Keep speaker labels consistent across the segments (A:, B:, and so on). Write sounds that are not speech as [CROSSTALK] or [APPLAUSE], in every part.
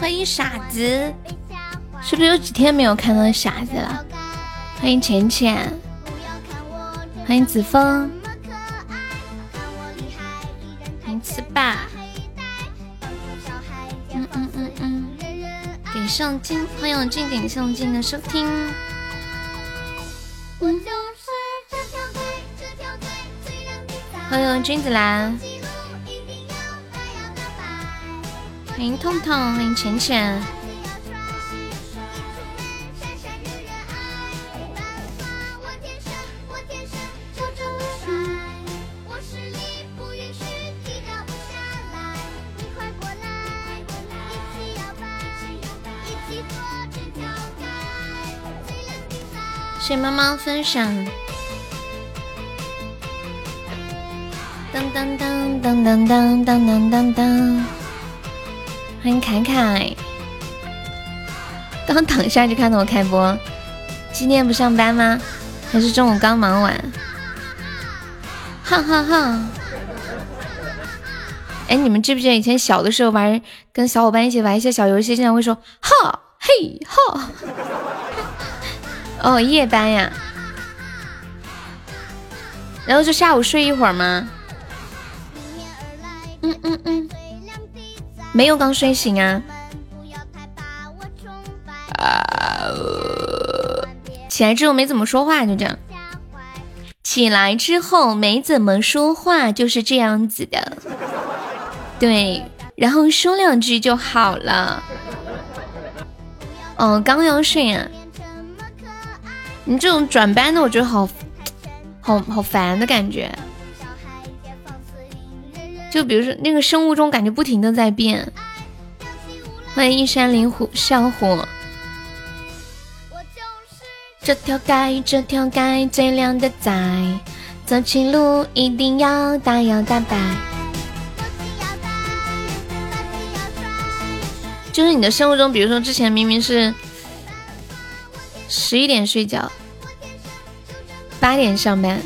A: 欢迎傻子，是不是有几天没有看到傻子了？欢迎浅浅，欢迎子枫，欢迎吃霸，嗯嗯嗯嗯，给上金，欢迎静顶上镜的收听。欢迎君子兰，欢迎痛痛，欢迎浅浅。谢谢猫猫分享。当当当当当当当当当当，欢迎凯凯。刚躺下就看到我开播，今天不上班吗？还是中午刚忙完？哈哈哈！哎，你们记不记得以前小的时候玩，跟小伙伴一起玩一些小游戏，经常会说哈嘿哈。[LAUGHS] 哦，夜班呀，然后就下午睡一会儿吗？嗯嗯嗯，没有刚睡醒啊。啊，起来之后没怎么说话，就这样。起来之后没怎么说话，就是这样子的。对，然后说两句就好了。哦，刚要睡啊。你这种转班的，我觉得好好好烦的感觉。就比如说那个生物钟，感觉不停的在变。欢迎一山林虎笑虎。这条街，这条街最靓的仔，走起路一定要大摇大摆。就是你的生物钟，比如说之前明明是十一点睡觉。八点上班，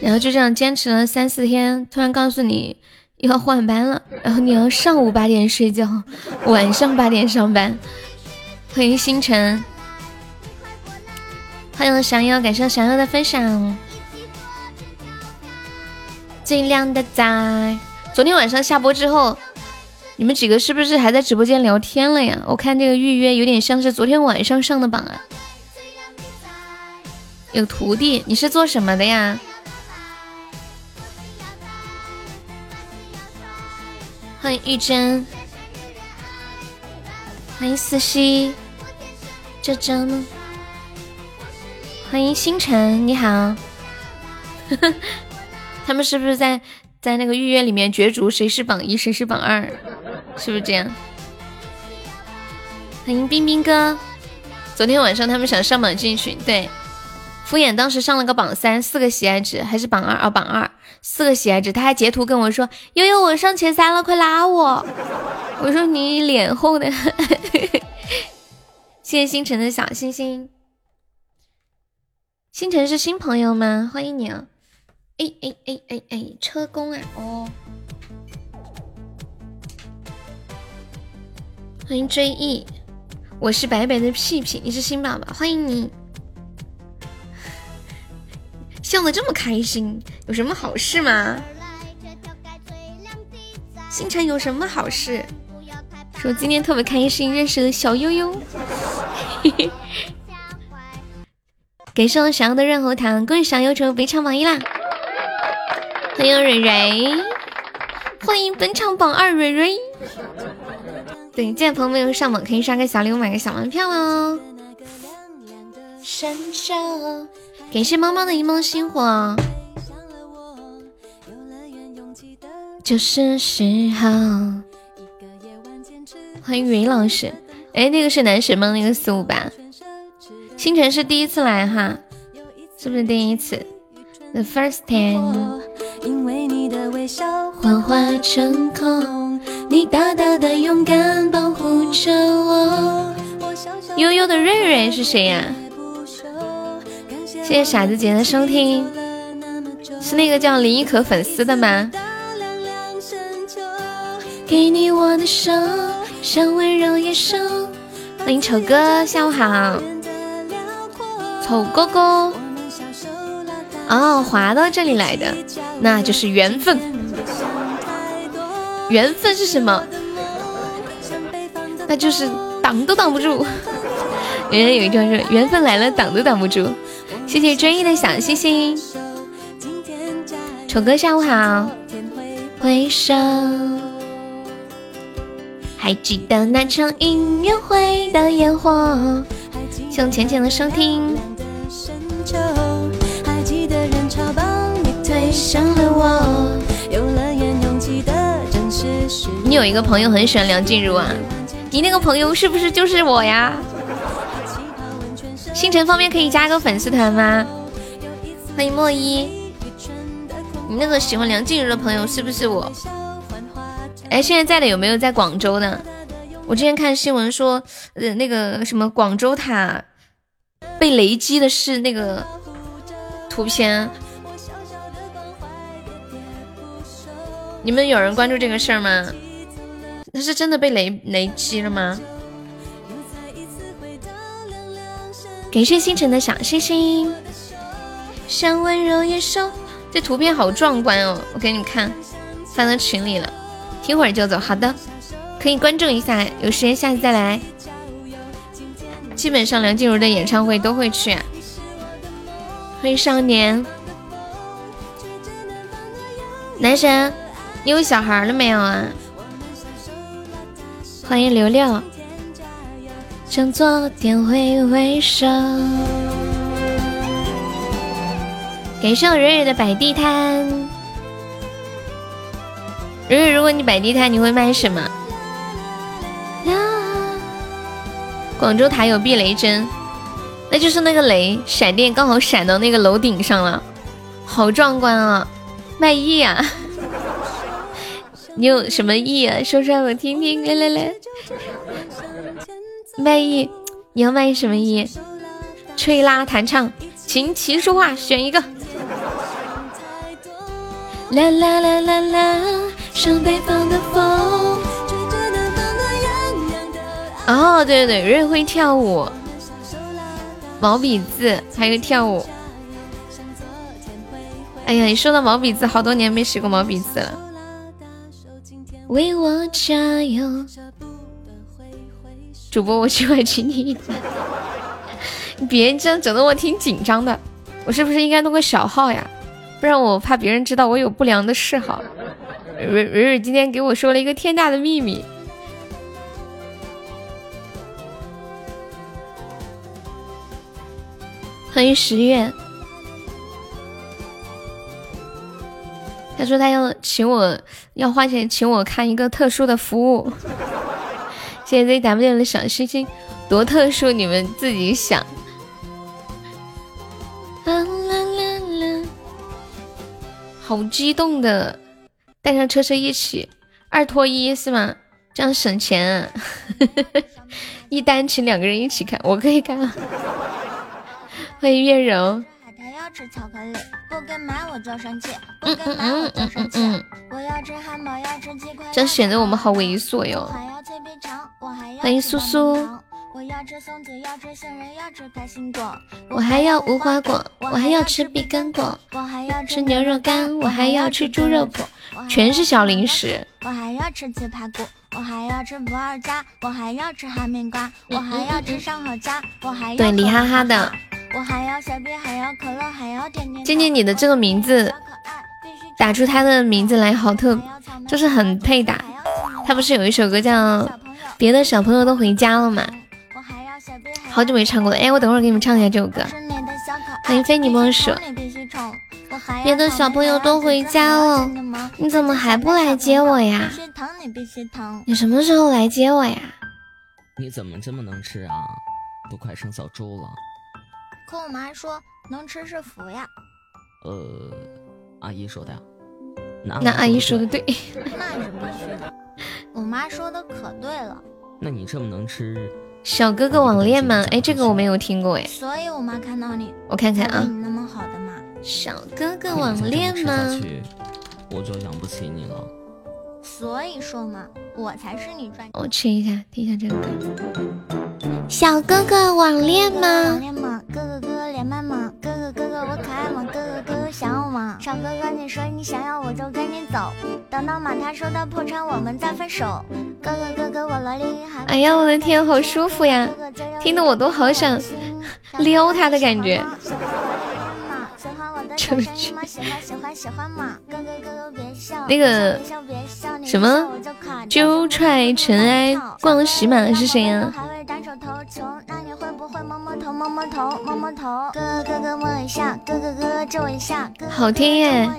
A: 然后就这样坚持了三四天，突然告诉你要换班了，然后你要上午八点睡觉，晚上八点上班。欢迎星辰，欢迎降妖，感谢降妖的分享。最亮的仔，昨天晚上下播之后，你们几个是不是还在直播间聊天了呀？我看这个预约有点像是昨天晚上上的榜啊。有徒弟，你是做什么的呀？欢迎玉珍，欢迎思熙，这张呢？欢迎星辰，你好。[LAUGHS] 他们是不是在在那个预约里面角逐谁是榜一，谁是榜二？是不是这样？欢迎冰冰哥，昨天晚上他们想上榜进群，对。敷衍当时上了个榜三，四个喜爱值，还是榜二啊？榜二，四个喜爱值，他还截图跟我说：“悠悠，我上前三了，快拉我！” [LAUGHS] 我说：“你脸厚的。[LAUGHS] ”谢谢星辰的小星星。星辰是新朋友吗？欢迎你啊！哎哎哎哎哎，车工啊！哦，欢迎追忆，我是白白的屁屁，你是新宝宝，欢迎你。笑得这么开心，有什么好事吗？星辰有什么好事？说今天特别开心，认识了小悠悠。给送想要的润喉糖，恭喜小悠成为本场榜一啦！欢迎蕊蕊，欢迎本场榜二蕊蕊。对，进来朋友没有上榜可以刷个小礼物，买个小门票哦。闪闪。感谢猫猫的一梦星火，就是时候。欢迎云老师，哎，那个是男神吗？那个四五八，星辰是第一次来哈，是不是第一次？The first time。因为你的微笑幻化成空，你大大的勇敢保护着我。悠悠的瑞瑞是谁呀？谢谢傻子姐的收听，是那个叫林依可粉丝的吗？给你我的手，像温柔野兽。欢迎丑哥，下午好。丑哥哥，哦，滑到这里来的，那就是缘分。缘分是什么？那就是挡都挡不住。原来有一句话说，缘分来了，挡都挡不住。谢谢追忆的小星星。丑哥，下午好。回首，还记得那场音乐会的烟火。谢浅浅的收听。你有一个朋友很喜欢梁静茹啊？你那个朋友是不是就是我呀？星辰方面可以加个粉丝团吗？欢迎莫一。你那个喜欢梁静茹的朋友是不是我？哎，现在在的有没有在广州的？我之前看新闻说，呃，那个什么广州塔被雷击的是那个图片。你们有人关注这个事儿吗？他是真的被雷雷击了吗？感谢星辰的小星星，像温柔野兽。这图片好壮观哦！我给你们看，发到群里了。听会儿就走，好的，可以关注一下，有时间下次再来。基本上梁静茹的演唱会都会去。欢迎少年，男神，你有小孩了没有啊？欢迎刘六，向昨天挥挥手。感谢我蕊蕊的摆地摊。蕊蕊，如果你摆地摊，你会卖什么？广州塔有避雷针，那就是那个雷闪电刚好闪到那个楼顶上了，好壮观啊！卖艺啊？[LAUGHS] 你有什么艺啊？说出来我听听。来来来，卖艺，你要卖什么艺？吹拉弹唱，琴棋书画，选一个。啦啦啦啦啦，像北方的风。哦，对对对，瑞会跳舞，毛笔字还有跳舞。哎呀，你说到毛笔字，好多年没写过毛笔字了。为我加油，主播，我喜欢请你一点。你别这样整得我挺紧张的，我是不是应该弄个小号呀？不然我怕别人知道我有不良的嗜好。蕊蕊蕊今天给我说了一个天大的秘密。欢迎十月，他说他要请我，要花钱请我看一个特殊的服务。谢谢 ZW 的小星星，多特殊你们自己想。啦啦啦啦好激动的，带上车车一起二拖一是吗？这样省钱啊！[LAUGHS] 一单请两个人一起看，我可以看。[LAUGHS] 欢迎月柔。吃巧克力，不给买我就生气，不给买我就生气。我要吃汉堡，要吃鸡块。这显得我们好猥琐哟。欢迎苏苏。我要吃松子，要吃杏仁，要吃开心果。我还要无花果，我还要吃碧根果。我还要吃牛肉干，我还要吃猪肉脯，全是小零食。我还要吃鸡排骨，我还要吃不二家，我还要吃哈密瓜，我还要吃上好佳，我还要对李哈哈的。我还要小饼，还要可乐，还要甜甜。渐渐，你的这个名字打出他的名字来，好特，就是很配打。他不是有一首歌叫《别的小朋友都回家了》吗？好久没唱过了，哎，我等会儿给你们唱一下这首歌。欢迎非你莫属。别的小朋友都回家了，你怎么还不来接我呀？你什么时候来接我呀？
B: 你怎么这么能吃啊？都快生小猪了。
C: 可我妈说能吃是福呀。
B: 呃，阿姨说的呀。
A: 那阿姨说的对。[LAUGHS]
C: 那是必须的。我妈说的可对了。
B: 那你这么能吃？
A: 小哥哥网恋吗？哎，这个我没有听过哎。
C: 所以我妈看到你，
A: 我看看啊。
C: 你那么好的嘛。
A: 小哥哥网恋吗？
B: 我就养不起你了。
C: 所以说嘛，我才是你赚。
A: 我吃一下，听一下这个歌。小哥哥网恋吗？
C: 网恋吗？哥哥哥哥连麦吗？哥哥哥哥我可爱吗？哥哥哥哥想我吗？小哥哥你说你想要我就跟你走，等到马他收到破产我们再分手。哥哥哥哥我萝莉还……
A: 哎呀我的天，好舒服呀，听得我都好想撩他的感觉。出去。那个什么，揪踹尘埃逛喜马的是谁呀？好听耶！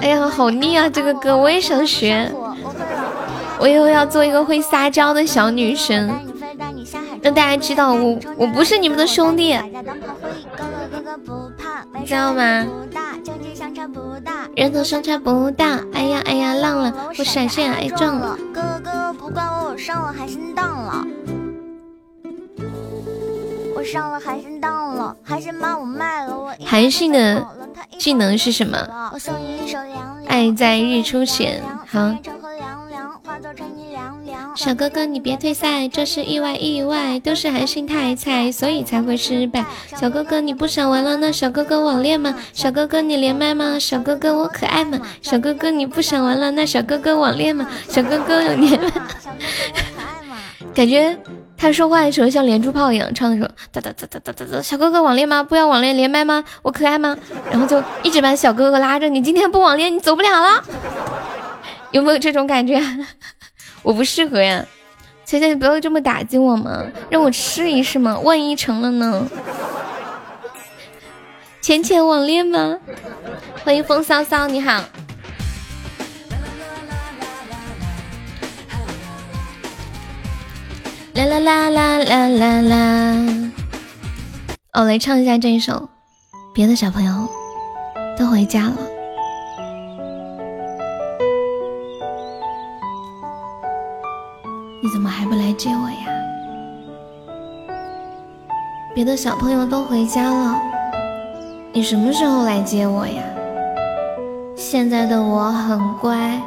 A: 哎呀，好腻啊！这个歌我也想学，我以后要做一个会撒娇的小女生，让大家知道我我不是你们的兄弟。知道吗？人头相差不大。哎呀哎呀，浪了，我闪现挨撞了。哥哥哥，不怪我，我上了海鲜档了。我上了海鲜档了，海鲜把我卖了。我韩信的技能是什么？爱在日出前。好。小哥哥，你别退赛，这是意外，意外都是韩信太菜，所以才会失败。小哥哥，你不想玩了？那小哥哥网恋吗？小哥哥，你连麦吗？小哥哥，我可爱吗？小哥哥，你不想玩了？那小哥哥网恋吗？小哥哥有连麦？感觉他说话的时候像连珠炮一样，唱的时候哒哒哒哒哒哒哒。小哥哥网恋吗？不要网恋，连麦吗？我可爱吗？然后就一直把小哥哥拉着，你今天不网恋，你走不了了。有没有这种感觉？[LAUGHS] 我不适合呀，姐姐你不要这么打击我嘛，让我试一试嘛，万一成了呢？浅浅网恋吗？欢迎风骚骚，你好。啦啦啦啦啦啦啦！我来唱一下这一首，别的小朋友都回家了。你怎么还不来接我呀？别的小朋友都回家了，你什么时候来接我呀？现在的我很乖，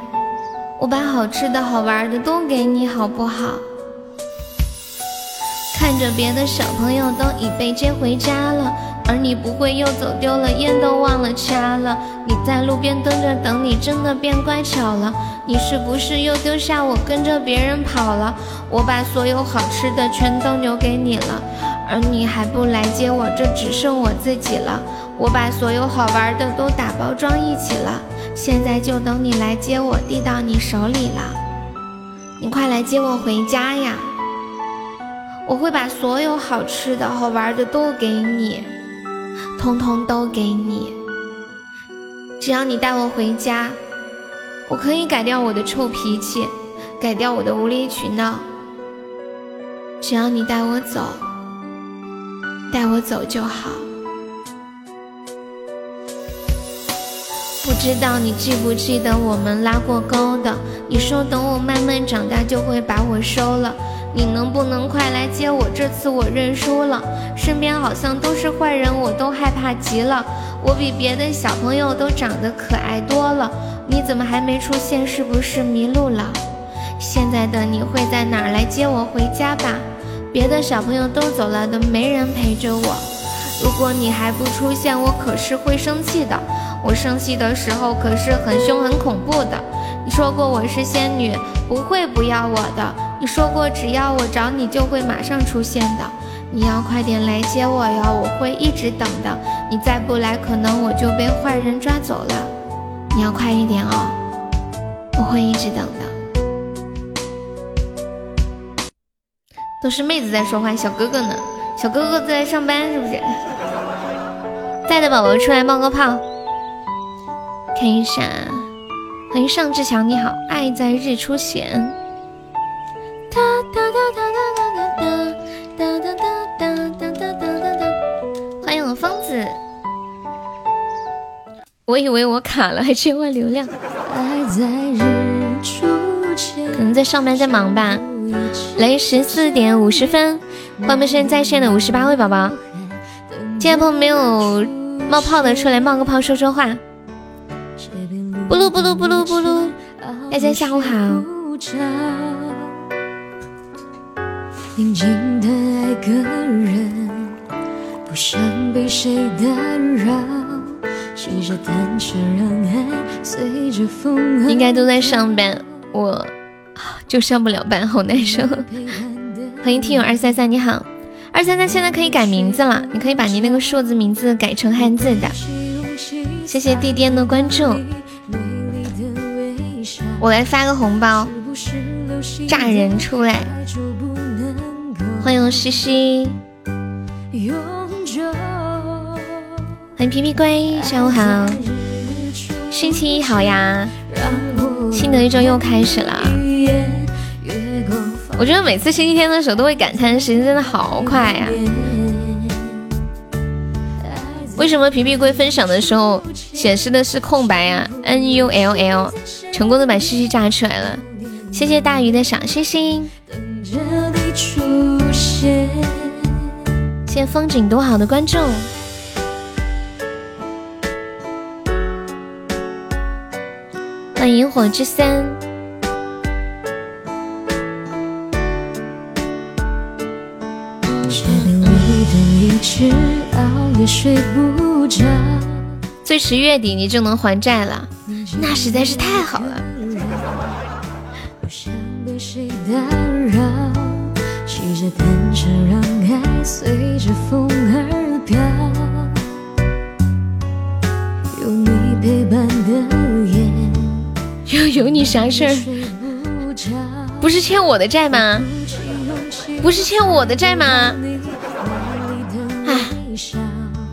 A: 我把好吃的好玩的都给你，好不好？看着别的小朋友都已被接回家了，而你不会又走丢了，烟都忘了掐了。你在路边蹲着等，你真的变乖巧了。你是不是又丢下我跟着别人跑了？我把所有好吃的全都留给你了，而你还不来接我，这只剩我自己了。我把所有好玩的都打包装一起了，现在就等你来接我，递到你手里了。你快来接我回家呀！我会把所有好吃的好玩的都给你，通通都给你。只要你带我回家。我可以改掉我的臭脾气，改掉我的无理取闹，只要你带我走，带我走就好。不知道你记不记得我们拉过钩的？你说等我慢慢长大就会把我收了。你能不能快来接我？这次我认输了。身边好像都是坏人，我都害怕极了。我比别的小朋友都长得可爱多了。你怎么还没出现？是不是迷路了？现在的你会在哪儿？来接我回家吧。别的小朋友都走了，都没人陪着我。如果你还不出现，我可是会生气的。我生气的时候可是很凶很恐怖的。你说过我是仙女，不会不要我的。你说过只要我找你，就会马上出现的。你要快点来接我哟，我会一直等的。你再不来，可能我就被坏人抓走了。你要快一点哦，我会一直等的。都是妹子在说话，小哥哥呢？小哥哥在上班是不是？在的宝宝出来冒个泡，看一下。欢迎尚志强，你好，爱在日出前。哒哒哒哒哒哒哒哒哒哒哒哒哒哒。欢迎我疯子，我以为我卡了，还切换流量。爱在日出前，可能在上班在忙吧。来十四点五十分，欢迎我们现在在线的五十八位宝宝。今天朋友没有冒泡的，出来冒个泡说说话。布噜布噜布噜布噜，大家下午好。应该都在上班，我就上不了班，好难受。欢迎听友二三三，你好，二三三现在可以改名字了，你可以把你那个数字名字改成汉字的。谢谢地垫的关注，我来发个红包，炸人出来。欢迎西西，欢迎皮皮龟，下午好，星期一好呀，新的一周又开始了。我觉得每次星期天的时候都会感叹时间真的好快呀。为什么皮皮龟分享的时候显示的是空白呀？N U L L，成功的把西西炸出来了，谢谢大鱼的小星星。谢谢风景多好的观众。欢迎火之森三。最迟月底你就能还债了，那实在是太好了。有有你啥事儿？不是欠我的债吗？不是欠我的债吗？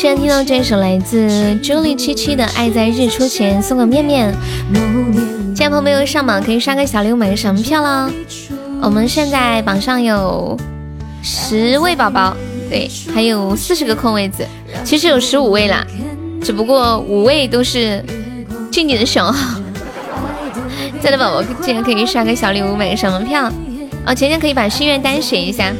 A: 现在听到这首来自 Julie 七七的《爱在日出前》，送个面面。现在朋友没有上榜，可以刷个小礼物买个什么票喽？我们现在榜上有十位宝宝，对，还有四十个空位子，其实有十五位啦，只不过五位都是静静的小号。[LAUGHS] 在的宝宝记得可以刷个小礼物买个什么票？哦，前天可以把心愿单写一下。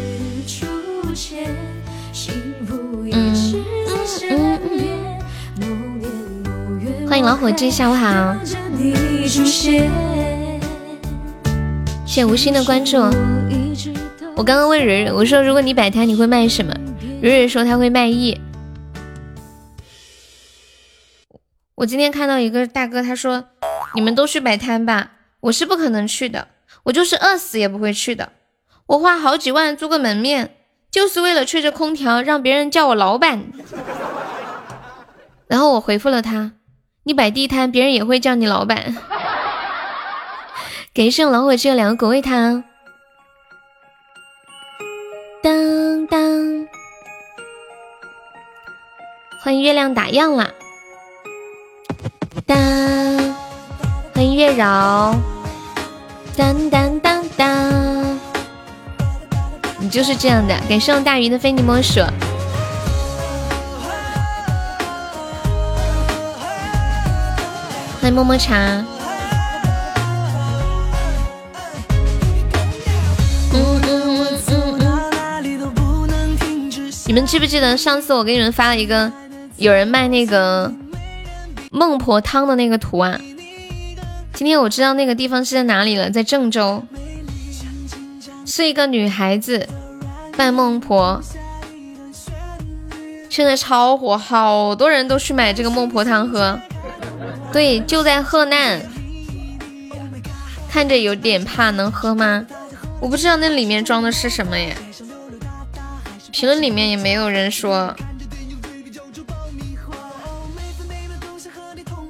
A: 老伙计，下午好！谢谢无心的关注。我刚刚问蕊蕊，我说如果你摆摊，你会卖什么？蕊蕊说他会卖艺。我今天看到一个大哥，他说你们都去摆摊吧，我是不可能去的，我就是饿死也不会去的。我花好几万租个门面，就是为了吹着空调让别人叫我老板。然后我回复了他。你摆地摊，别人也会叫你老板。感谢老伙计的两个果味糖。当当，欢迎月亮打烊啦！当，欢迎月饶。当当当当，你就是这样的。感谢大鱼的非你莫属。欢迎么么茶。嗯嗯嗯你们记不记得上次我给你们发了一个有人卖那个孟婆汤的那个图啊？今天我知道那个地方是在哪里了，在郑州，是一个女孩子卖孟婆，现在超火，好多人都去买这个孟婆汤喝。对，就在河南，看着有点怕，能喝吗？我不知道那里面装的是什么耶。评论里面也没有人说，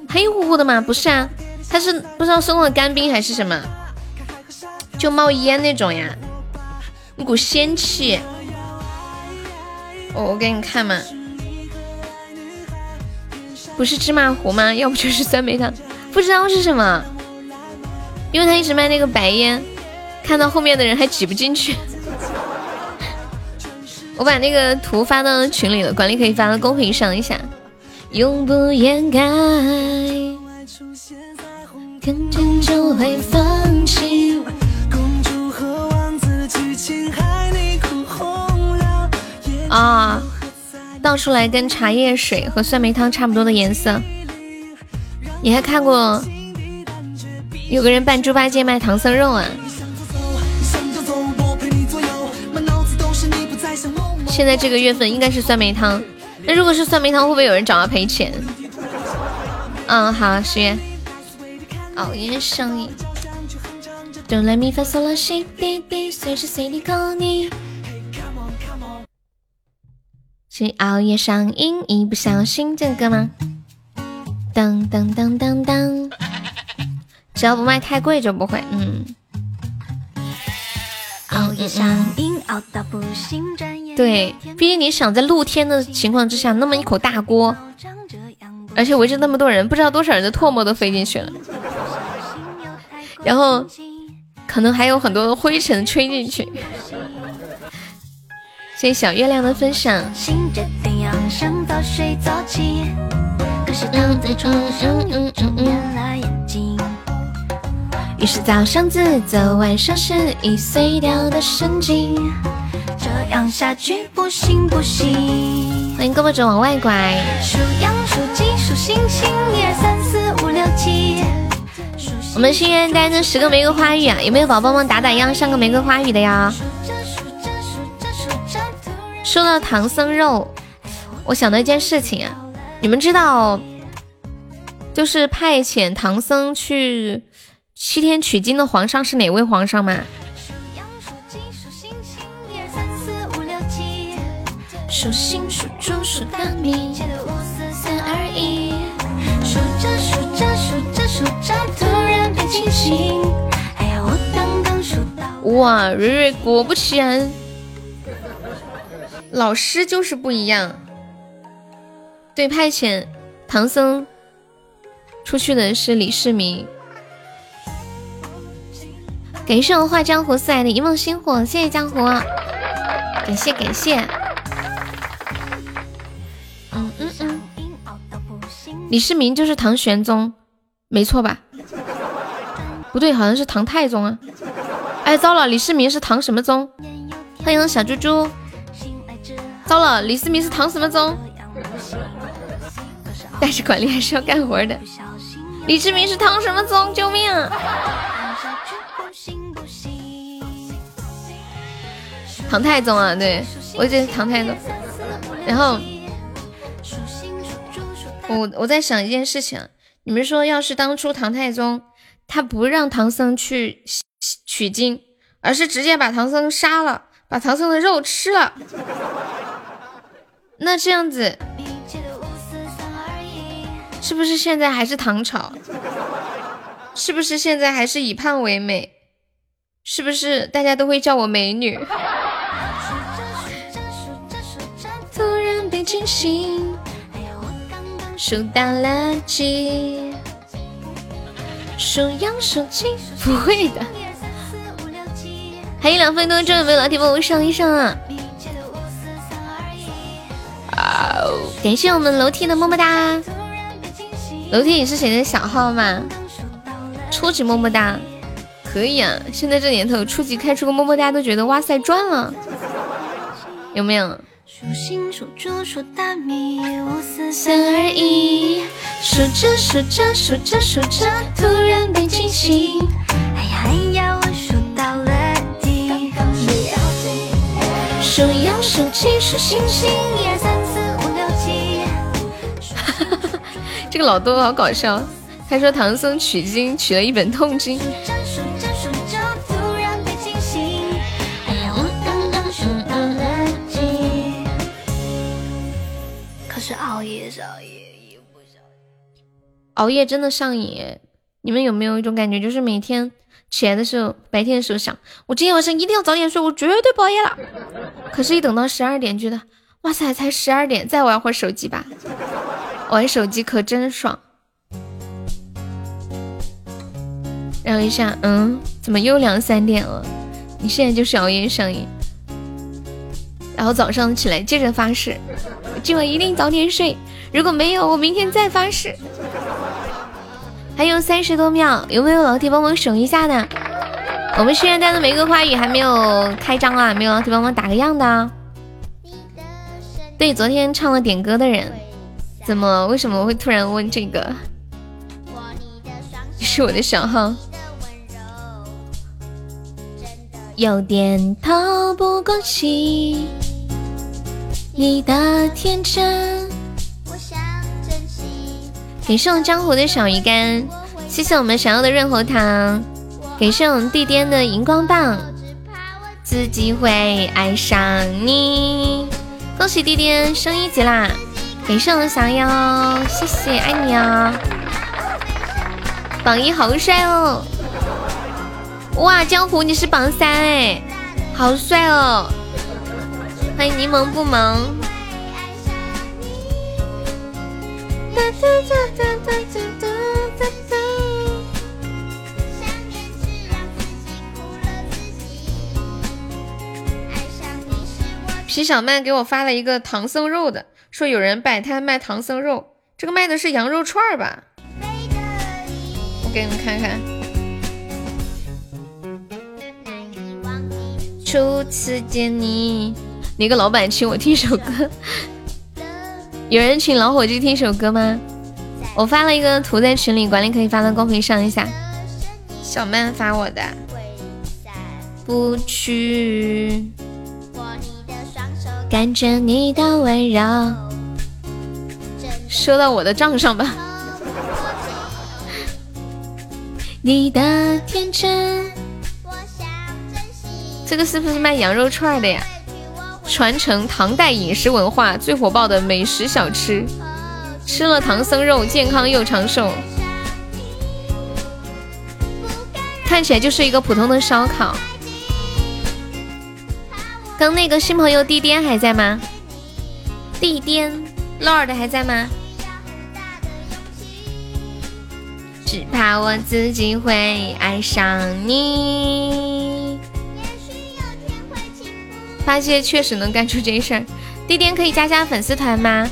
A: 黑乎乎的吗？不是啊，它是不知道送的干冰还是什么，就冒烟那种呀，一股仙气。我我给你看嘛。不是芝麻糊吗？要不就是酸梅汤，不知道是什么。因为他一直卖那个白烟，看到后面的人还挤不进去。[LAUGHS] 我把那个图发到群里了，管理可以发到公屏上一下。永不掩盖，看见就会放弃。啊，倒出来跟茶叶水和酸梅汤差不多的颜色。你还看过有个人扮猪八戒卖唐僧肉啊？现在这个月份应该是酸梅汤，那如果是酸梅汤，会不会有人找他赔钱？嗯，好，十月熬夜上瘾。哆来咪发嗦拉西滴滴，随时随地 call 你。是熬夜上瘾，一不小心这个吗？当当当当当，只要不卖太贵就不会。嗯。熬夜上瘾，熬到不行。对，毕竟你想在露天的情况之下，那么一口大锅，而且围着那么多人，不知道多少人的唾沫都飞进去了，然后可能还有很多灰尘吹进去。谢谢小月亮的分享。于是早上自责，晚上是已碎掉的神经。这样下去不行不行。欢迎胳膊肘往外拐。数羊数鸡数星星，一二三四五六七。我们心愿单的十个玫瑰花语啊，有没有宝宝们打打样上个玫瑰花语的呀？说到唐僧肉，我想到一件事情啊，你们知道，就是派遣唐僧去。西天取经的皇上是哪位皇上吗？数星数猪数大米，五四三二一。数着数着数着数着，突然变清醒。哎呀，我刚刚数到。哇，蕊蕊，果不其然，老师就是不一样。对，派遣唐僧出去的是李世民。感谢我画江湖送来的一梦星火，谢谢江湖，感谢感谢。嗯嗯嗯，李世民就是唐玄宗，没错吧？不对，好像是唐太宗啊。哎，糟了，李世民是唐什么宗？欢迎小猪猪。糟了，李世民是唐什么宗？但是管理还是要干活的。李世民是唐什么宗？救命！唐太宗啊，对我记得是唐太宗。然后我我在想一件事情，你们说要是当初唐太宗他不让唐僧去取经，而是直接把唐僧杀了，把唐僧的肉吃了，那这样子是不是现在还是唐朝？是不是现在还是以胖为美？是不是大家都会叫我美女？数到了几？数羊数鸡？不会的。还有两分多钟，有没有老铁帮我上一上啊？感谢我们楼梯的么么哒。楼梯，你是谁的小号吗？初级么么哒，可以啊。现在这年头，初级开出个么么哒都觉得哇塞赚了，有没有？数星数猪数大米，五四三二一。数着数着数着数着，突然被惊醒。哎呀哎呀，我数到了几？数羊数鸡数星星，一二三老多好搞笑。他说唐僧取经取了一本痛经。熬夜，熬夜真的上瘾。你们有没有一种感觉，就是每天起来的时候，白天的时候想，我今天晚上一定要早点睡，我绝对不熬夜了。可是，一等到十二点，觉得哇塞，才十二点，再玩会儿手机吧。玩手机可真爽。然后一下，嗯，怎么又两三点了？你现在就是熬夜上瘾。然后早上起来接着发誓，今晚一定早点睡。如果没有，我明天再发誓。还有三十多秒，有没有老铁帮忙守一下的？我们心愿单的玫瑰花语还没有开张啊，没有老铁帮忙打个样的。对，昨天唱了点歌的人，怎么为什么会突然问这个？是我的小号，有点透不过气。你的天真，给送江湖的小鱼干，谢谢我们想要的润喉糖，给送地颠的荧光棒，自己会爱上你。恭喜地颠升一级啦！给送小妖，谢谢爱你哦。榜一好帅哦！哇，江湖你是榜三哎，好帅哦！欢迎柠檬不萌。皮小曼给我发了一个唐僧肉的，说有人摆摊卖唐僧肉，这个卖的是羊肉串吧？我给你们看看。初次见你。哪个老板请我听首歌？有人请老伙计听首歌吗？我发了一个图在群里，管理可以发到公屏上一下。小曼发我的。不去，感觉你的温柔，说到我的账上吧。[LAUGHS] 你的天真，这个是不是卖羊肉串的呀？传承唐代饮食文化最火爆的美食小吃，吃了唐僧肉健康又长寿。看起来就是一个普通的烧烤。刚那个新朋友地颠还在吗？地颠 Lord 还在吗？只怕我自己会爱上你。发现确实能干出这事儿，地颠可以加加粉丝团吗？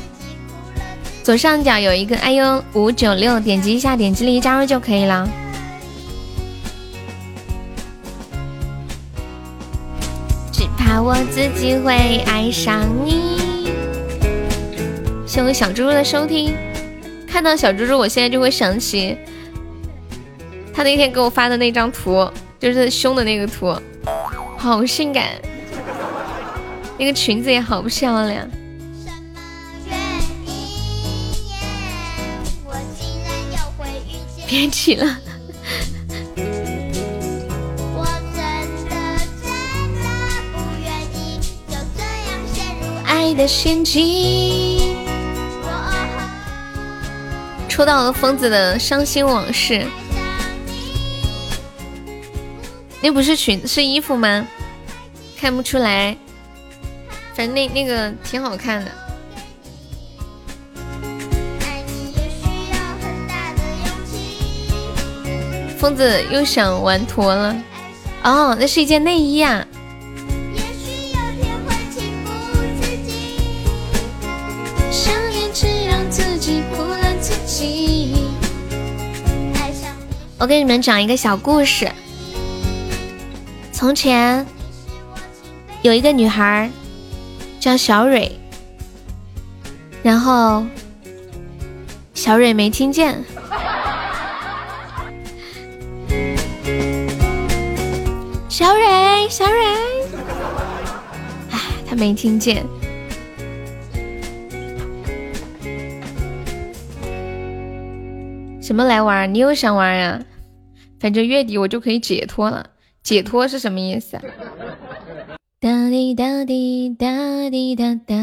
A: 左上角有一个哎呦五九六，点击一下，点击立即加入就可以了。怕我自己会爱上你。谢谢小猪猪的收听，看到小猪猪，我现在就会想起他那天给我发的那张图，就是胸的那个图，好性感。那个裙子也好漂亮。别提了。爱的陷阱。抽到了疯子的伤心往事。那不是裙子，是衣服吗？看不出来。反正那那个挺好看的。疯子又想玩脱了，哦，那是一件内衣啊。我给你们讲一个小故事。从前有一个女孩。叫小蕊，然后小蕊没听见。小蕊，小蕊，哎，他没听见。什么来玩？你又想玩呀？反正月底我就可以解脱了。解脱是什么意思？哒滴哒滴哒滴哒哒。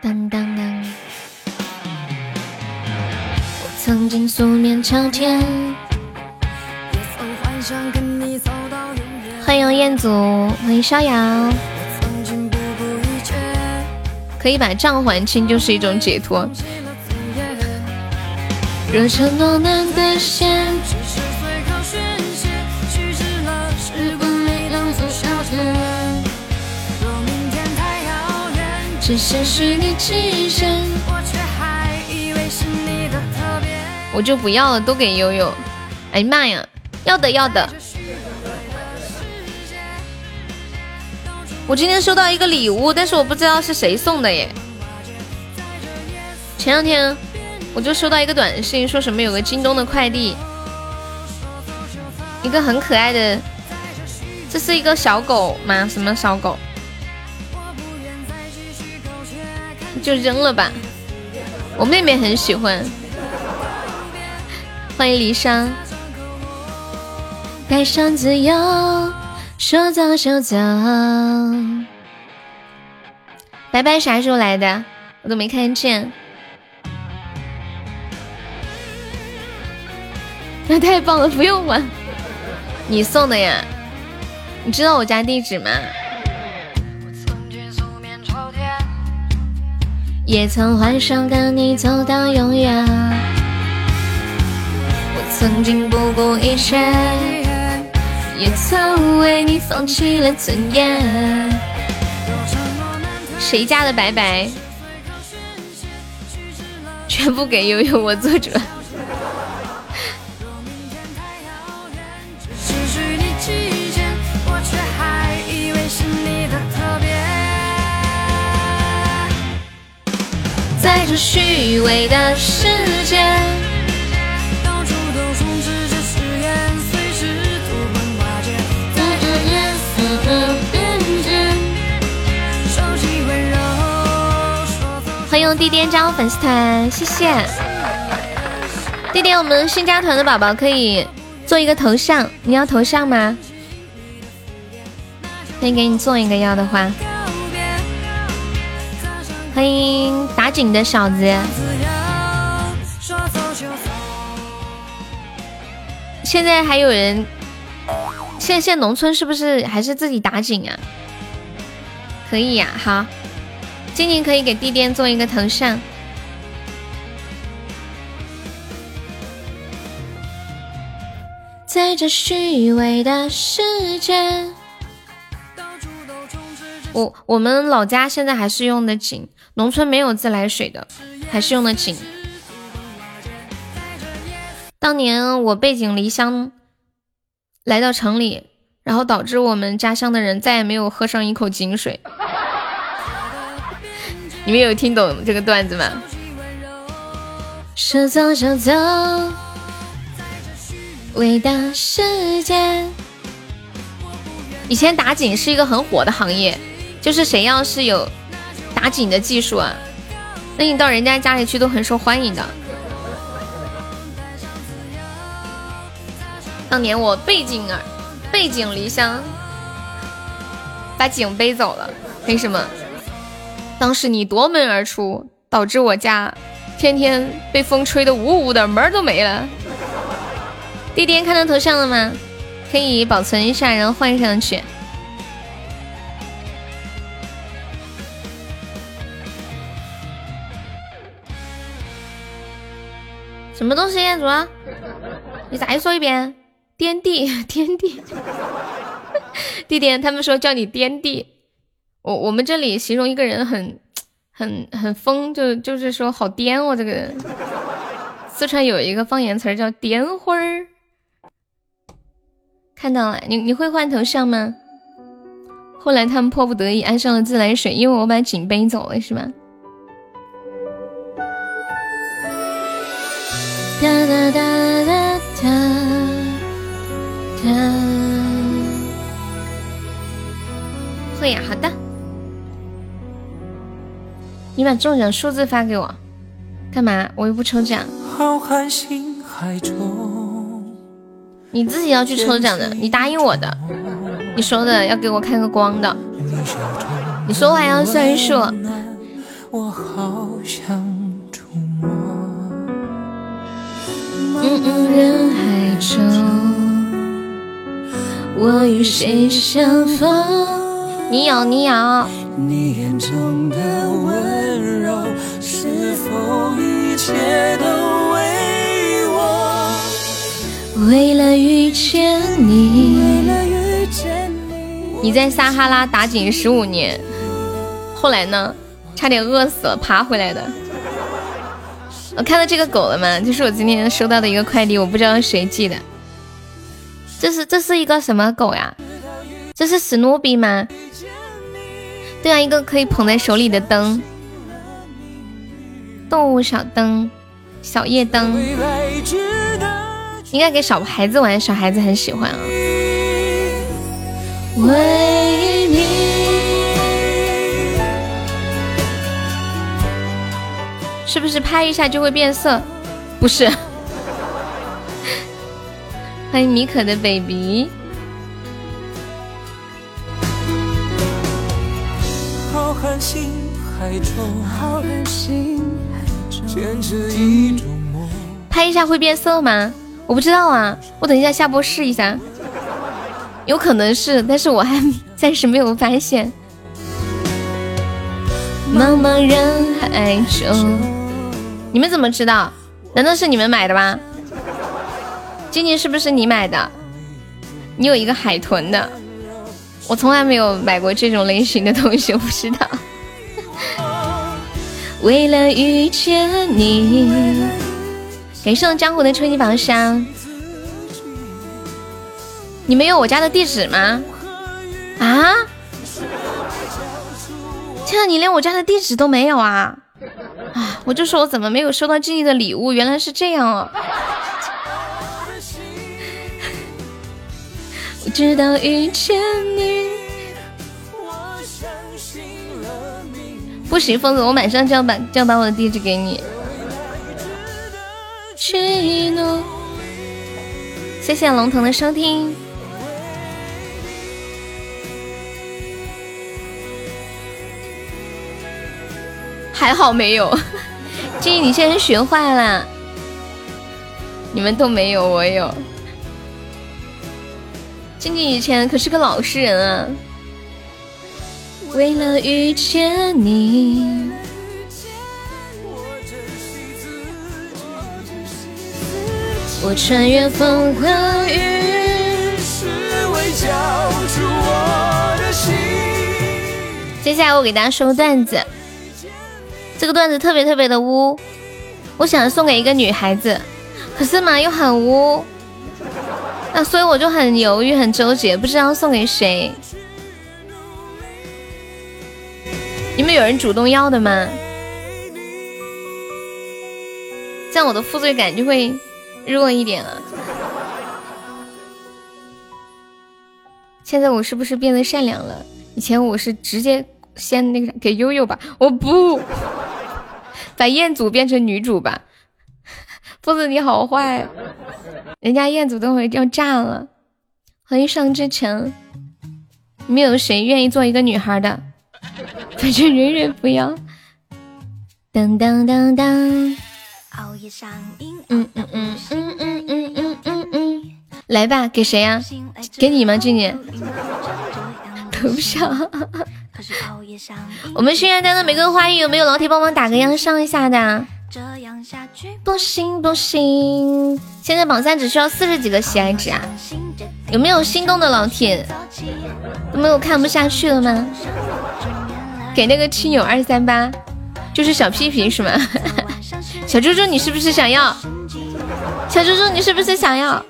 A: 当当当。我曾经素面朝天。也曾幻想跟你走到永远欢迎彦祖，欢迎逍遥。可以把账还清就是一种解脱。若承诺难兑现，只是，当。若明天太遥远，是你。我就不要了，都给悠悠。哎妈呀，要的要的。我今天收到一个礼物，但是我不知道是谁送的耶。前两天我就收到一个短信，说什么有个京东的快递，一个很可爱的，这是一个小狗吗？什么小狗？就扔了吧。我妹妹很喜欢。欢迎离殇。带上自由。说走就走，白白啥时候来的？我都没看见。那太棒了，不用还，你送的呀？你知道我家地址吗？也曾幻想跟你走到永远，我曾经不顾一切。也曾为你放弃了尊严。谁家的白白？全部给悠悠，我做主。在这虚伪的世界。欢迎地颠加入粉丝团，谢谢地颠。我们新加团的宝宝可以做一个头像，你要头像吗？可以给你做一个，要的话。欢迎打井的小子。现在还有人？现现农村是不是还是自己打井啊？可以呀，好。静静可以给地垫做一个头像。在这虚伪的世界，我我们老家现在还是用的井，农村没有自来水的，还是用的井。当年我背井离乡来到城里，然后导致我们家乡的人再也没有喝上一口井水。你们有听懂这个段子吗？说走就走，伟大世界。以前打井是一个很火的行业，就是谁要是有打井的技术啊，那你到人家家里去都很受欢迎的。当年我背井儿背井离乡，把井背走了，为什么？当时你夺门而出，导致我家天天被风吹得呜呜的，门都没了。弟弟看到头像了吗？可以保存一下，然后换上去。什么东西，主？你再说一遍。[LAUGHS] 颠地，[LAUGHS] 颠地。[LAUGHS] 弟弟，他们说叫你颠地。我我们这里形容一个人很很很疯，就就是说好颠哦，这个人。四川有一个方言词叫颠花儿，看到了，你你会换头像吗？后来他们迫不得已安上了自来水，因为我把井背走了，是吧？哒哒哒哒哒哒。会呀，好的。你把中奖数字发给我，干嘛？我又不抽奖。你自己要去抽奖的，你答应我的，你说的要给我看个光的，你说话要算数。嗯嗯，人海中，我与谁相逢？你有，你有。你眼中的温柔，是否一切都为我？为了遇见你，你在撒哈拉打井十五年，后来呢？差点饿死了，爬回来的。我看到这个狗了吗？就是我今天收到的一个快递，我不知道谁寄的。这是这是一个什么狗呀？这是史努比吗？对啊，一个可以捧在手里的灯，动物小灯，小夜灯，应该给小孩子玩，小孩子很喜欢啊。为你，是不是拍一下就会变色？不是。[LAUGHS] 欢迎米可的 baby。拍一下会变色吗？我不知道啊，我等一下下播试一下。有可能是，但是我还暂时没有发现。茫茫人海中，你们怎么知道？难道是你们买的吗？静静是不是你买的？你有一个海豚的，我从来没有买过这种类型的东西，我不知道。为了遇见你，感谢江湖的初级宝箱。你没有我家的地址吗？啊？天啊，你连我家的地址都没有啊！啊，我就说我怎么没有收到静静的礼物，原来是这样哦。[LAUGHS] 我知道遇见你。不行，疯子，我马上就要把就要把我的地址给你。谢谢龙腾的收听。还好没有，静怡，你现在学坏了。你们都没有，我有。静静以前可是个老实人啊。为了遇见你，我穿越风和雨。接下来我给大家说个段子。这个段子特别特别的污，我想送给一个女孩子，可是嘛又很污，那所以我就很犹豫很纠结，不知道送给谁。你们有人主动要的吗？这样我的负罪感就会弱一点了。现在我是不是变得善良了？以前我是直接先那个给悠悠吧，我不。把彦祖变成女主吧，疯子你好坏，人家彦祖等会要炸了。欢迎上之城，你们有谁愿意做一个女孩的？反正人人不要。当当当当。嗯嗯嗯嗯嗯嗯嗯嗯嗯。来吧，给谁呀？给你吗，俊俊？投票。我们心愿单的玫瑰花语有没有老铁帮忙打个样上一下的？这样下去不行不行，现在榜三只需要四十几个喜爱值啊！有没有心动的老铁？有没有看不下去了吗？给那个亲友二三八，就是小屁屁是吗？[LAUGHS] 小猪猪你是不是想要？小猪猪你是不是想要？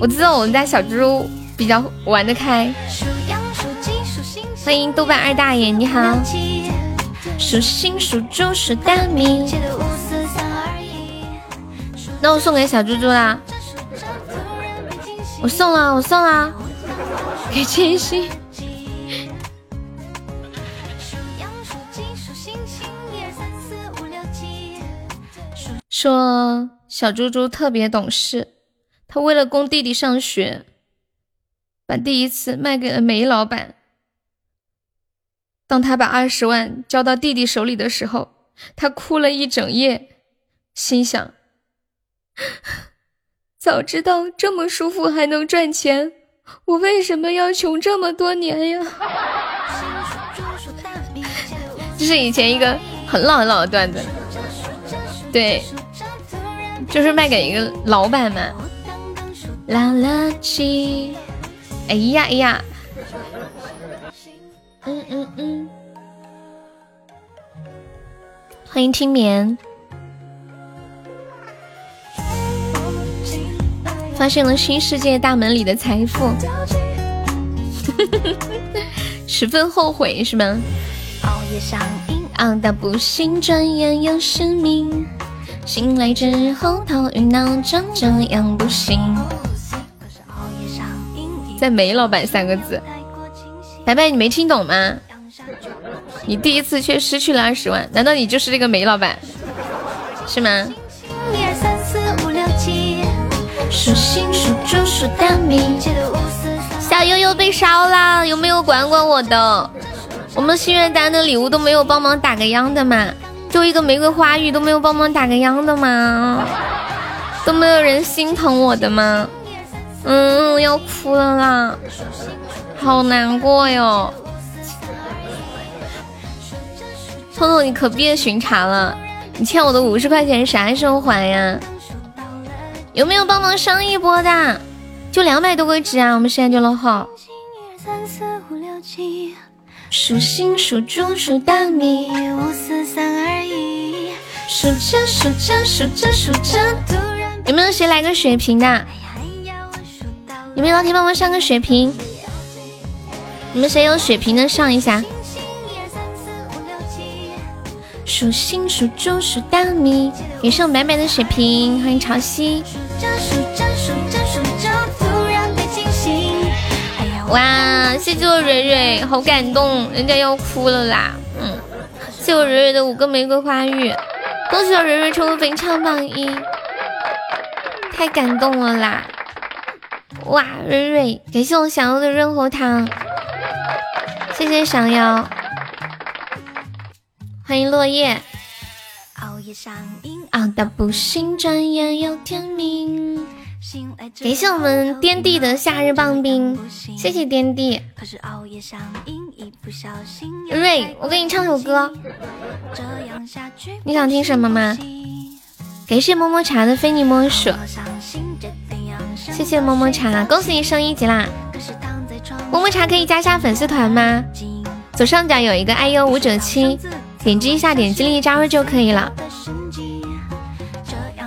A: 我知道我们家小猪猪比较玩得开。欢迎豆瓣二大爷，你好。属星属猪属大米。那我送给小猪猪啦。我送了，我送了。给千玺。说小猪猪特别懂事，他为了供弟弟上学，把第一次卖给了煤老板。当他把二十万交到弟弟手里的时候，他哭了一整夜，心想：[SIGHS] 早知道这么舒服还能赚钱，我为什么要穷这么多年呀？[LAUGHS] 这是以前一个很老很老的段子，对，就是卖给一个老板嘛。啦啦叽，哎呀哎呀。嗯嗯嗯，欢迎听眠。发现了新世界大门里的财富，十分后悔是吗？熬夜上瘾，熬到不行，转眼又失明。醒来之后头晕脑胀，这样不行。在煤老板三个字，白白你没听懂吗？你第一次却失去了二十万，难道你就是这个煤老板，是吗？数星数猪数大米，小悠悠被烧了，有没有管管我的？我们心愿单的礼物都没有帮忙打个样的吗？就一个玫瑰花语都没有帮忙打个样的吗？都没有人心疼我的吗？嗯，要哭了啦，好难过哟。彤彤，你可别巡查了，你欠我的五十块钱啥时候还呀？有没有帮忙上一波的？就两百多个值啊，我们现在就落后。数星数猪数大米，五四三二一。数着数着数着数着，突然有没有谁来个血瓶的？有没有老铁帮忙上个血瓶？你们谁有血瓶的上一下？数星数猪数大米，给上白白的血瓶，欢迎潮汐。哇，谢谢我蕊蕊，好感动，人家要哭了啦。嗯，谢我蕊蕊的五个玫瑰花语，恭喜我蕊蕊成为本场榜一，太感动了啦！哇，蕊蕊，感谢我想要的润喉糖，谢谢想要，欢迎落叶。熬夜上瘾，熬到不行，转眼又天明。感谢我们颠地的夏日棒冰，谢谢颠地。瑞，我给你唱首歌，你想听什么吗？感谢么么茶的非你莫属，谢谢么么茶，恭喜你升一级啦！么么茶可以加下粉丝团吗？左上角有一个 IU 五九七，点击一下，点击立即加入就可以了。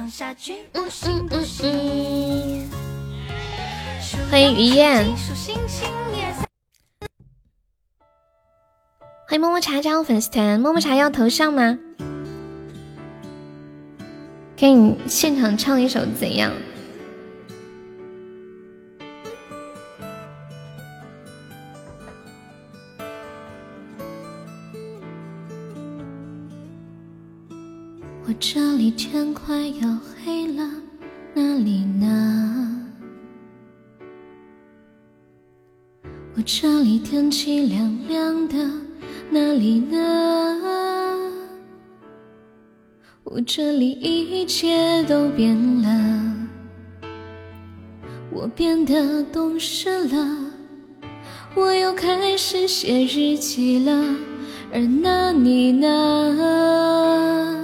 A: 嗯嗯嗯嗯，欢迎于燕，欢迎么么茶加入粉丝团。么么茶要头像吗？给你现场唱一首怎样？这里天快要黑了，哪里呢？我这里天气凉凉的，哪里呢？我这里一切都变了，我变得懂事了，我又开始写日记了，而那你呢？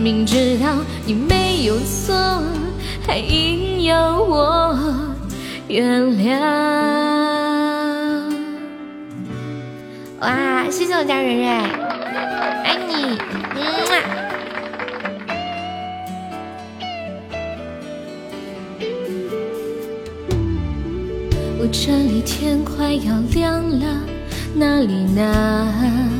A: 明知道你没有错，还硬要我原谅。哇，谢谢我家蕊蕊，爱你，嗯啊。我这里天快要亮了，哪里呢？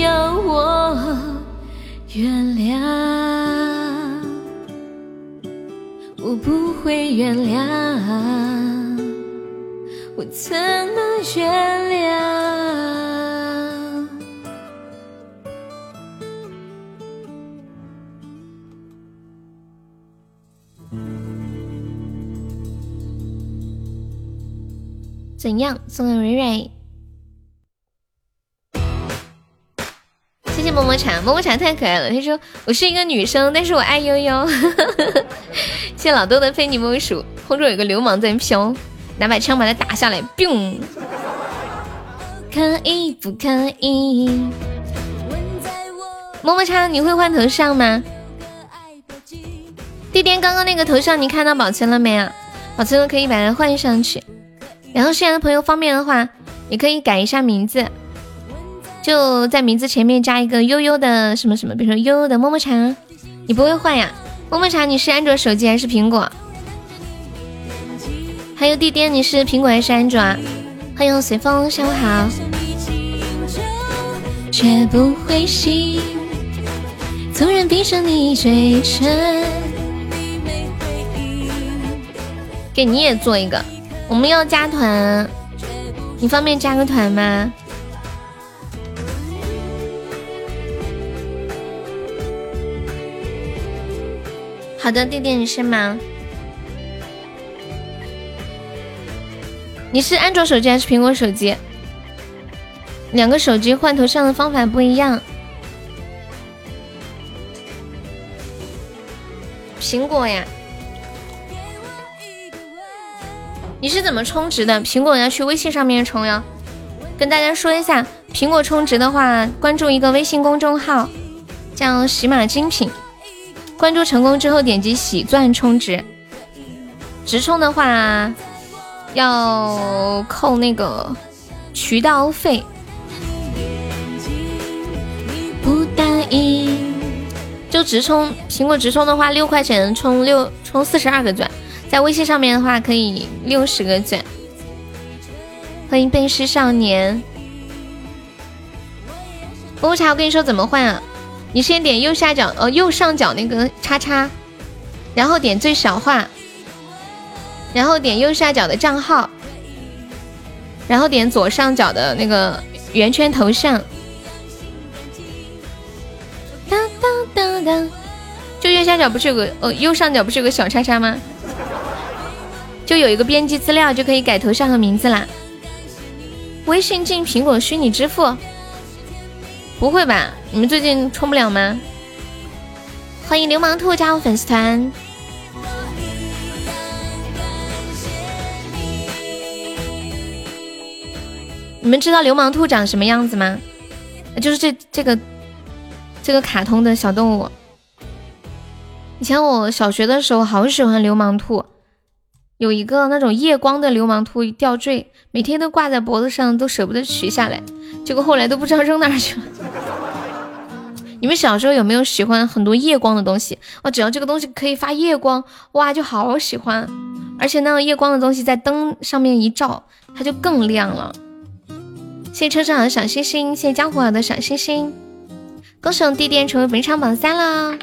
A: 要我原谅，我不会原谅，我怎么原谅？怎样？送给蕊谢谢么么茶，么么茶太可爱了。他说我是一个女生，但是我爱悠悠。谢 [LAUGHS] 谢老豆的非你莫属。空中有个流氓在飘，拿把枪把他打下来。biu。可以不可以？么么茶，你会换头像吗？弟弟，刚刚那个头像你看到保存了没啊？保存了可以把它换上去。然后现在的朋友方便的话，也可以改一下名字。就在名字前面加一个悠悠的什么什么，比如说悠悠的么么茶，你不会换呀？么么茶，你是安卓手机还是苹果？还有弟弟，你是苹果还是安卓啊？欢迎随风，下午好。绝不灰心，纵然闭上你嘴唇。给你也做一个，我们要加团，你方便加个团吗？好的，弟弟你是吗？你是安卓手机还是苹果手机？两个手机换头像的方法不一样。苹果呀，你是怎么充值的？苹果要去微信上面充呀。跟大家说一下，苹果充值的话，关注一个微信公众号，叫喜马精品。关注成功之后，点击喜钻充值。直充的话要扣那个渠道费。不答应。就直充，苹果直充的话，六块钱充六充四十二个钻，在微信上面的话可以六十个钻。欢迎背诗少年。乌茶，我跟你说怎么换啊？你先点右下角，呃，右上角那个叉叉，然后点最小化，然后点右下角的账号，然后点左上角的那个圆圈头像。当当当当，就右下角不是有个，呃，右上角不是有个小叉叉吗？就有一个编辑资料，就可以改头像和名字啦。微信进苹果虚拟支付。不会吧？你们最近充不了吗？欢迎流氓兔加入粉丝团。你们知道流氓兔长什么样子吗？就是这这个这个卡通的小动物。以前我小学的时候好喜欢流氓兔，有一个那种夜光的流氓兔吊坠，每天都挂在脖子上，都舍不得取下来。结果后来都不知道扔哪去了。[LAUGHS] 你们小时候有没有喜欢很多夜光的东西？哦，只要这个东西可以发夜光，哇，就好喜欢。而且那个夜光的东西在灯上面一照，它就更亮了。谢谢车上的小星星，谢谢江湖儿的小星星，恭喜我弟弟成为本场榜三了。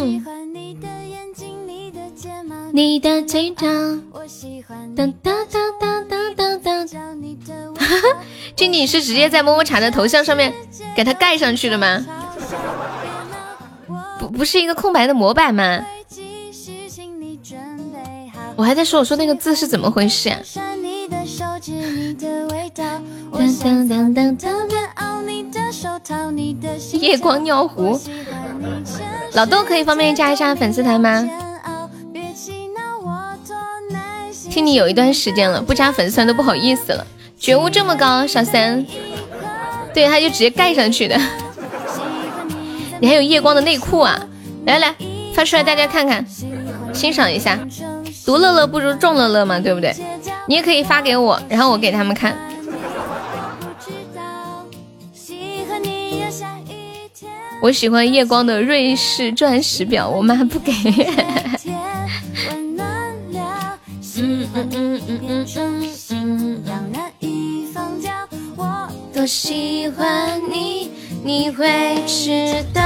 A: 嗯。你的嘴角，当当当当当当当。哈哈，静静是直接在么么茶的头像上面给它盖上去的吗？[LAUGHS] 不，不是一个空白的模板吗？我还在说，我说那个字是怎么回事呀？夜光尿壶，老豆可以方便加一下粉丝团吗？听你有一段时间了，不加粉丝团都不好意思了。觉悟这么高，小三，对，他就直接盖上去的。你还有夜光的内裤啊？来来，发出来大家看看，欣赏一下。独乐乐不如众乐乐嘛，对不对？你也可以发给我，然后我给他们看。我喜欢夜光的瑞士钻石表，我妈不给。嗯嗯嗯嗯嗯嗯，让那一方掉。我多喜欢你，你会知道。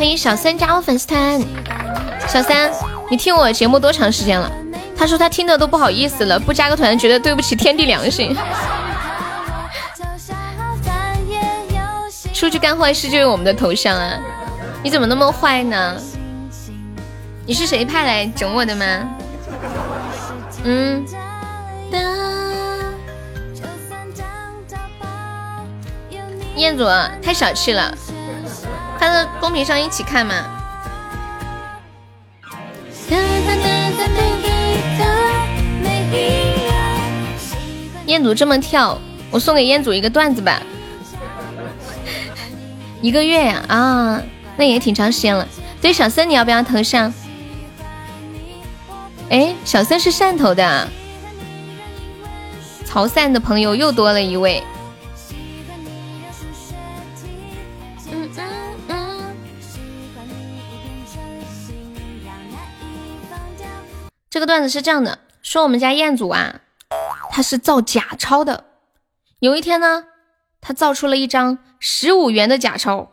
A: 欢迎小三加入粉丝团，小三，你听我节目多长时间了？他说他听的都不好意思了，不加个团觉得对不起天地良心。出去干坏事就用我们的头像啊？你怎么那么坏呢？你是谁派来整我的吗？嗯。彦祖太小气了。发到公屏上一起看嘛。彦祖这么跳，我送给彦祖一个段子吧。[LAUGHS] 一个月呀啊，那也挺长时间了。对，小森你要不要头像？哎，小森是汕头的，潮汕的朋友又多了一位。这个段子是这样的，说我们家彦祖啊，他是造假钞的。有一天呢，他造出了一张十五元的假钞，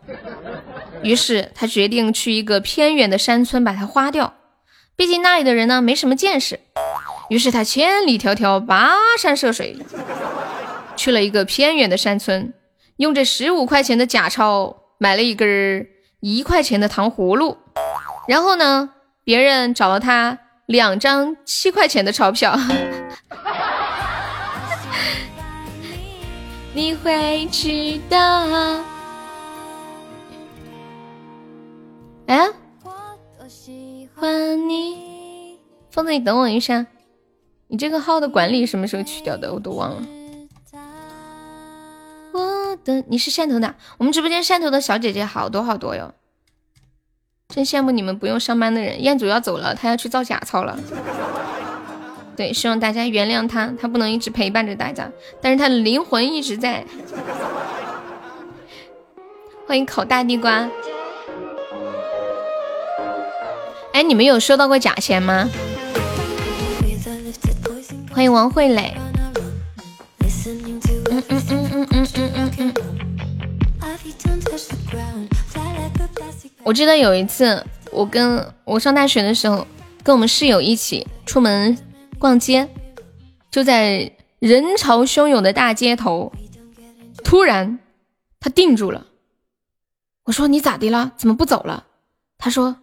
A: 于是他决定去一个偏远的山村把它花掉。毕竟那里的人呢没什么见识，于是他千里迢迢跋山涉水，去了一个偏远的山村，用这十五块钱的假钞买了一根一块钱的糖葫芦。然后呢，别人找了他。两张七块钱的钞票，[LAUGHS] 你会知道。哎，我喜欢你，疯子，你等我一下，你这个号的管理什么时候去掉的？我都忘了。我的，你是汕头的？我们直播间汕头的小姐姐好多好多哟。真羡慕你们不用上班的人。彦祖要走了，他要去造假钞了。对，希望大家原谅他，他不能一直陪伴着大家，但是他的灵魂一直在。欢迎烤大地瓜。哎，你们有收到过假钱吗？欢迎王慧磊。嗯嗯嗯嗯嗯嗯嗯嗯。我记得有一次，我跟我上大学的时候，跟我们室友一起出门逛街，就在人潮汹涌的大街头，突然他定住了。我说：“你咋的了？怎么不走了？”他说：“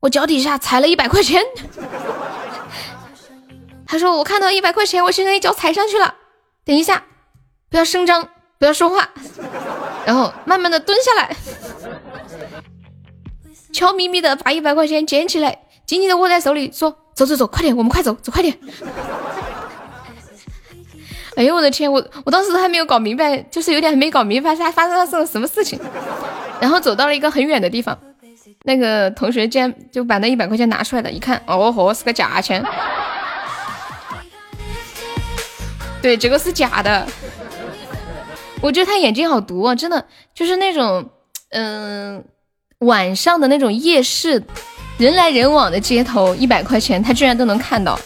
A: 我脚底下踩了一百块钱。[LAUGHS] ”他说我看到一百块钱，我现在一脚踩上去了。等一下，不要声张，不要说话，然后慢慢的蹲下来，悄咪咪的把一百块钱捡起来，紧紧的握在手里，说走走走，快点，我们快走，走快点。[LAUGHS] 哎呦我的天，我我当时还没有搞明白，就是有点没搞明白，他发生了什么事情。然后走到了一个很远的地方，那个同学竟然就把那一百块钱拿出来了，一看，哦豁，是个假钱。对，这个是假的。我觉得他眼睛好毒啊，真的，就是那种，嗯，晚上的那种夜市，人来人往的街头，一百块钱他居然都能看到。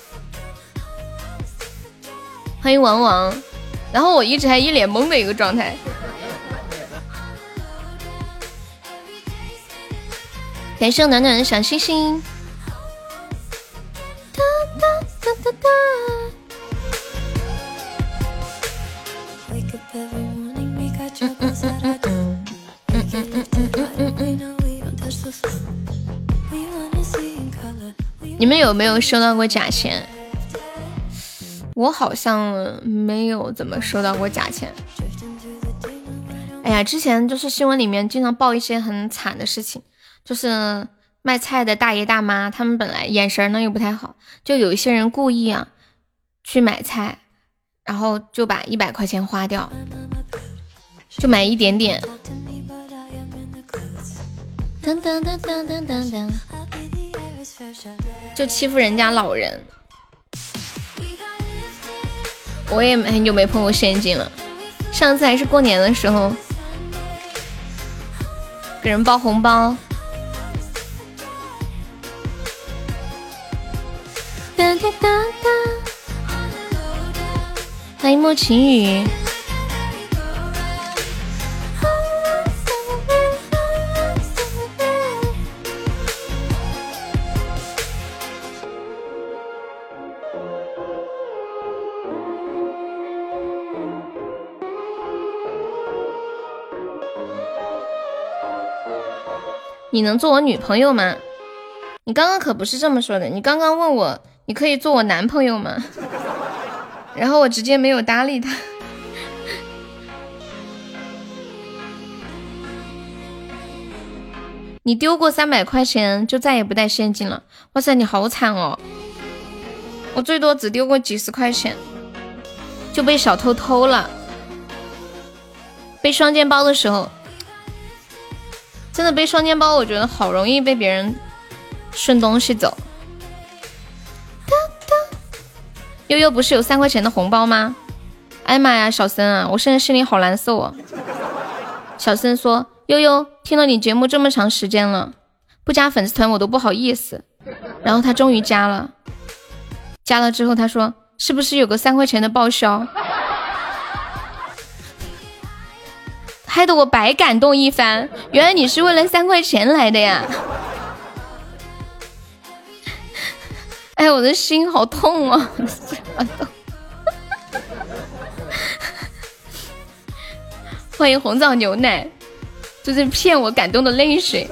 A: 欢迎王王，然后我一直还一脸懵的一个状态。感谢暖暖的小星星。哒哒哒哒哒。你们有没有收到过假钱？我好像没有怎么收到过假钱。哎呀，之前就是新闻里面经常报一些很惨的事情，就是卖菜的大爷大妈，他们本来眼神呢又不太好，就有一些人故意啊去买菜，然后就把一百块钱花掉，就买一点点，就欺负人家老人。我也很久没碰过现金了，上次还是过年的时候给人包红包。哒哒哒哒，欢迎莫晴雨。你能做我女朋友吗？你刚刚可不是这么说的，你刚刚问我你可以做我男朋友吗？[LAUGHS] 然后我直接没有搭理他。[LAUGHS] 你丢过三百块钱就再也不带现金了？哇塞，你好惨哦！我最多只丢过几十块钱，就被小偷偷了。背双肩包的时候。真的背双肩包，我觉得好容易被别人顺东西走。悠悠不是有三块钱的红包吗？哎妈呀，小森啊，我现在心里好难受啊。小森说：“悠悠听了你节目这么长时间了，不加粉丝团我都不好意思。”然后他终于加了，加了之后他说：“是不是有个三块钱的报销？”害得我白感动一番，原来你是为了三块钱来的呀！[LAUGHS] 哎，我的心好痛啊！[LAUGHS] 欢迎红枣牛奶，就是骗我感动的泪水，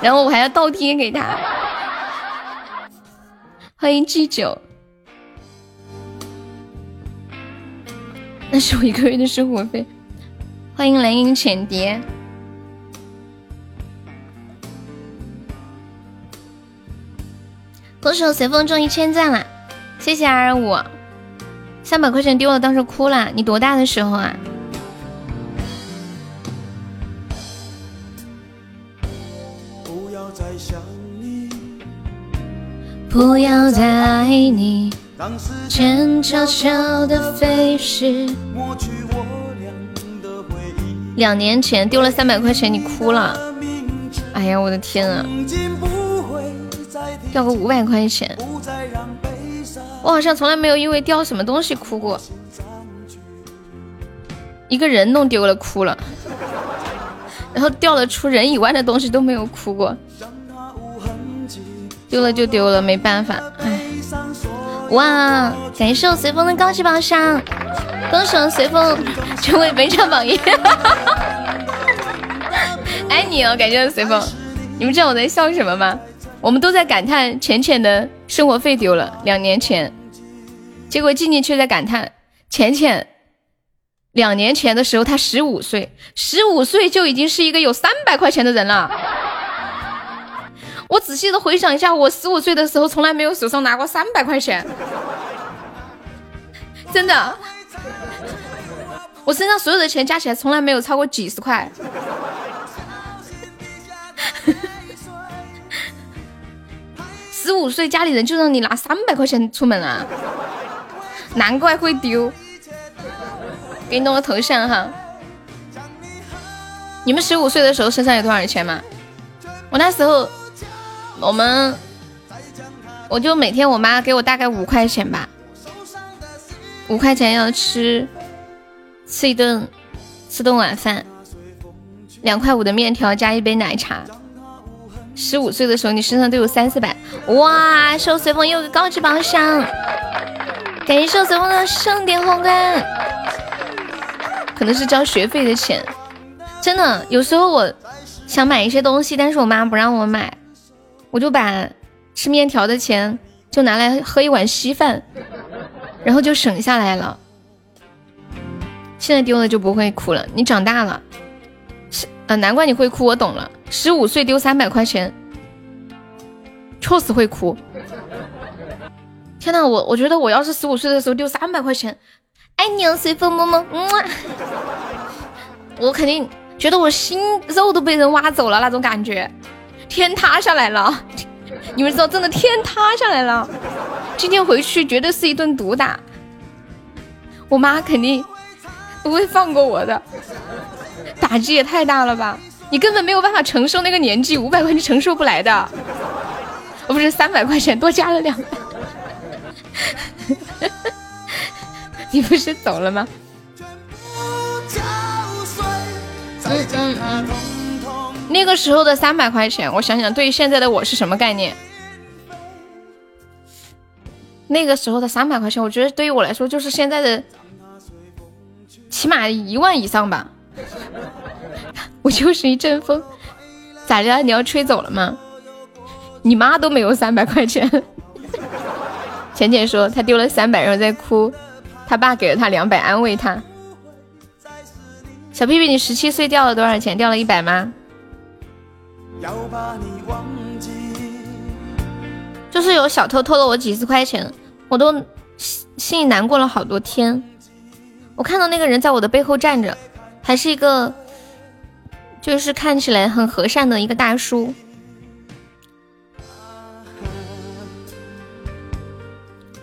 A: 然后我还要倒贴给他。欢迎 G 九，那是我一个月的生活费。欢迎蓝影浅蝶，歌手随风中一千赞了，谢谢二五，三百块钱丢了，当时哭了。你多大的时候啊？不要再想你，不要再爱你，让时间悄悄的飞逝。两年前丢了三百块钱，你哭了。哎呀，我的天啊！掉个五百块钱，我好像从来没有因为掉什么东西哭过。一个人弄丢了哭了，然后掉了除人以外的东西都没有哭过。丢了就丢了，没办法。哎，哇！感谢我随风的高级宝箱。恭喜随风成为本场榜一，爱 [LAUGHS] 你哦！感谢随风，你们知道我在笑什么吗？我们都在感叹浅浅的生活费丢了，两年前结果静静却在感叹，浅浅两年前的时候他十五岁，十五岁就已经是一个有三百块钱的人了。我仔细的回想一下，我十五岁的时候从来没有手上拿过三百块钱，真的，我身上所有的钱加起来从来没有超过几十块。[LAUGHS] 十五岁家里人就让你拿三百块钱出门啊，难怪会丢。给你弄个头像哈。你们十五岁的时候身上有多少钱吗？我那时候。我们，我就每天我妈给我大概五块钱吧，五块钱要吃吃一顿吃顿晚饭，两块五的面条加一杯奶茶。十五岁的时候你身上都有三四百，哇！受随风又个高级宝箱，感谢受随风的盛典红干，可能是交学费的钱。真的，有时候我想买一些东西，但是我妈不让我买。我就把吃面条的钱就拿来喝一碗稀饭，然后就省下来了。现在丢了就不会哭了。你长大了，是啊，难怪你会哭。我懂了，十五岁丢三百块钱，确实会哭。天呐，我我觉得我要是十五岁的时候丢三百块钱，爱你哦，随风么么，嗯，我肯定觉得我心肉都被人挖走了那种感觉。天塌下来了！你们知道，真的天塌下来了。今天回去绝对是一顿毒打，我妈肯定不会放过我的。打击也太大了吧！你根本没有办法承受那个年纪，五百块钱承受不来的。我不是三百块钱多加了两百。[LAUGHS] 你不是走了吗？嗯嗯嗯。那个时候的三百块钱，我想想，对于现在的我是什么概念？那个时候的三百块钱，我觉得对于我来说就是现在的起码一万以上吧。[LAUGHS] 我就是一阵风，咋的？你要吹走了吗？你妈都没有三百块钱。[LAUGHS] 浅浅说他丢了三百，然后在哭，他爸给了他两百安慰他。小屁屁，你十七岁掉了多少钱？掉了一百吗？要把你忘记就是有小偷偷了我几十块钱，我都心心里难过了好多天。我看到那个人在我的背后站着，还是一个，就是看起来很和善的一个大叔。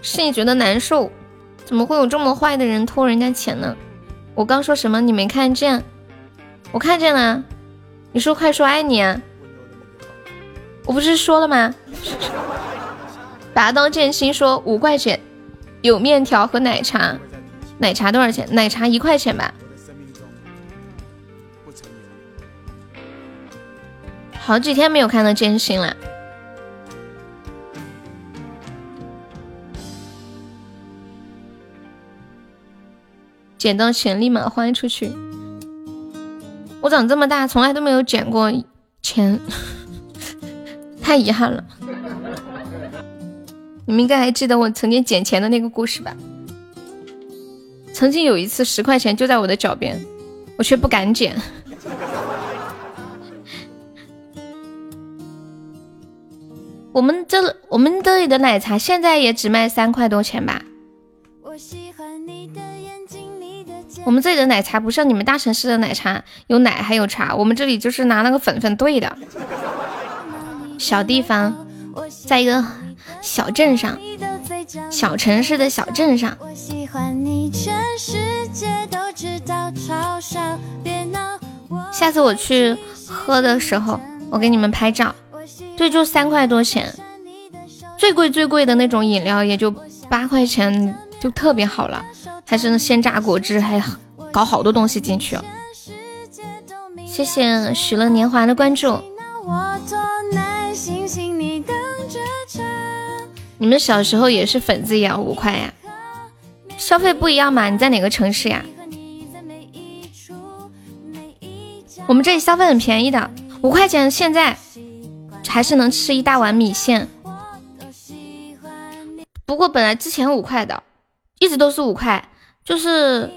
A: 心里觉得难受，怎么会有这么坏的人偷人家钱呢？我刚说什么？你没看见？我看见了。你说快说爱你啊！我不是说了吗？拔刀剑心说五块钱有面条和奶茶，奶茶多少钱？奶茶一块钱吧。好几天没有看到剑心了，捡到钱立马花出去。我长这么大从来都没有捡过钱。太遗憾了，[LAUGHS] 你们应该还记得我曾经捡钱的那个故事吧？曾经有一次十块钱就在我的脚边，我却不敢捡。[LAUGHS] 我们这我们这里的奶茶现在也只卖三块多钱吧？我们这里的奶茶不像你们大城市的奶茶有奶还有茶，我们这里就是拿那个粉粉兑的。小地方，在一个小镇上，小城市的小镇上。下次我去喝的时候，我给你们拍照。这就三块多钱，最贵最贵的那种饮料也就八块钱，就特别好了。还是鲜榨果汁，还搞好多东西进去。谢谢许乐年华的关注。你们小时候也是粉子也要五块呀？消费不一样嘛？你在哪个城市呀？我们这里消费很便宜的，五块钱现在还是能吃一大碗米线。不过本来之前五块的，一直都是五块，就是，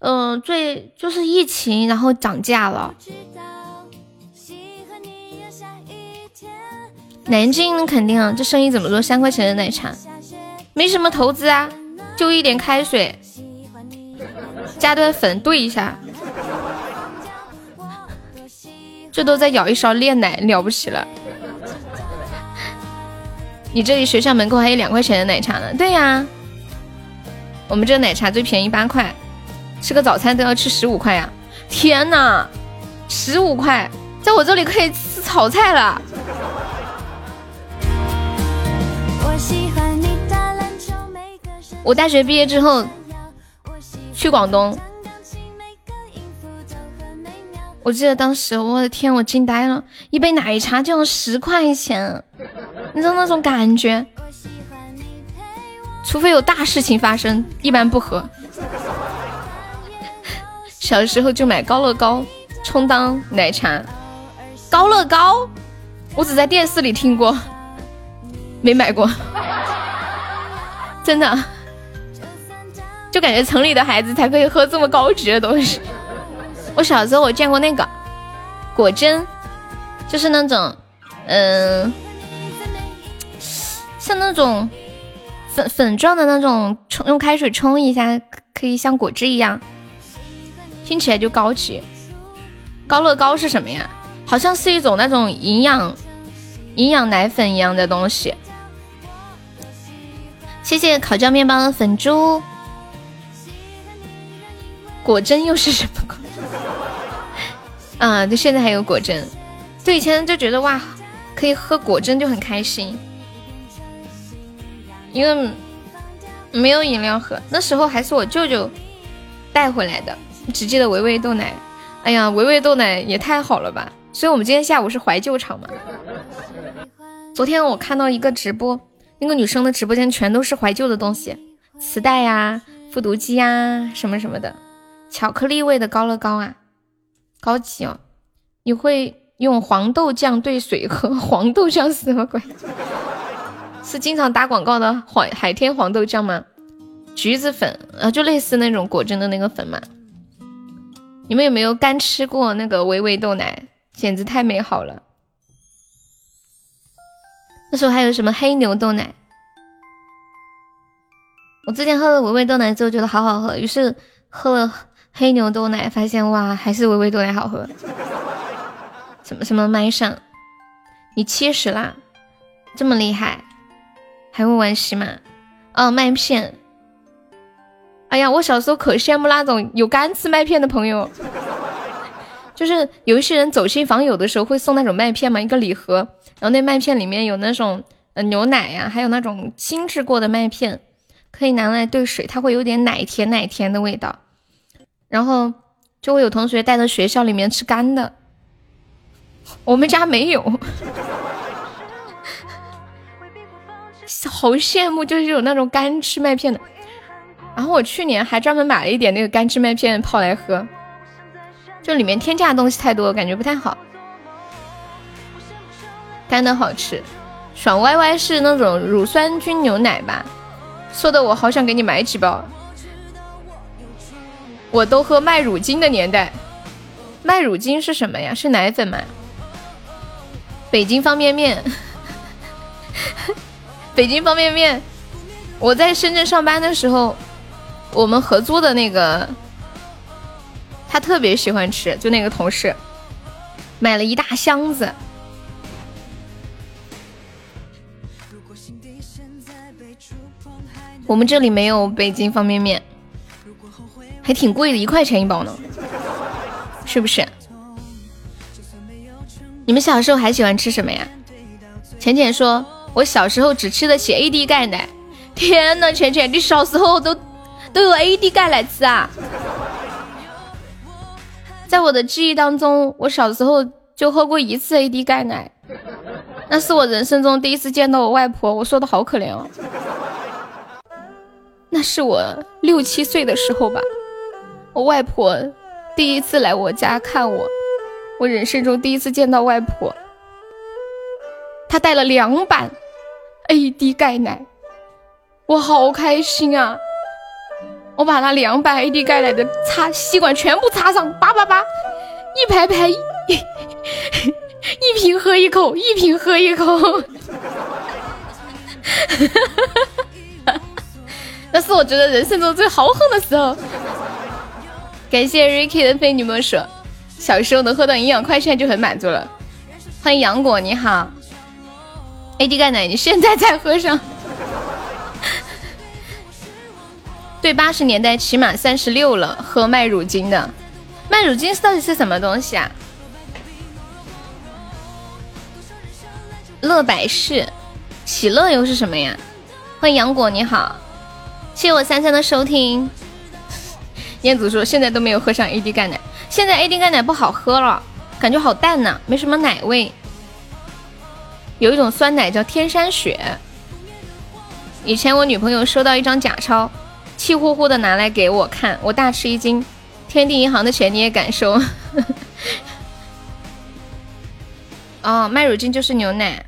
A: 嗯，最就是疫情，然后涨价了。南京肯定啊，这生意怎么做？三块钱的奶茶，没什么投资啊，就一点开水，加点粉兑一下，最多再舀一勺炼奶，了不起了。你这里学校门口还有两块钱的奶茶呢？对呀，我们这奶茶最便宜八块，吃个早餐都要吃十五块呀！天呐，十五块，在我这里可以吃炒菜了。我大学毕业之后去广东，我记得当时我的天，我惊呆了，一杯奶茶就要十块钱，你知道那种感觉？除非有大事情发生，一般不喝。小时候就买高乐高充当奶茶，高乐高，我只在电视里听过，没买过，真的。就感觉城里的孩子才可以喝这么高级的东西。我小时候我见过那个果珍，就是那种，嗯，像那种粉粉状的那种，冲用开水冲一下，可以像果汁一样，听起来就高级。高乐高是什么呀？好像是一种那种营养营养奶粉一样的东西。谢谢烤焦面包的粉猪。果真又是什么？[LAUGHS] 啊，对，现在还有果真。对，以前就觉得哇，可以喝果真就很开心，因为没有饮料喝。那时候还是我舅舅带回来的，只记得维维豆奶。哎呀，维维豆奶也太好了吧！所以我们今天下午是怀旧场嘛。昨天我看到一个直播，那个女生的直播间全都是怀旧的东西，磁带呀、复读机呀，什么什么的。巧克力味的高乐高啊，高级哦！你会用黄豆酱兑水喝？黄豆酱是什么鬼？是经常打广告的海海天黄豆酱吗？橘子粉啊，就类似那种果珍的那个粉嘛。你们有没有干吃过那个维维豆奶？简直太美好了！那时候还有什么黑牛豆奶？我之前喝了维维豆奶之后觉得好好喝，于是喝了。黑牛豆奶发现哇，还是维维豆奶好喝。什么什么麦上，你七十啦，这么厉害，还会玩喜马？哦，麦片。哎呀，我小时候可羡慕那种有干吃麦片的朋友。就是有一些人走亲访友的时候会送那种麦片嘛，一个礼盒，然后那麦片里面有那种呃牛奶呀，还有那种精致过的麦片，可以拿来兑水，它会有点奶甜奶甜的味道。然后就会有同学带到学校里面吃干的，我们家没有，好羡慕，就是有那种干吃麦片的。然后我去年还专门买了一点那个干吃麦片泡来喝，就里面添加的东西太多，感觉不太好。干的好吃，爽歪歪是那种乳酸菌牛奶吧？说的我好想给你买几包。我都喝麦乳精的年代，麦乳精是什么呀？是奶粉吗？北京方便面，[LAUGHS] 北京方便面。我在深圳上班的时候，我们合租的那个，他特别喜欢吃，就那个同事买了一大箱子。我们这里没有北京方便面。还挺贵的，一块钱一包呢，是不是？你们小时候还喜欢吃什么呀？浅浅说，我小时候只吃得起 AD 钙奶。天呐，浅浅，你小时候都都有 AD 钙奶吃啊？在我的记忆当中，我小时候就喝过一次 AD 钙奶，那是我人生中第一次见到我外婆，我说的好可怜哦。那是我六七岁的时候吧。我外婆第一次来我家看我，我人生中第一次见到外婆。她带了两板 AD 钙奶，我好开心啊！我把那两百 AD 钙奶的插吸管全部插上，叭叭叭，一排排，[LAUGHS] 一瓶喝一口，一瓶喝一口。[LAUGHS] 那是我觉得人生中最豪横的时候。感谢 Ricky 的非你莫属，小时候能喝到营养快线就很满足了。欢迎杨果，你好。AD 钙奶，你现在才喝上？对，八十年代起码三十六了，喝麦乳精的。麦乳精到底是什么东西啊？乐百氏，喜乐又是什么呀？欢迎杨果，你好，谢谢我三三的收听。[LAUGHS] 彦祖说现在都没有喝上 AD 钙奶，现在 AD 钙奶不好喝了，感觉好淡呐，没什么奶味。有一种酸奶叫天山雪。以前我女朋友收到一张假钞。气呼呼的拿来给我看，我大吃一惊。天地银行的钱你也敢收？[LAUGHS] 哦，麦乳精就是牛奶。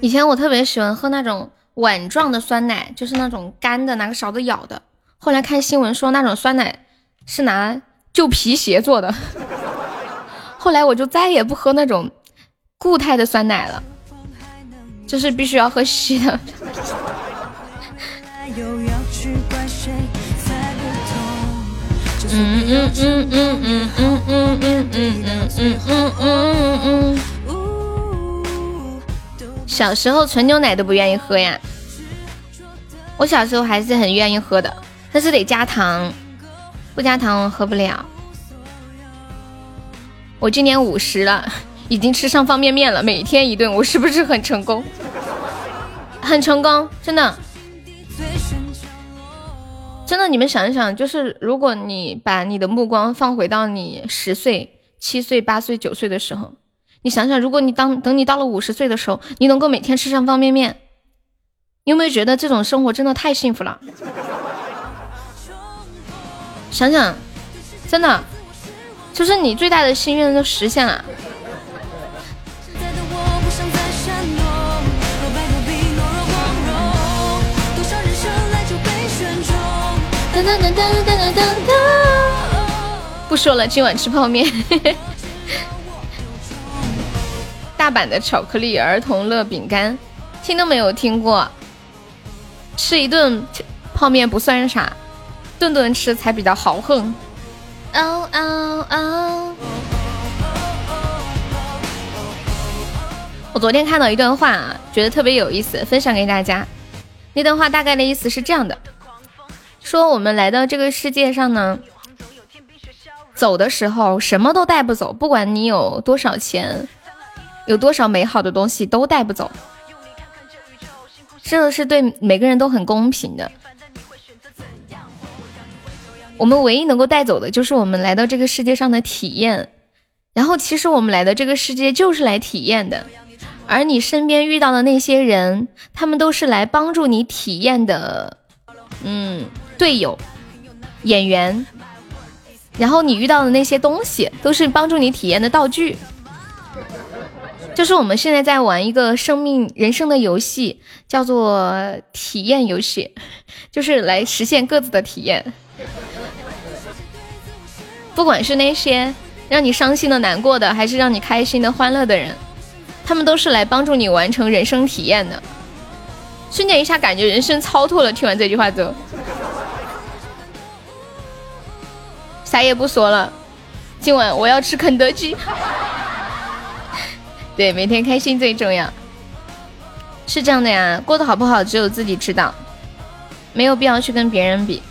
A: 以前我特别喜欢喝那种碗状的酸奶，就是那种干的，拿个勺子舀的。后来看新闻说那种酸奶是拿旧皮鞋做的，[LAUGHS] 后来我就再也不喝那种固态的酸奶了。就是必须要喝稀的。嗯嗯嗯嗯嗯嗯嗯嗯嗯嗯嗯嗯嗯。小时候纯牛奶都不愿意喝呀。我小时候还是很愿意喝的，但是得加糖，不加糖我喝不了。我今年五十了。已经吃上方便面了，每天一顿，我是不是很成功？很成功，真的，真的。你们想一想，就是如果你把你的目光放回到你十岁、七岁、八岁、九岁的时候，你想想，如果你当等你到了五十岁的时候，你能够每天吃上方便面，你有没有觉得这种生活真的太幸福了？想想，真的，就是你最大的心愿都实现了。说了，今晚吃泡面。[LAUGHS] 大阪的巧克力儿童乐饼干，听都没有听过。吃一顿泡面不算啥，顿顿吃才比较豪横。哦哦哦！我昨天看到一段话啊，觉得特别有意思，分享给大家。那段话大概的意思是这样的。说我们来到这个世界上呢，走的时候什么都带不走，不管你有多少钱，有多少美好的东西都带不走。这个是对每个人都很公平的。我们唯一能够带走的就是我们来到这个世界上的体验。然后其实我们来到这个世界就是来体验的，而你身边遇到的那些人，他们都是来帮助你体验的。嗯。队友、演员，然后你遇到的那些东西，都是帮助你体验的道具。就是我们现在在玩一个生命人生的游戏，叫做体验游戏，[LAUGHS] 就是来实现各自的体验。不管是那些让你伤心的、难过的，还是让你开心的、欢乐的人，他们都是来帮助你完成人生体验的。瞬间一下感觉人生超脱了，听完这句话之后。啥也不说了，今晚我要吃肯德基。[LAUGHS] 对，每天开心最重要，是这样的呀。过得好不好，只有自己知道，没有必要去跟别人比，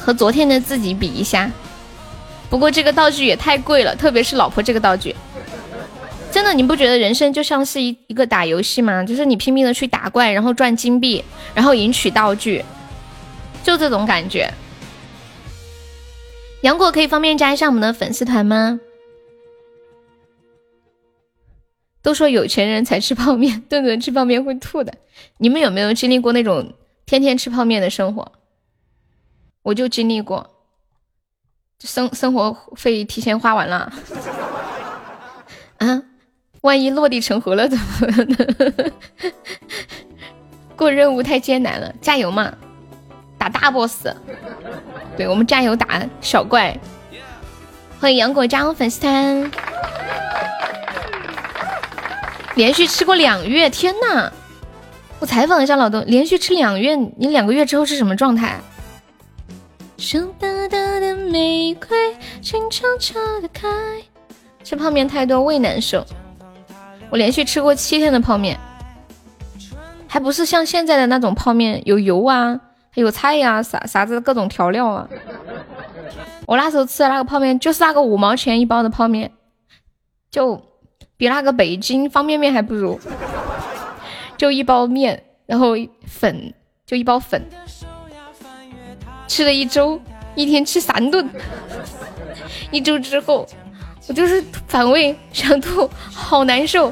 A: 和昨天的自己比一下。不过这个道具也太贵了，特别是老婆这个道具，真的，你不觉得人生就像是一一个打游戏吗？就是你拼命的去打怪，然后赚金币，然后赢取道具，就这种感觉。杨果可以方便加一下我们的粉丝团吗？都说有钱人才吃泡面，顿顿吃泡面会吐的。你们有没有经历过那种天天吃泡面的生活？我就经历过，生生活费提前花完了。[LAUGHS] 啊，万一落地成盒了怎么办？[LAUGHS] 过任务太艰难了，加油嘛！打大 boss，对我们加油打小怪。欢迎杨果加入粉丝团。连续吃过两月，天呐！我采访一下老豆，连续吃两月，你两个月之后是什么状态？吃泡面太多，胃难受。我连续吃过七天的泡面，还不是像现在的那种泡面，有油啊，有菜呀，啥啥子各种调料啊。我那时候吃的那个泡面，就是那个五毛钱一包的泡面，就比那个北京方便面还不如。就一包面，然后粉，就一包粉，吃了一周，一天吃三顿。一周之后。我就是反胃想吐，好难受。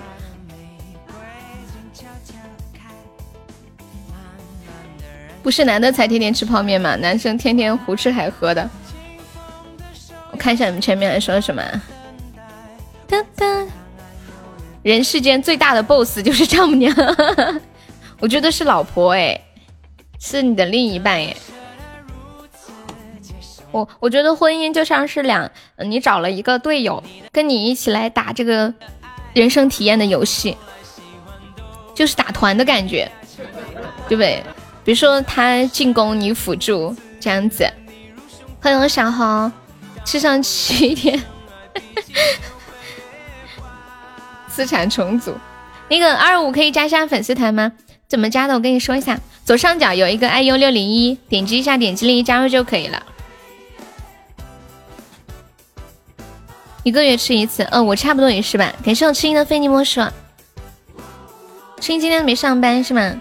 A: 不是男的才天天吃泡面吗？男生天天胡吃海喝的。我看一下你们前面还说什么。哒哒，人世间最大的 boss 就是丈母娘。[LAUGHS] 我觉得是老婆哎，是你的另一半哎。我我觉得婚姻就像是两，你找了一个队友，跟你一起来打这个人生体验的游戏，就是打团的感觉，对不对？比如说他进攻，你辅助，这样子。欢迎小红，吃上七天，[LAUGHS] 资产重组。那个二五可以加下粉丝团吗？怎么加的？我跟你说一下，左上角有一个 iu 六零一，点击一下，点击立即加入就可以了。一个月吃一次，嗯，我差不多也是吧。感谢我吃音的非你莫属。吃音今天没上班是吗？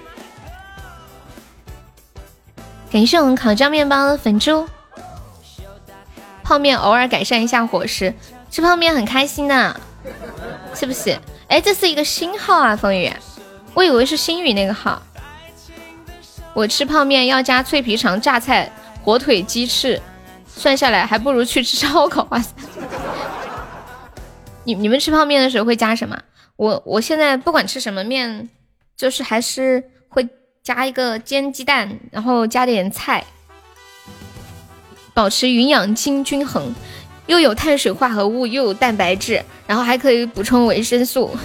A: 感谢我们烤焦面包的粉猪。泡面偶尔改善一下伙食，吃泡面很开心的，是不是？哎，这是一个新号啊，风雨，我以为是新宇那个号。我吃泡面要加脆皮肠、榨菜、火腿、鸡翅，算下来还不如去吃烧烤。[LAUGHS] 哇塞！你你们吃泡面的时候会加什么？我我现在不管吃什么面，就是还是加一个煎鸡蛋，然后加点菜，保持营养均均衡，又有碳水化合物，又有蛋白质，然后还可以补充维生素。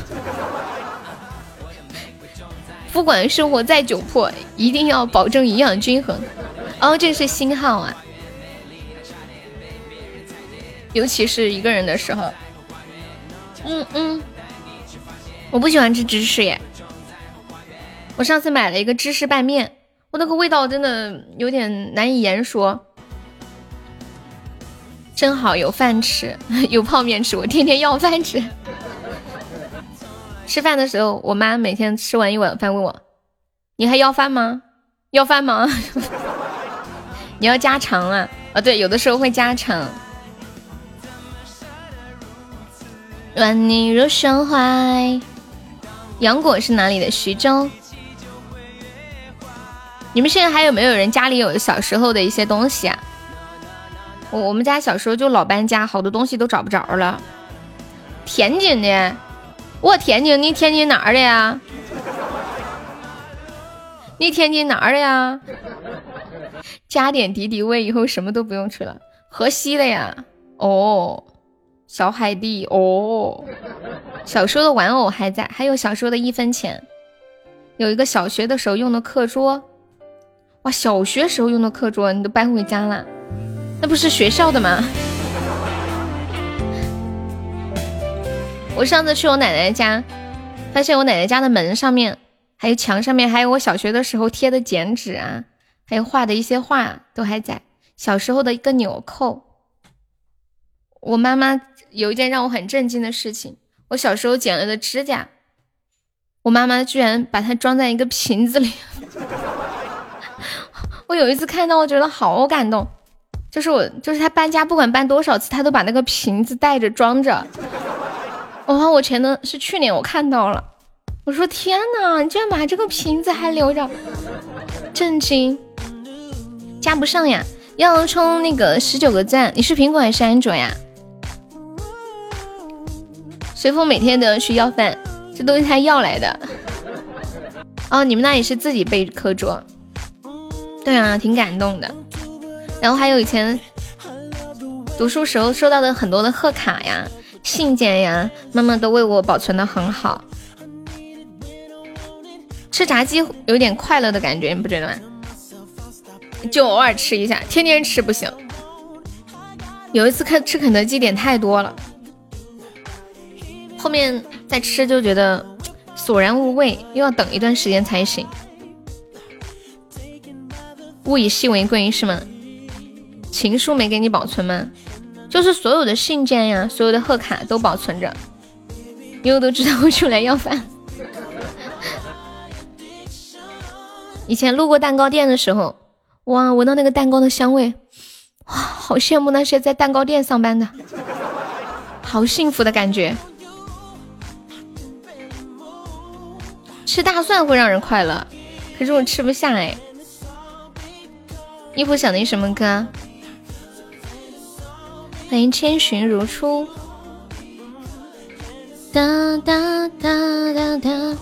A: [LAUGHS] 不管生活再窘迫，一定要保证营养均衡。哦，这是新号啊，尤其是一个人的时候。嗯嗯，我不喜欢吃芝士耶。我上次买了一个芝士拌面，我那个味道真的有点难以言说。真好，有饭吃，[LAUGHS] 有泡面吃，我天天要饭吃。吃饭的时候，我妈每天吃完一碗饭问我：“你还要饭吗？要饭吗？[LAUGHS] 你要加肠啊？”啊，对，有的时候会加肠。软你入胸怀。杨果是哪里的？徐州。你们现在还有没有人家里有小时候的一些东西啊？我我们家小时候就老搬家，好多东西都找不着了。天津的，我天津，你天津哪儿的呀？你天津哪儿的呀？加点敌敌畏，以后什么都不用吃了。河西的呀？哦。小海蒂哦，小时候的玩偶还在，还有小时候的一分钱，有一个小学的时候用的课桌，哇，小学时候用的课桌你都搬回家了，那不是学校的吗？[LAUGHS] 我上次去我奶奶家，发现我奶奶家的门上面，还有墙上面，还有我小学的时候贴的剪纸啊，还有画的一些画都还在，小时候的一个纽扣，我妈妈。有一件让我很震惊的事情，我小时候剪了的指甲，我妈妈居然把它装在一个瓶子里。我有一次看到，我觉得好感动，就是我，就是他搬家，不管搬多少次，他都把那个瓶子带着装着。哇，我前的是去年我看到了，我说天哪，你居然把这个瓶子还留着，震惊！加不上呀，要充那个十九个赞。你是苹果还是安卓呀？随风每天都要去要饭，这都是他要来的。哦，你们那也是自己备课桌？对啊，挺感动的。然后还有以前读书时候收到的很多的贺卡呀、信件呀，妈妈都为我保存的很好。吃炸鸡有点快乐的感觉，你不觉得吗？就偶尔吃一下，天天吃不行。有一次看吃肯德基点太多了，后面再吃就觉得索然无味，又要等一段时间才行。物以稀为贵是吗？情书没给你保存吗？就是所有的信件呀，所有的贺卡都保存着。因为都知道会出来要饭。[LAUGHS] 以前路过蛋糕店的时候，哇，闻到那个蛋糕的香味。哇，好羡慕那些在蛋糕店上班的，好幸福的感觉。吃大蒜会让人快乐，可是我吃不下哎。衣服想听什么歌？欢迎千寻如初。哒哒哒哒哒。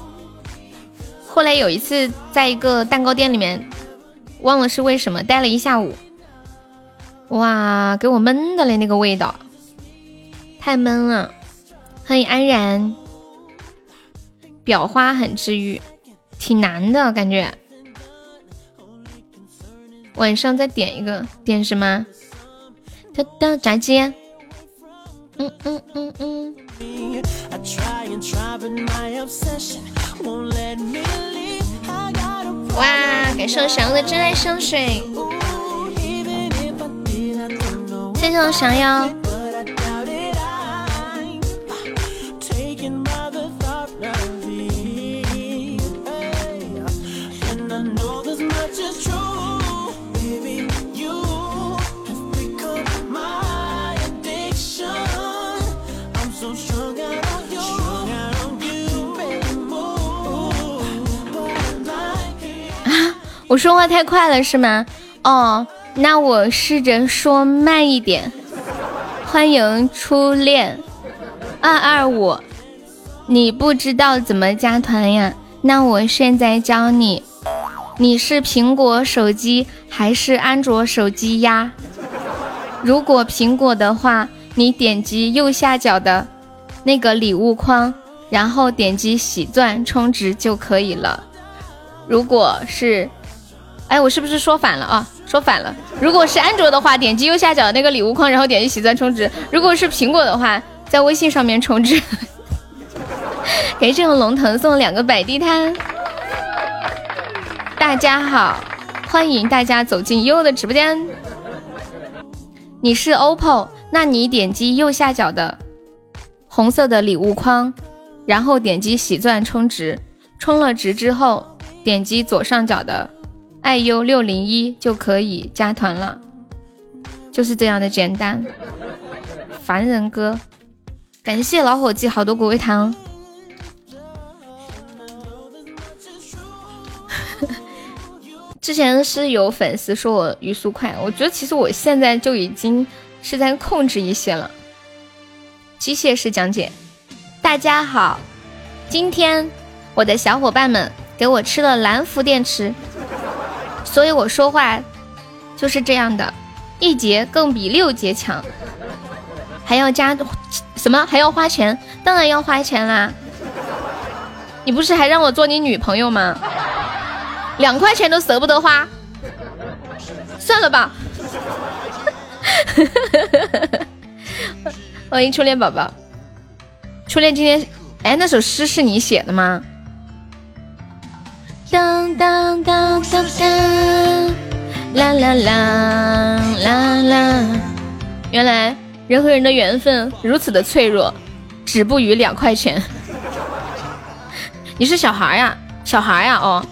A: 后来有一次在一个蛋糕店里面，忘了是为什么，待了一下午。哇，给我闷的嘞，那个味道太闷了。欢迎安然，裱花很治愈，挺难的感觉。晚上再点一个，点什么？哒哒炸鸡。嗯嗯嗯嗯。哇，感谢我小羊的真爱香水。谢谢我降妖。我说话太快了是吗？哦。那我试着说慢一点。欢迎初恋二二五，你不知道怎么加团呀？那我现在教你。你是苹果手机还是安卓手机呀？如果苹果的话，你点击右下角的那个礼物框，然后点击喜钻充值就可以了。如果是，哎，我是不是说反了啊？说反了，如果是安卓的话，点击右下角那个礼物框，然后点击喜钻充值；如果是苹果的话，在微信上面充值。[LAUGHS] 给这种龙腾送两个摆地摊。大家好，欢迎大家走进悠悠的直播间。你是 OPPO，那你点击右下角的红色的礼物框，然后点击喜钻充值，充了值之后，点击左上角的。爱优六零一就可以加团了，就是这样的简单。凡人哥，感谢老伙计好多果味糖。[LAUGHS] 之前是有粉丝说我语速快，我觉得其实我现在就已经是在控制一些了。机械式讲解，大家好，今天我的小伙伴们给我吃了蓝伏电池。所以我说话就是这样的，一节更比六节强，还要加什么？还要花钱？当然要花钱啦！你不是还让我做你女朋友吗？两块钱都舍不得花，算了吧。[LAUGHS] 欢迎初恋宝宝，初恋今天，哎，那首诗是你写的吗？当当当当当，啦啦啦啦啦！原来人和人的缘分如此的脆弱，止步于两块钱。你是小孩呀，小孩呀，哦，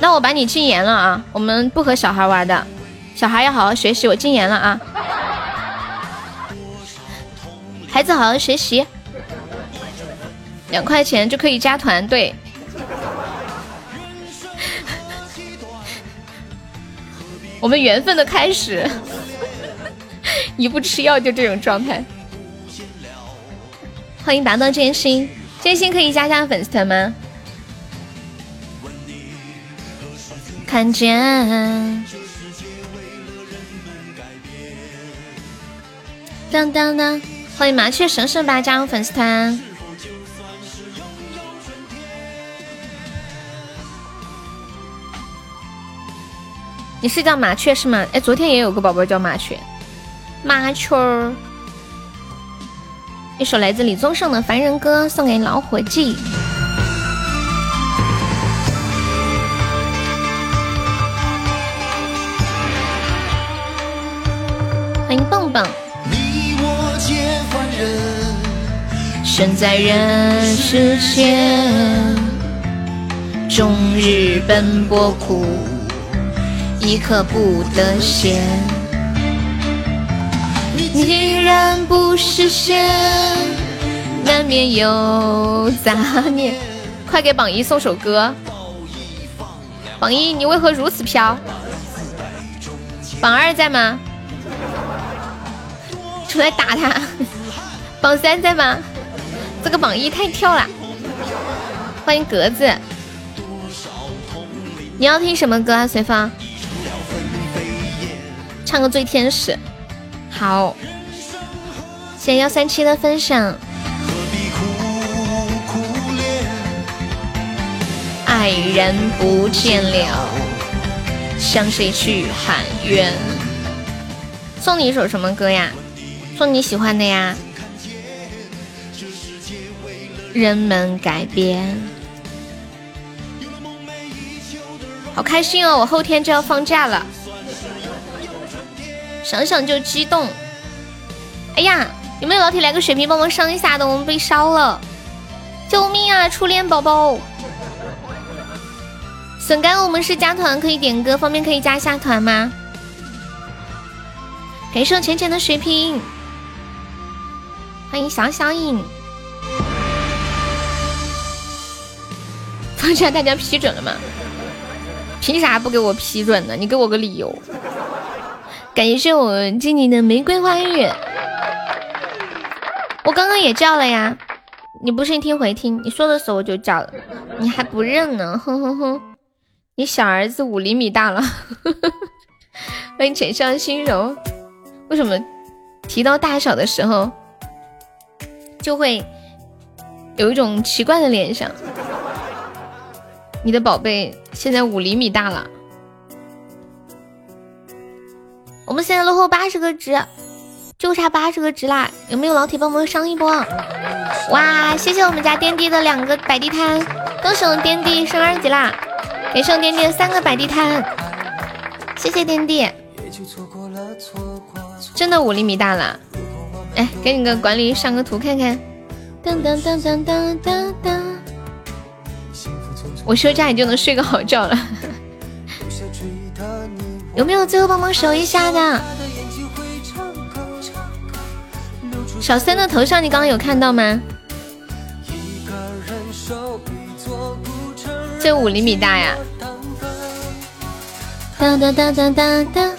A: 那我把你禁言了啊！我们不和小孩玩的，小孩要好好学习，我禁言了啊！孩子好好学习，两块钱就可以加团，对。我们缘分的开始，[LAUGHS] 一不吃药就这种状态。欢迎达到真心，真心可以加下粉丝团吗？看见。当当当！欢迎麻雀神神吧加入粉丝团。你是叫麻雀是吗？哎，昨天也有个宝宝叫麻雀，麻雀儿。一首来自李宗盛的《凡人歌》送给老伙计。欢迎蹦蹦。身在人世间，终日奔波苦，一刻不得闲。你然不实现，难免有杂念。快给榜一送首歌。榜一，你为何如此飘？榜二在吗？出来打他。榜三在吗？这个榜一太跳了。欢迎格子。你要听什么歌啊？随风。唱个《醉天使》。好，谢谢幺三七的分享。爱人不见了，向谁去喊冤？送你一首什么歌呀？送你喜欢的呀。人们改变，好开心哦！我后天就要放假了。想想就激动，哎呀，有没有老铁来个血瓶帮忙上一下的？我们被烧了，救命啊！初恋宝宝，笋干，我们是加团可以点歌，方便可以加一下团吗？感谢我浅浅的水瓶，欢迎小小影。放假大家批准了吗？凭啥不给我批准呢？你给我个理由。感谢我静静的玫瑰花语，我刚刚也叫了呀，你不信听回听，你说的时候我就叫了，你还不认呢，哼哼哼，你小儿子五厘米大了，欢迎浅笑心柔，为什么提到大小的时候就会有一种奇怪的联想？你的宝贝现在五厘米大了。我们现在落后八十个值，就差八十个值啦！有没有老铁帮忙上一波？哇，谢谢我们家颠地的两个摆地摊，恭喜我们颠地升二级啦！给送颠地的三个摆地摊，谢谢颠地。真的五厘米大了，哎，给你个管理上个图看看。噔噔噔噔噔噔噔，我休假你就能睡个好觉了。有没有最后帮忙守一下的？小森的头像你刚刚有看到吗？这五厘米大呀！当当当当当当！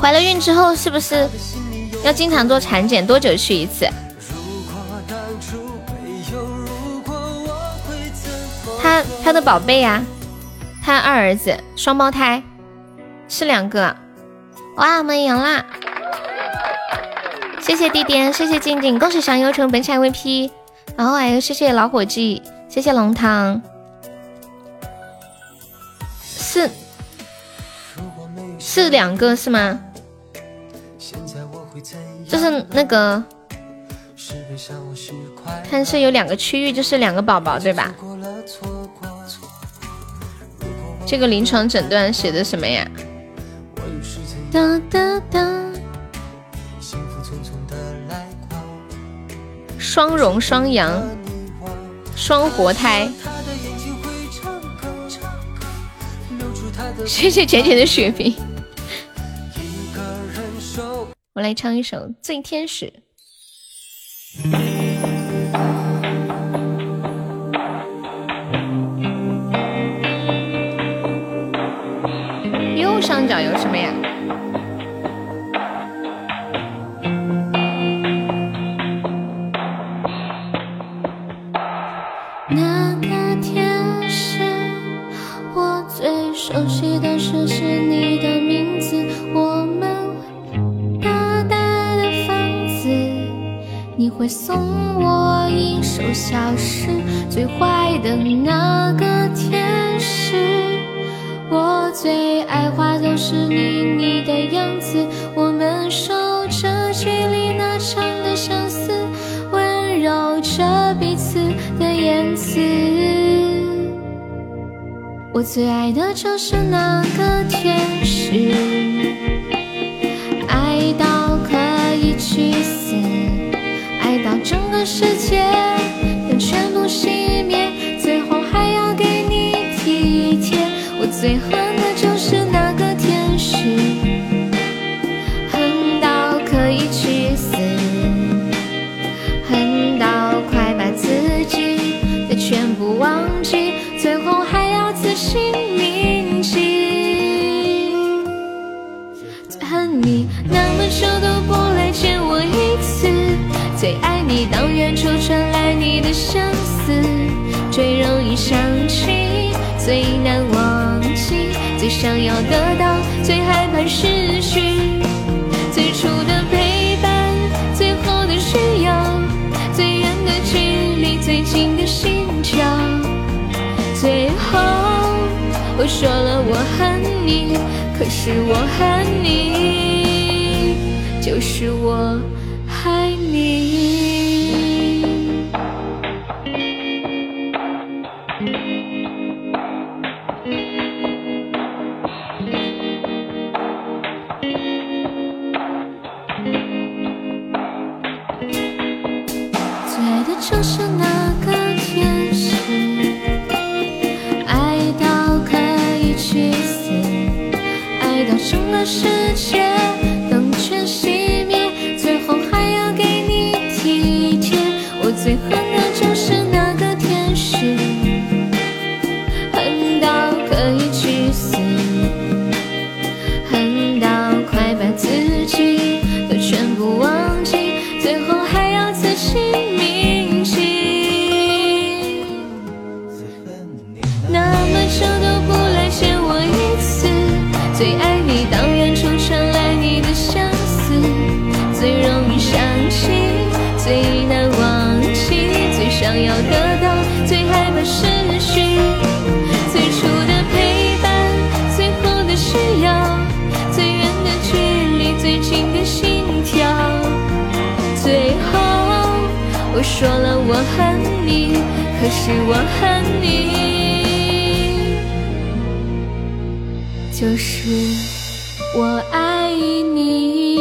A: 怀了孕之后是不是要经常做产检？多久去一次？他他的宝贝呀，他二儿子双胞胎。是两个，哇，我们赢啦！谢谢弟弟，谢谢静静，恭喜小优成本场 VP，然后还有谢谢老伙计，谢谢龙汤，是是两个是吗？就是那个，看是有两个区域，就是两个宝宝对吧？这个临床诊断写的什么呀？哒哒哒，幸福匆匆的来双荣双阳，双活胎。谢谢浅浅的血瓶。我来唱一首《醉天使》。右上角有什么呀？会送我一首小诗，最坏的那个天使。我最爱画都是你你的样子，我们守着距离那长的相思，温柔着彼此的言辞。我最爱的就是那个天使，世界但全部熄当远处传来你的相思，最容易想起，最难忘记，最想要得到，最害怕失去。最初的陪伴，最后的需要，最远的距离，最近的心跳。最后我说了我恨你，可是我恨你，就是我最恨的就是那个天使，可是我恨你，就是我爱你。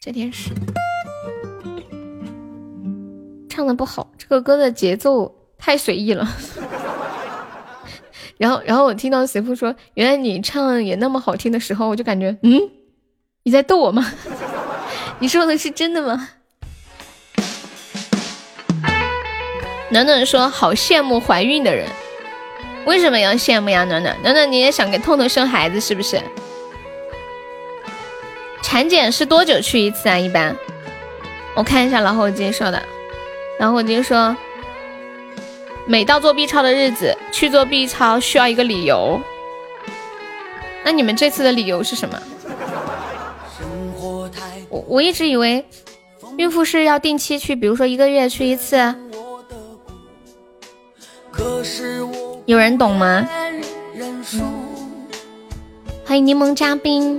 A: 这天使唱的不好，这个歌的节奏太随意了。[LAUGHS] 然后，然后我听到随父说：“原来你唱也那么好听的时候，我就感觉，嗯，你在逗我吗？[LAUGHS] 你说的是真的吗？”暖暖说：“好羡慕怀孕的人，为什么要羡慕呀？暖暖，暖暖，你也想给痛痛生孩子是不是？产检是多久去一次啊？一般？我看一下老伙计说的，老伙计说。”每到做 B 超的日子去做 B 超需要一个理由，那你们这次的理由是什么？我我一直以为孕妇是要定期去，比如说一个月去一次。有人懂吗？欢迎柠檬嘉宾。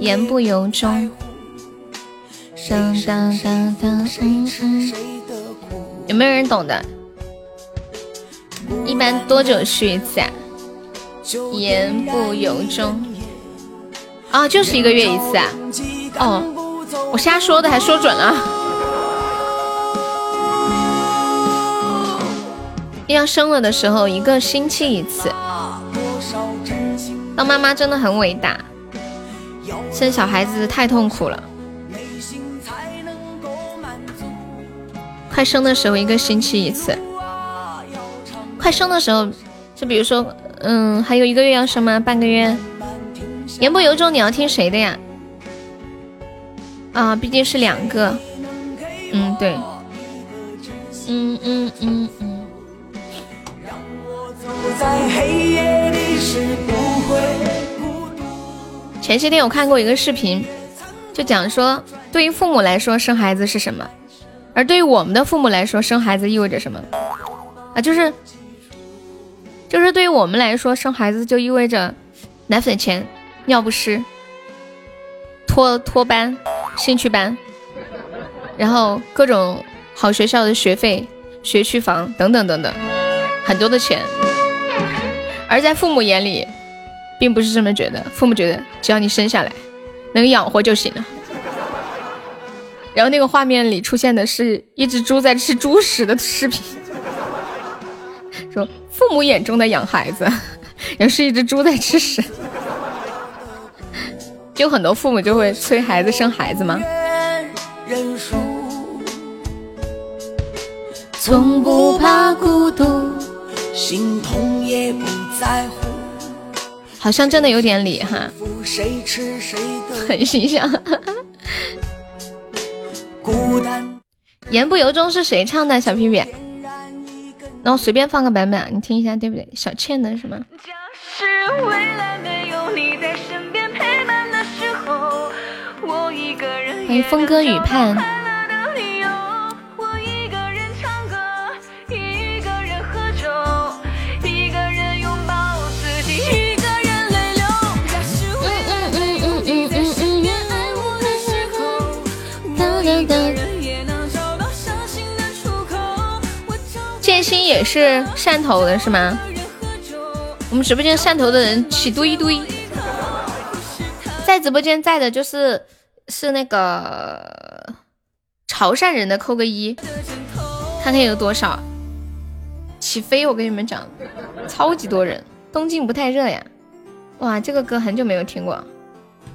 A: 言不由衷。当当当当，嗯嗯，有没有人懂的？一般多久去一次啊？言不由衷。啊，就是一个月一次啊。哦，我瞎说的，还说准了。要生了的时候，一个星期一次。当妈妈真的很伟大，生小孩子太痛苦了。快生的时候一个星期一次，快生的时候，就比如说，嗯，还有一个月要生吗？半个月？言不由衷你要听谁的呀？啊毕竟是两个。嗯对。嗯嗯嗯嗯。前些天我看过一个视频就讲说对于父母来说生孩子是什么而对于我们的父母来说生孩子意味着什么？啊就是就是对于我们来说生孩子就意味着奶粉钱尿不湿、托托班、兴趣班，然后各种好学校的学费、学区房等等等等，很多的钱。而在父母眼里。并不是这么觉得，父母觉得只要你生下来能养活就行了。然后那个画面里出现的是一只猪在吃猪食的视频，说父母眼中的养孩子，也是一只猪在吃屎。就很多父母就会催孩子生孩子吗？从不怕孤独，心痛也不在乎。好像真的有点理哈，很形象。言不由衷是谁唱的？小屁屁，那我随便放个版本，你听一下，对不对？小倩的是吗？欢迎峰哥雨盼。剑心也是汕头的是吗？我们直播间汕头的人起堆堆，在直播间在的就是是那个潮汕人的扣个一，看看有多少。起飞！我跟你们讲，超级多人。东京不太热呀？哇，这个歌很久没有听过，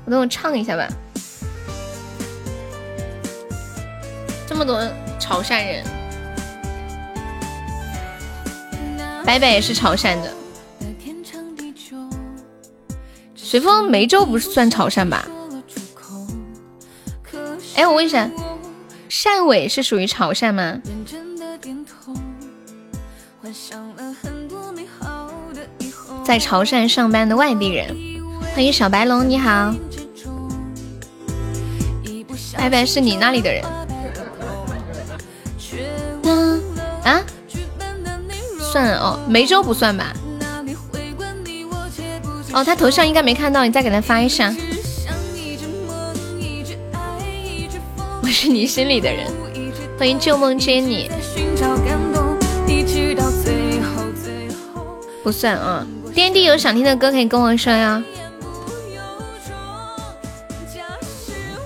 A: 我等我唱一下吧。这么多潮汕人，白白也是潮汕的。随风梅州不是算潮汕吧？哎，我问一下，汕尾是属于潮汕吗？在潮汕上班的外地人，欢迎小白龙，你好。白白是你那里的人。啊，算哦，梅州不算吧？哦，他头像应该没看到，你再给他发一下。是你心里的人，欢迎旧梦接你。不算啊，颠地有想听的歌可以跟我说呀。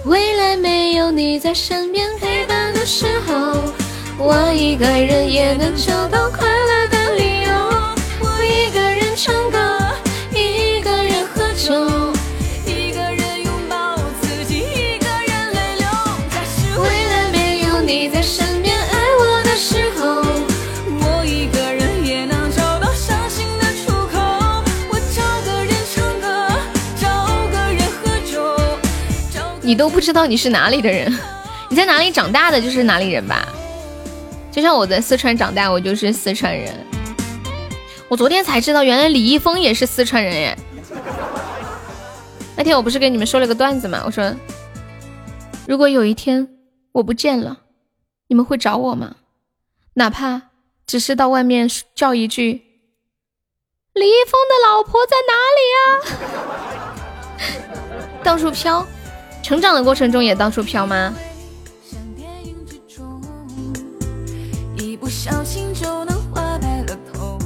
A: 未来没有你在身边陪伴的时候。我一个人也能找到快乐的理由。我一个人唱歌，都不知道你是哪里的人，你在哪里长大的就是哪里人吧？就像我在四川长大，我就是四川人。我昨天才知道，原来李易峰也是四川人耶。那天我不是跟你们说了个段子吗？我说，如果有一天我不见了，你们会找我吗？哪怕只是到外面叫一句：“李易峰的老婆在哪里呀？”到处飘，成长的过程中也到处飘吗？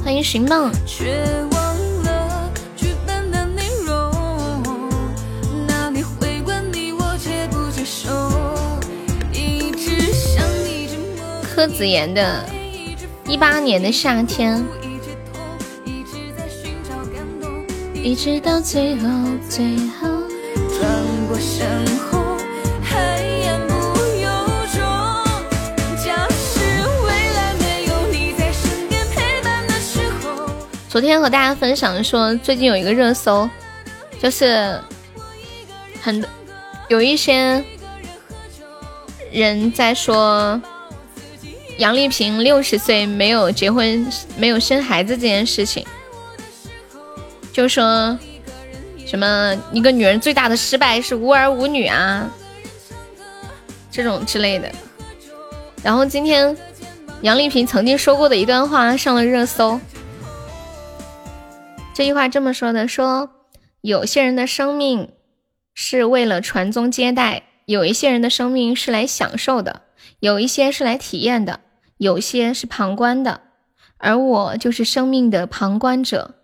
A: 欢迎寻梦。柯子妍的《一八年的夏天》，一直到最后，最后。转过身后。昨天和大家分享说，最近有一个热搜，就是很有一些人在说杨丽萍六十岁没有结婚、没有生孩子这件事情，就说什么一个女人最大的失败是无儿无女啊，这种之类的。然后今天杨丽萍曾经说过的一段话上了热搜，这句话这么说的：说有些人的生命是为了传宗接代，有一些人的生命是来享受的，有一些是来体验的，有些是旁观的。而我就是生命的旁观者，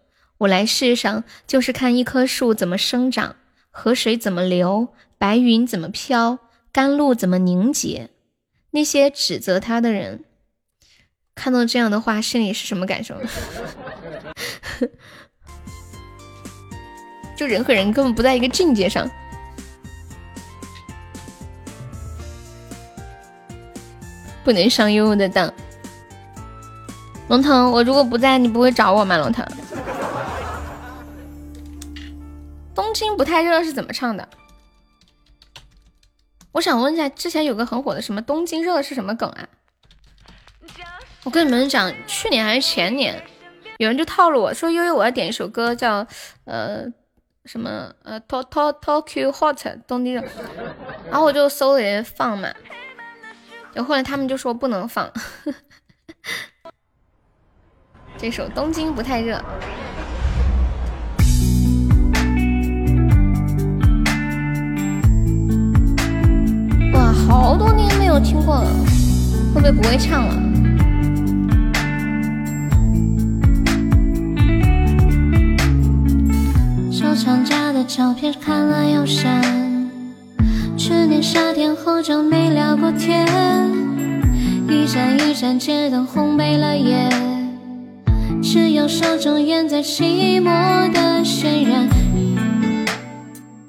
A: 我来世上就是看一棵树怎么生长，河水怎么流，白云怎么飘，甘露怎么凝结。那些指责他的人，看到这样的话，心里是什么感受？[LAUGHS] 就人和人根本不在一个境界上，不能上悠悠的当。龙腾，我如果不在，你不会找我吗？龙腾，东京不太热是怎么唱的？我想问一下，之前有个很火的什么东京热是什么梗啊？我跟你们讲，去年还是前年，有人就套路我说悠悠我要点一首歌叫呃什么呃 To To Tokyo Hot 东京热，然后我就搜了放嘛，然后后来他们就说不能放。[LAUGHS] 这首《东京不太热》，好多年没有听过了，会不会不会唱了？收藏夹的照片看了又删，去年夏天后就没聊过天，一盏一盏街灯红没了眼。只有手中烟在寂寞的渲染，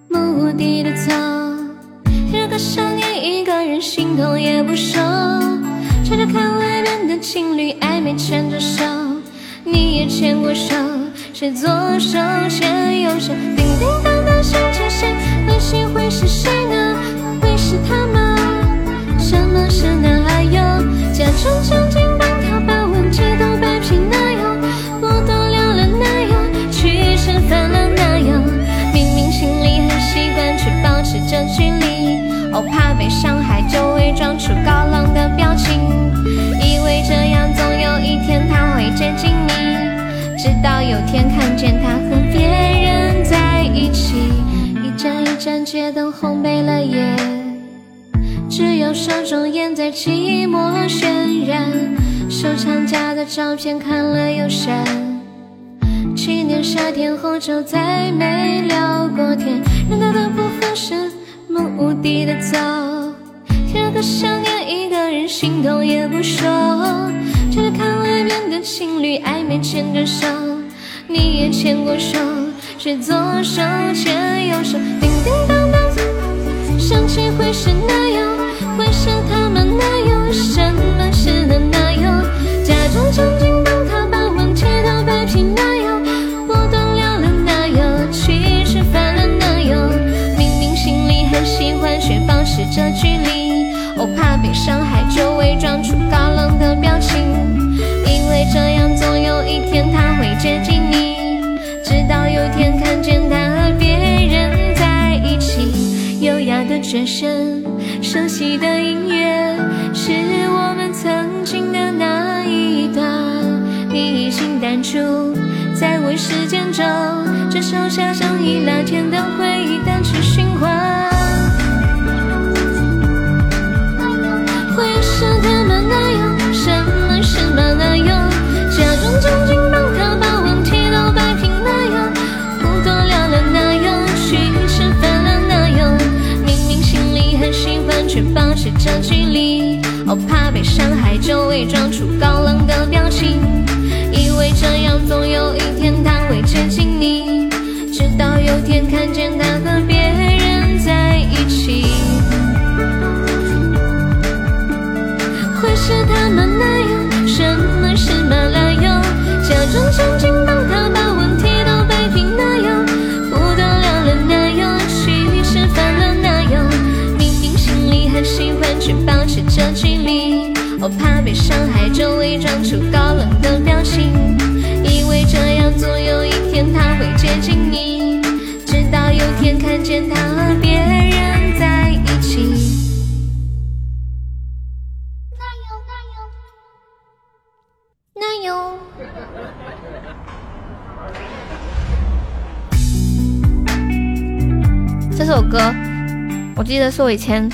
A: 目的的走。我想念一个人，心痛也不说。悄悄看外边的情侣暧昧牵着手，你也牵过手，谁左手牵右手？叮叮当当响着谁？会是会是谁呢？会是他吗？什么是哪有？假装哦，怕被伤害，就伪装出高冷的表情，以为这样总有一天他会接近你。直到有天看见他和别人在一起，一盏一盏街灯红没了夜，只有手中烟在寂寞渲染。收藏夹的照片看了又删。去年夏天后就再没聊过天，人大的不分是目的的走。如果想念一个人，心痛也不说。就是看外面的情侣暧昧牵着手，你也牵过手，是左手牵右手，叮叮当当，想起会是哪样，会是他们那有？什么是的我怕被伤害，就伪装出高冷的表情，因为这样总有一天他会接近你。直到有天看见他和别人在一起，优雅的转身，熟悉的音乐，是我们曾经的那一段。你已经淡出在我时间轴，只剩下像易拉天的回忆单曲循环。是他们哪有？什么是么哪有？假装将近帮他把问题都摆平哪有？不多聊了哪有？去吃饭了哪有？明明心里很喜欢，却保持着距离。哦，怕被伤害，就伪装出高冷的表情，以为这样总有一天他会接近你。直到有天看见他和别人在一起。是他们那样，什么是嘛拉油？假装正经帮他把问题都摆平，那样不得了了，那样去吃饭了，那样明明心里很喜欢，却保持着距离。我怕被伤害，就伪装出高冷的表情，以为这样总有一天他会接近你，直到有天看见他别人。这首歌，我记得是我以前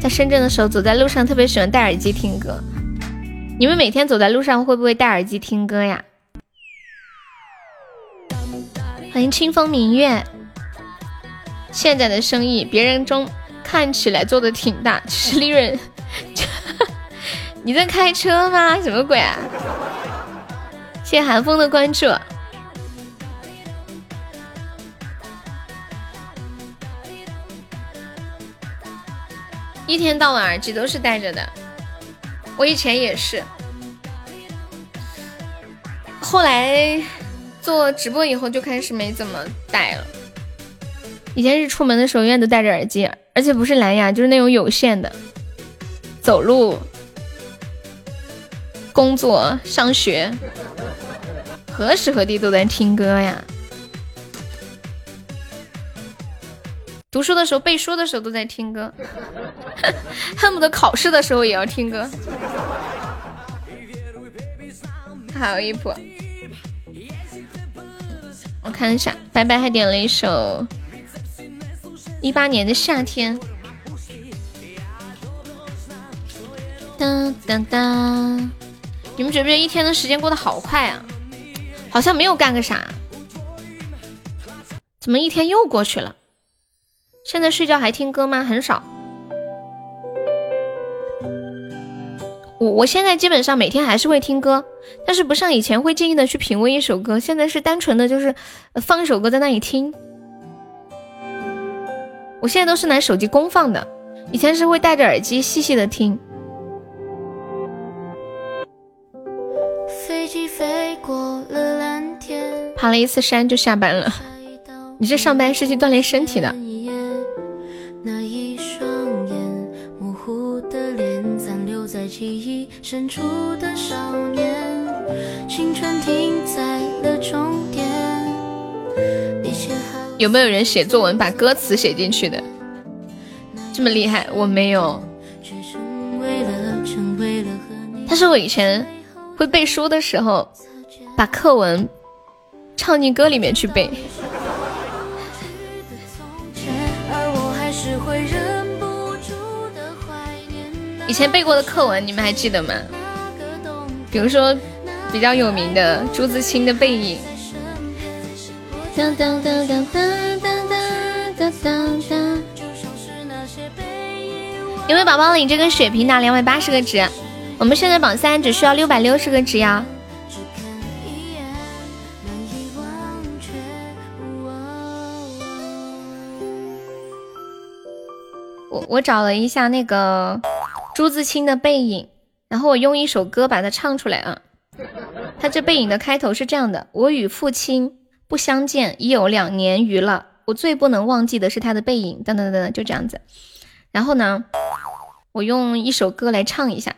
A: 在深圳的时候，走在路上特别喜欢戴耳机听歌。你们每天走在路上会不会戴耳机听歌呀？欢迎清风明月。现在的生意，别人中看起来做的挺大，其实利润。[LAUGHS] 你在开车吗？什么鬼啊？谢谢寒风的关注。一天到晚耳机都是戴着的，我以前也是，后来做直播以后就开始没怎么戴了。以前是出门的时候永远都戴着耳机，而且不是蓝牙，就是那种有线的，走路、工作、上学，何时何地都在听歌呀。读书的时候、背书的时候都在听歌，恨不得考试的时候也要听歌。还有一谱，我看一下，白白还点了一首一八年的夏天。当当当，你们觉不觉得一天的时间过得好快啊？好像没有干个啥，怎么一天又过去了？现在睡觉还听歌吗？很少。我我现在基本上每天还是会听歌，但是不像以前会静静的去品味一首歌，现在是单纯的就是放一首歌在那里听。我现在都是拿手机公放的，以前是会戴着耳机细细的听。飞机飞过了蓝天，爬了一次山就下班了。你这上班是去锻炼身体的。深处的少年。青春停在了终点。有没有人写作文把歌词写进去的？这么厉害，我没有。但是我以前会背书的时候，把课文唱进歌里面去背。以前背过的课文，你们还记得吗？比如说比较有名的朱自清的《背影》。有没有宝宝领这个血瓶拿两百八十个值？我们现在榜三只需要六百六十个值呀。我我找了一下那个。朱自清的背影，然后我用一首歌把它唱出来啊。他这背影的开头是这样的：我与父亲不相见已有两年余了，我最不能忘记的是他的背影。等等等等，就这样子。然后呢，我用一首歌来唱一下。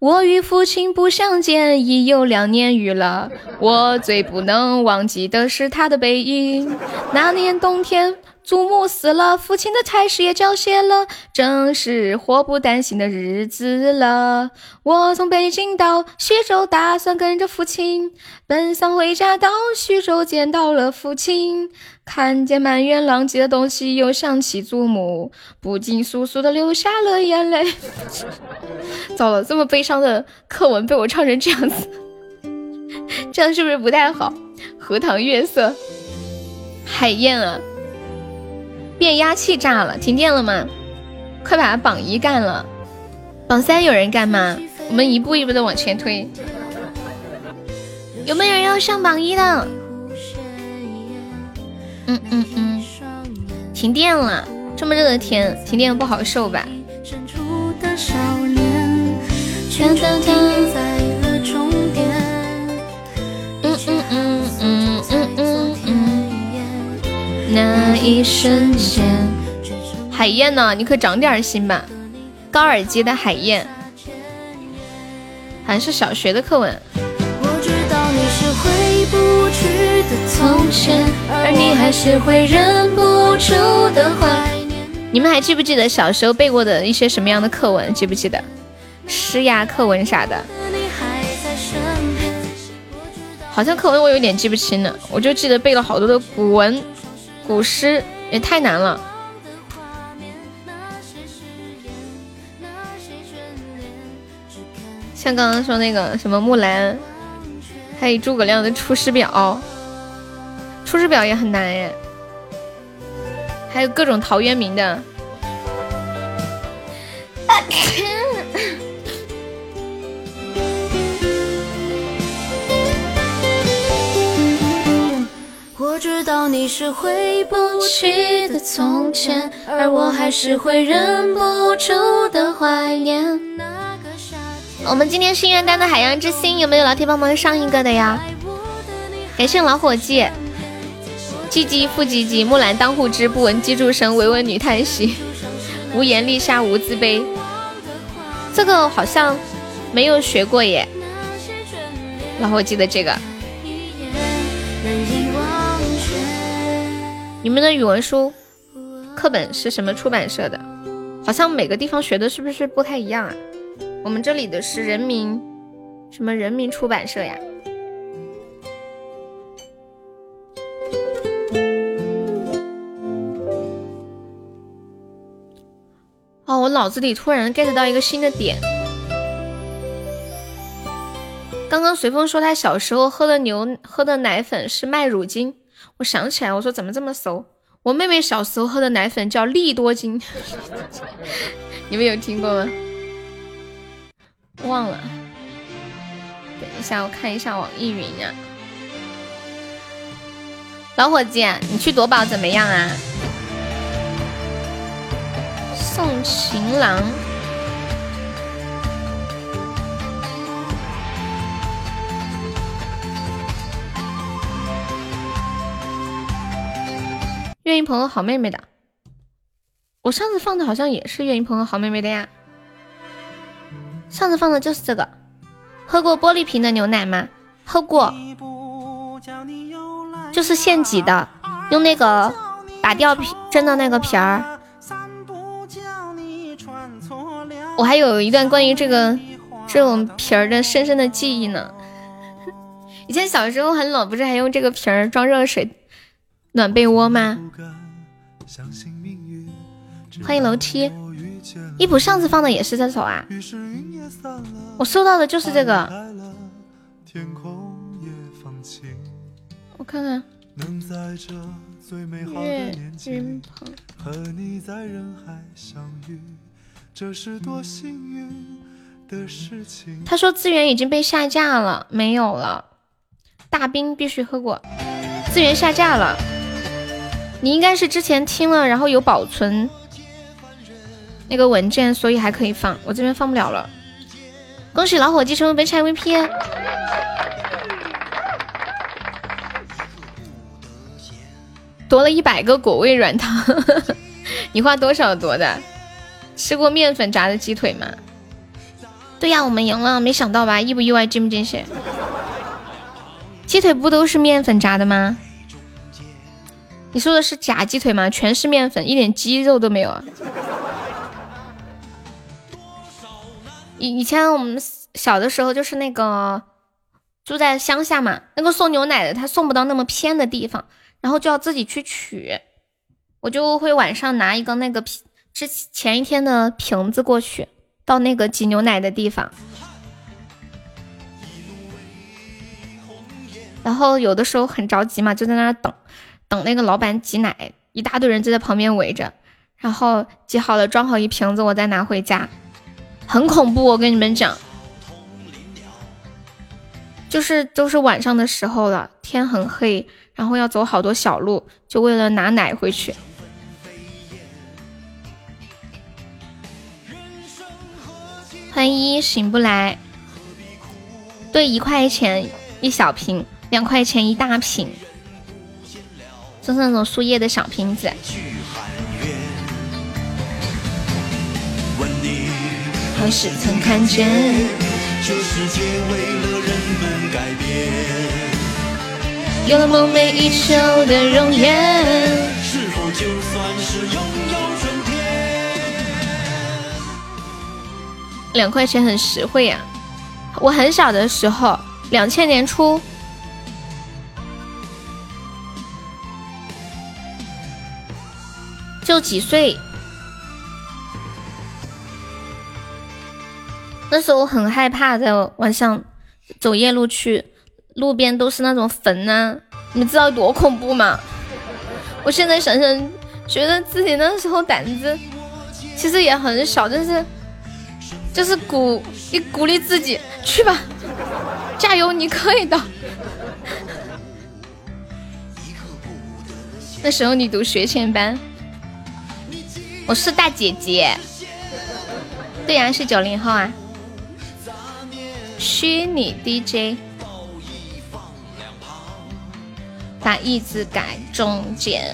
A: 我与父亲不相见已有两年余了，我最不能忘记的是他的背影。那年冬天。祖母死了，父亲的差事也交卸了，正是祸不单行的日子了。我从北京到徐州，打算跟着父亲奔丧回家。到徐州见到了父亲，看见满园狼藉的东西，又想起祖母，不禁簌簌的流下了眼泪。[LAUGHS] 糟了，这么悲伤的课文被我唱成这样子，这样是不是不太好？荷塘月色，海燕啊。变压器炸了，停电了吗？快把榜一干了，榜三有人干吗？我们一步一步的往前推。有没有人要上榜一的？嗯嗯嗯。停电了，这么热的天，停电不好受吧？那一瞬间，海燕呢？你可长点心吧！高尔基的海燕，好像是小学的课文。而你你们还记不记得小时候背过的一些什么样的课文？记不记得诗呀、课文啥的？好像课文我有点记不清了，我就记得背了好多的古文。古诗也太难了。像刚刚说那个什么木兰，还有诸葛亮的《出师表》，《出师表》也很难耶。还有各种陶渊明的。知道你是回不去的从前，而我还是会忍不住的怀念。我们今天心愿单的海洋之心有没有老铁帮忙上一个的呀？感谢老伙计，唧唧复唧唧，木兰当户织，不闻机杼声，惟闻女叹息。无言丽莎无自卑，这个好像没有学过耶。老伙计的这个，你们的语文书课本是什么出版社的？好像每个地方学的是不是不太一样啊？我们这里的是人民什么人民出版社呀？哦，我脑子里突然 get 到一个新的点。刚刚随风说他小时候喝的牛喝的奶粉是麦乳精，我想起来，我说怎么这么熟？我妹妹小时候喝的奶粉叫利多精，[LAUGHS] 你们有听过吗？忘了，等一下，我看一下网易云啊。老伙计，你去夺宝怎么样啊？送情郎，愿意朋友好妹妹的。我上次放的好像也是愿意朋友好妹妹的呀。上次放的就是这个，喝过玻璃瓶的牛奶吗？喝过，就是现挤的，用那个打掉皮真的那个皮儿。我还有一段关于这个这种皮儿的深深的记忆呢。[LAUGHS] 以前小时候很冷，不是还用这个皮儿装热水暖被窝吗？欢迎楼梯。一普上次放的也是这首啊，我收到的就是这个。我看看。岳云鹏。他说资源已经被下架了，没有了。大冰必须喝过，资源下架了。你应该是之前听了，然后有保存。那个文件，所以还可以放，我这边放不了了。恭喜老伙计成为本场 VP，夺了一百个果味软糖。[LAUGHS] 你花多少夺的？吃过面粉炸的鸡腿吗？对呀，我们赢了，没想到吧？意不意外？惊不惊喜？鸡腿不都是面粉炸的吗？你说的是假鸡腿吗？全是面粉，一点鸡肉都没有！以以前我们小的时候就是那个住在乡下嘛，那个送牛奶的他送不到那么偏的地方，然后就要自己去取。我就会晚上拿一个那个瓶，之前一天的瓶子过去，到那个挤牛奶的地方。然后有的时候很着急嘛，就在那等，等那个老板挤奶，一大堆人就在旁边围着，然后挤好了装好一瓶子，我再拿回家。很恐怖，我跟你们讲，就是都是晚上的时候了，天很黑，然后要走好多小路，就为了拿奶回去。欢迎依依醒不来，对，一块钱一小瓶，两块钱一大瓶，就是那种输液的小瓶子。何时曾看见？这世界为了人们改变，有了梦寐以求的容颜，是否就算是拥有春天？两块钱很实惠呀！我很小的时候，两千年初，就几岁。那时候我很害怕，在晚上走夜路去，路边都是那种坟呐，你知道多恐怖吗？我现在想想，觉得自己那时候胆子其实也很小，但是就是鼓一鼓励自己去吧，加油，你可以的。[LAUGHS] 那时候你读学前班，我是大姐姐，对呀，是九零后啊。虚拟 DJ，把一字改中间。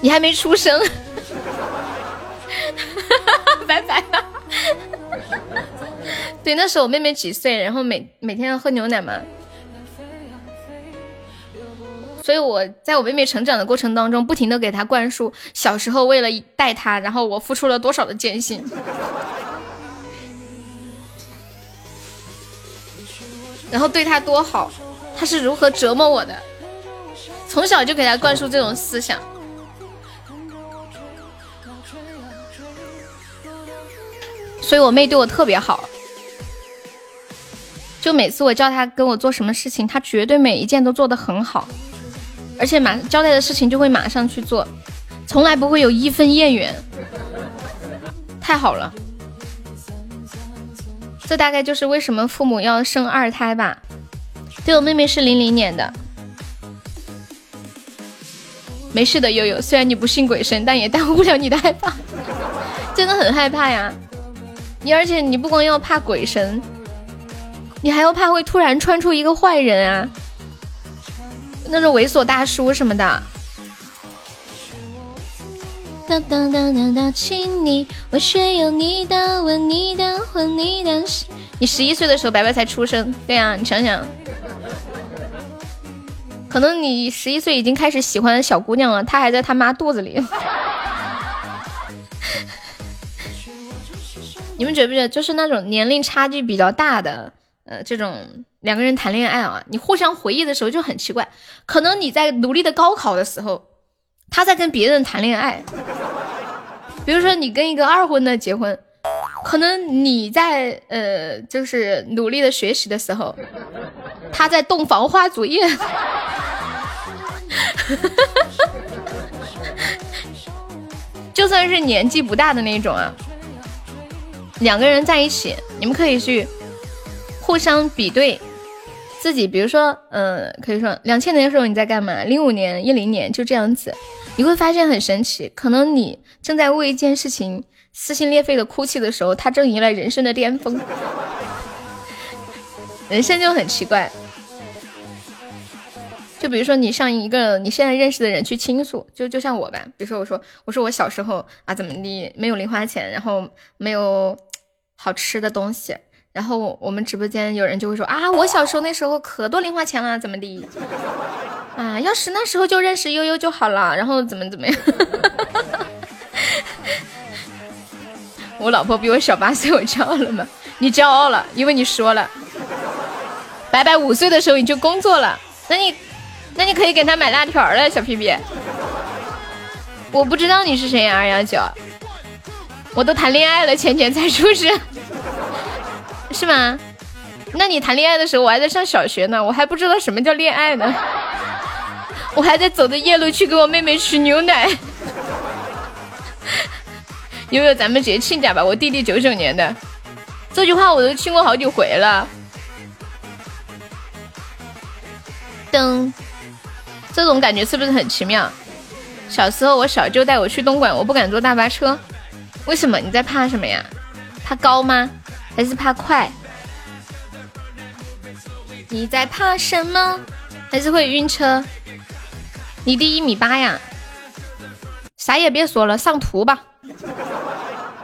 A: 你还没出生，[LAUGHS] 拜拜。对，那时候我妹妹几岁，然后每每天要喝牛奶嘛。所以我在我妹妹成长的过程当中，不停的给她灌输小时候为了带她，然后我付出了多少的艰辛，[LAUGHS] 然后对她多好，她是如何折磨我的，从小就给她灌输这种思想，所以我妹对我特别好，就每次我叫她跟我做什么事情，她绝对每一件都做得很好。而且马交代的事情就会马上去做，从来不会有一分厌缘，太好了。这大概就是为什么父母要生二胎吧。对我妹妹是零零年的，没事的悠悠，虽然你不信鬼神，但也耽误不了你的害怕，[LAUGHS] 真的很害怕呀。你而且你不光要怕鬼神，你还要怕会突然窜出一个坏人啊。那种猥琐大叔什么的。当当当当当，亲你，我却有你的吻，你的魂，你的。你十一岁的时候，白白才出生，对啊，你想想，可能你十一岁已经开始喜欢小姑娘了，她还在他妈肚子里。你们觉不觉得，就是那种年龄差距比较大的，呃，这种。两个人谈恋爱啊，你互相回忆的时候就很奇怪。可能你在努力的高考的时候，他在跟别人谈恋爱。比如说你跟一个二婚的结婚，可能你在呃就是努力的学习的时候，他在洞房花烛夜。[LAUGHS] 就算是年纪不大的那种啊，两个人在一起，你们可以去互相比对。自己，比如说，嗯，可以说两千年的时候你在干嘛？零五年、一零年就这样子，你会发现很神奇。可能你正在为一件事情撕心裂肺的哭泣的时候，他正迎来人生的巅峰。[LAUGHS] 人生就很奇怪。就比如说你向一个你现在认识的人去倾诉，就就像我吧，比如说我说我说我小时候啊怎么的没有零花钱，然后没有好吃的东西。然后我们直播间有人就会说啊，我小时候那时候可多零花钱了，怎么的？啊，要是那时候就认识悠悠就好了，然后怎么怎么样？[LAUGHS] 我老婆比我小八岁，我骄傲了吗？你骄傲了，因为你说了，白白五岁的时候你就工作了，那你，那你可以给他买辣条了，小屁屁。我不知道你是谁呀，二幺九，我都谈恋爱了，浅浅才出生。是吗？那你谈恋爱的时候，我还在上小学呢，我还不知道什么叫恋爱呢，[LAUGHS] 我还在走着夜路去给我妹妹取牛奶。[LAUGHS] 悠悠，咱们结亲家吧，我弟弟九九年的，这句话我都听过好几回了。噔，这种感觉是不是很奇妙？小时候我小舅带我去东莞，我不敢坐大巴车，为什么？你在怕什么呀？怕高吗？还是怕快？你在怕什么？还是会晕车？你弟一米八呀？啥也别说了，上图吧。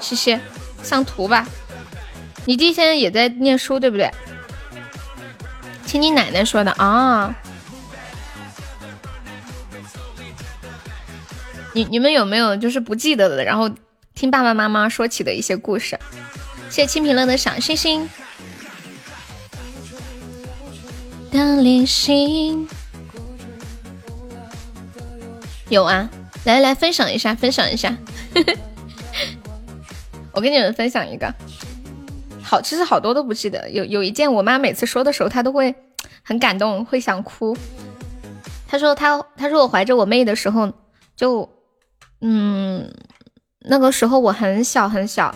A: 谢谢，上图吧。你弟现在也在念书，对不对？听你奶奶说的啊。你你们有没有就是不记得的，然后听爸爸妈妈说起的一些故事？谢谢清平乐的小星星。的联系。有啊，来来分享一下，分享一下。[LAUGHS] 我给你们分享一个，好，其实好多都不记得。有有一件，我妈每次说的时候，她都会 [TSK] 很感动，会想哭。她说她她说我怀着我妹的时候，就嗯，那个时候我很小很小，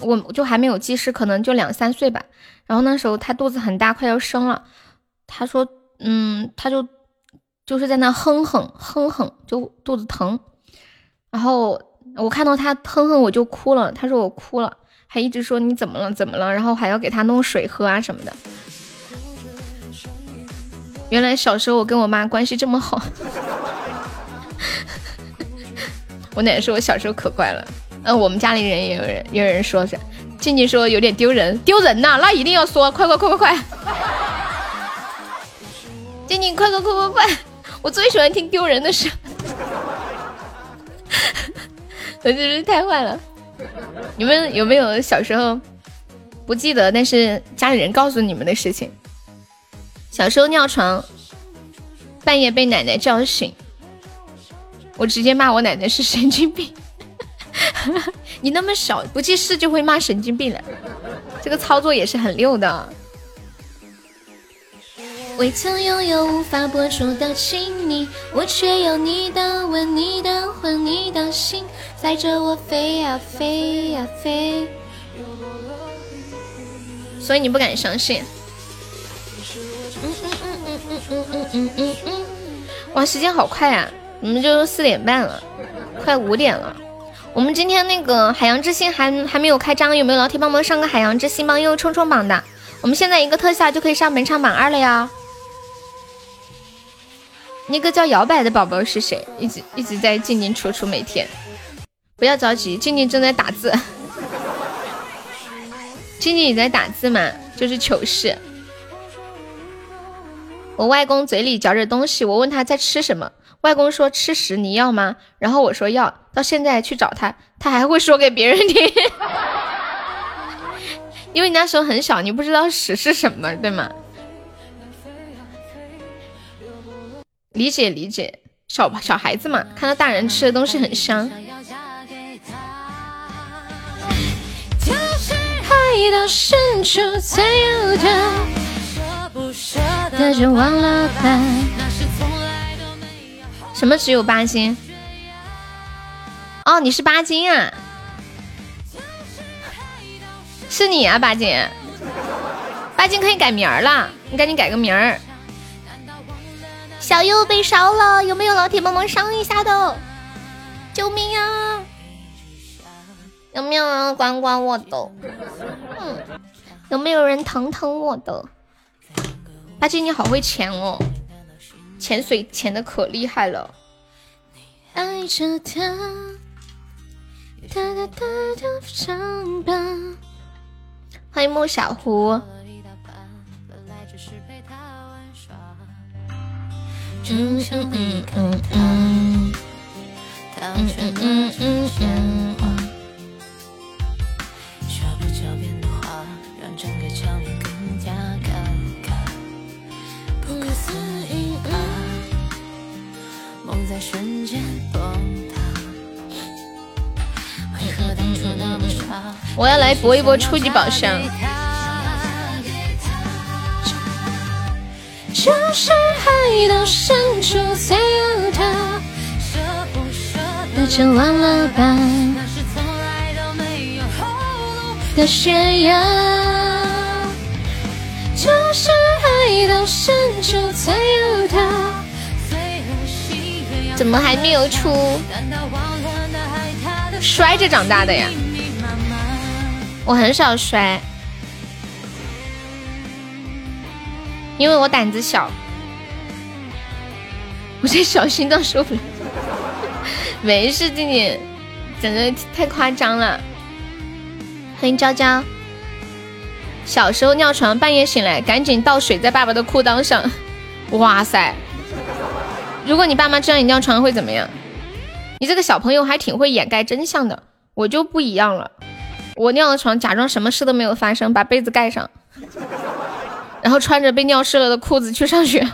A: 我就还没有记事，可能就两三岁吧。然后那时候她肚子很大，快要生了。她说嗯，她就就是在那哼哼哼哼，就肚子疼。然后。我看到他哼哼，我就哭了。他说我哭了，还一直说你怎么了怎么了，然后还要给他弄水喝啊什么的。原来小时候我跟我妈关系这么好。我奶奶说我小时候可乖了。嗯，我们家里人也有人也有人说是，静静说有点丢人，丢人呐，那一定要说，快快快快快！[LAUGHS] 静静快快快快快！[LAUGHS] 我最喜欢听丢人的事。[LAUGHS] 我真是太坏了！你们有没有小时候不记得，但是家里人告诉你们的事情？小时候尿床，半夜被奶奶叫醒，我直接骂我奶奶是神经病。[LAUGHS] 你那么小不记事就会骂神经病了，这个操作也是很溜的。未曾拥有无法捕捉的亲昵，我却有你的吻、你的魂、你的心，载着我飞呀飞呀飞。所以你不敢相信。嗯嗯嗯嗯嗯嗯嗯嗯嗯嗯。哇，时间好快啊！我们就四点半了，快五点了。我们今天那个海洋之心还还没有开张，有没有老铁帮忙上个海洋之心，帮悠悠冲冲榜的？我们现在一个特效就可以上本场榜二了呀！那个叫摇摆的宝宝是谁？一直一直在进进出出，每天不要着急，静静正在打字。[LAUGHS] 静静也在打字嘛，就是糗事。我外公嘴里嚼着东西，我问他在吃什么，外公说吃屎，你要吗？然后我说要。到现在去找他，他还会说给别人听，因为你那时候很小，你不知道屎是什么，对吗？理解理解，小小孩子嘛，看到大人吃的东西很香。什么只有八斤？哦，你是八斤啊？是你啊，八斤。八斤可以改名儿了，你赶紧改个名儿。小优被烧了，有没有老铁帮忙上一下的？救命啊！有没有人管管我的？嗯，有没有人疼疼我的？八斤你好会钱哦，潜水潜的可厉害了。爱着他，哒哒哒哒欢迎莫小胡。嗯嗯嗯嗯嗯，嗯嗯嗯嗯嗯。我要来搏一搏初级宝箱。就是海到深处才有他，舍不舍得就忘了吧。那是从来都没有后路的悬崖。就是海到深处才有他。怎么还没有出？摔着长大的呀？我很少摔。因为我胆子小，我这小心脏受不了。[LAUGHS] 没事，静静，整的太夸张了。欢迎娇娇。小时候尿床，半夜醒来，赶紧倒水在爸爸的裤裆上。哇塞！如果你爸妈知道你尿床会怎么样？你这个小朋友还挺会掩盖真相的。我就不一样了，我尿了床，假装什么事都没有发生，把被子盖上。然后穿着被尿湿了的裤子去上学。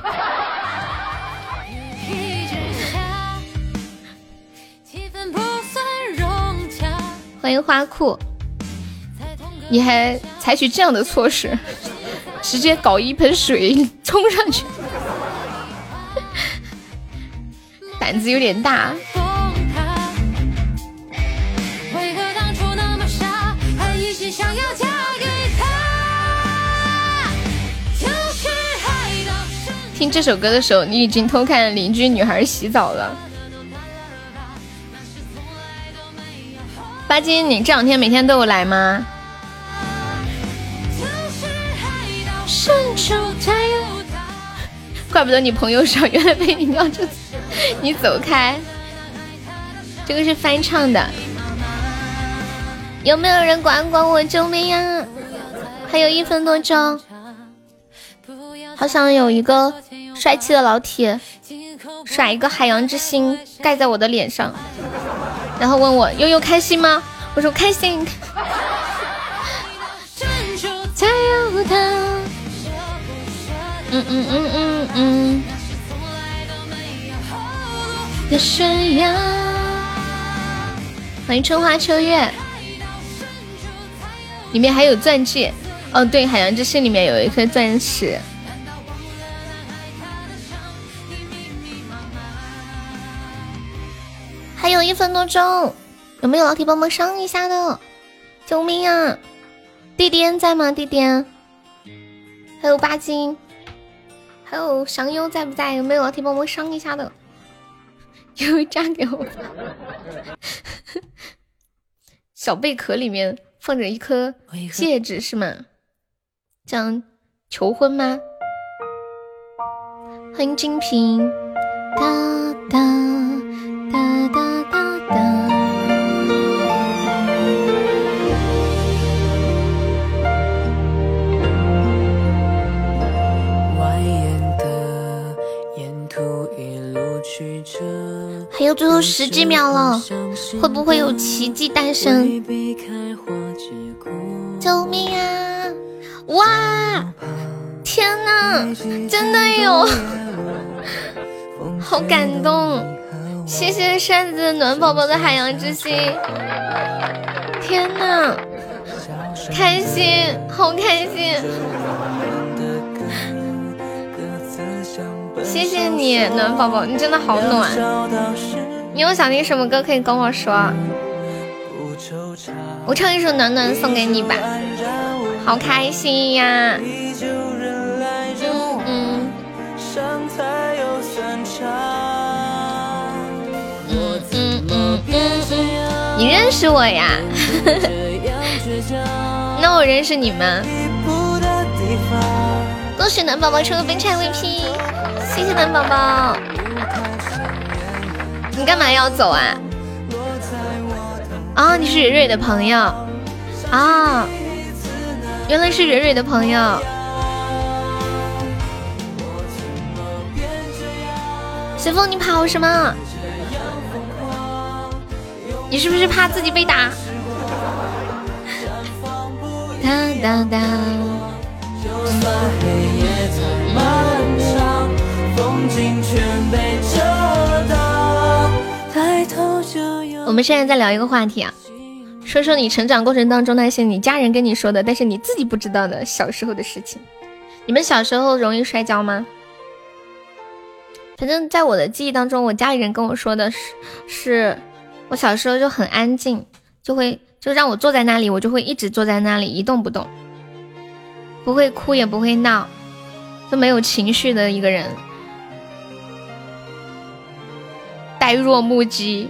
A: 欢迎花裤，你还采取这样的措施，直接搞一盆水冲上去，胆子有点大。听这首歌的时候，你已经偷看邻居女孩洗澡了。巴金，你这两天每天都有来吗？怪不得你朋友少，原来被你尿出。[LAUGHS] 你走开，这个是翻唱的。有没有人管管我？救命呀！还有一分多钟。好想有一个帅气的老铁，甩一个海洋之心盖在我的脸上，然后问我悠悠开心吗？我说开心。嗯嗯嗯嗯嗯。的悬崖。欢迎春花秋月。里面还有钻戒。哦，对，海洋之心里面有一颗钻石。还有一分多钟，有没有老铁帮忙上一下的？救命啊！弟弟在吗？弟弟，还有巴金，还有祥优在不在？有没有老铁帮忙上一下的？有炸给我！小贝壳里面放着一颗戒指是吗？这样求婚吗？欢迎金平，哒哒哒哒哒哒。有最后十几秒了，会不会有奇迹诞生？救命啊！哇！天哪，真的有，[LAUGHS] 好感动！谢谢扇子暖宝宝的海洋之心，天哪，开心，好开心！谢谢你，暖宝宝，你真的好暖。你有想听什么歌可以跟我说，我唱一首暖暖送给你吧。好开心呀！嗯嗯。嗯嗯嗯。你认识我呀？[LAUGHS] 那我认识你吗？恭喜男宝宝成为本场 VP，谢谢男宝宝。你干嘛要走啊？啊，你是蕊蕊的朋友啊。原来是蕊蕊的朋友，随风，你跑什么？你是不是怕自己被打？[LAUGHS] 哒哒哒。我们现在在聊一个话题啊。说说你成长过程当中那些你家人跟你说的，但是你自己不知道的小时候的事情。你们小时候容易摔跤吗？反正在我的记忆当中，我家里人跟我说的是，是我小时候就很安静，就会就让我坐在那里，我就会一直坐在那里一动不动，不会哭也不会闹，就没有情绪的一个人，呆若木鸡。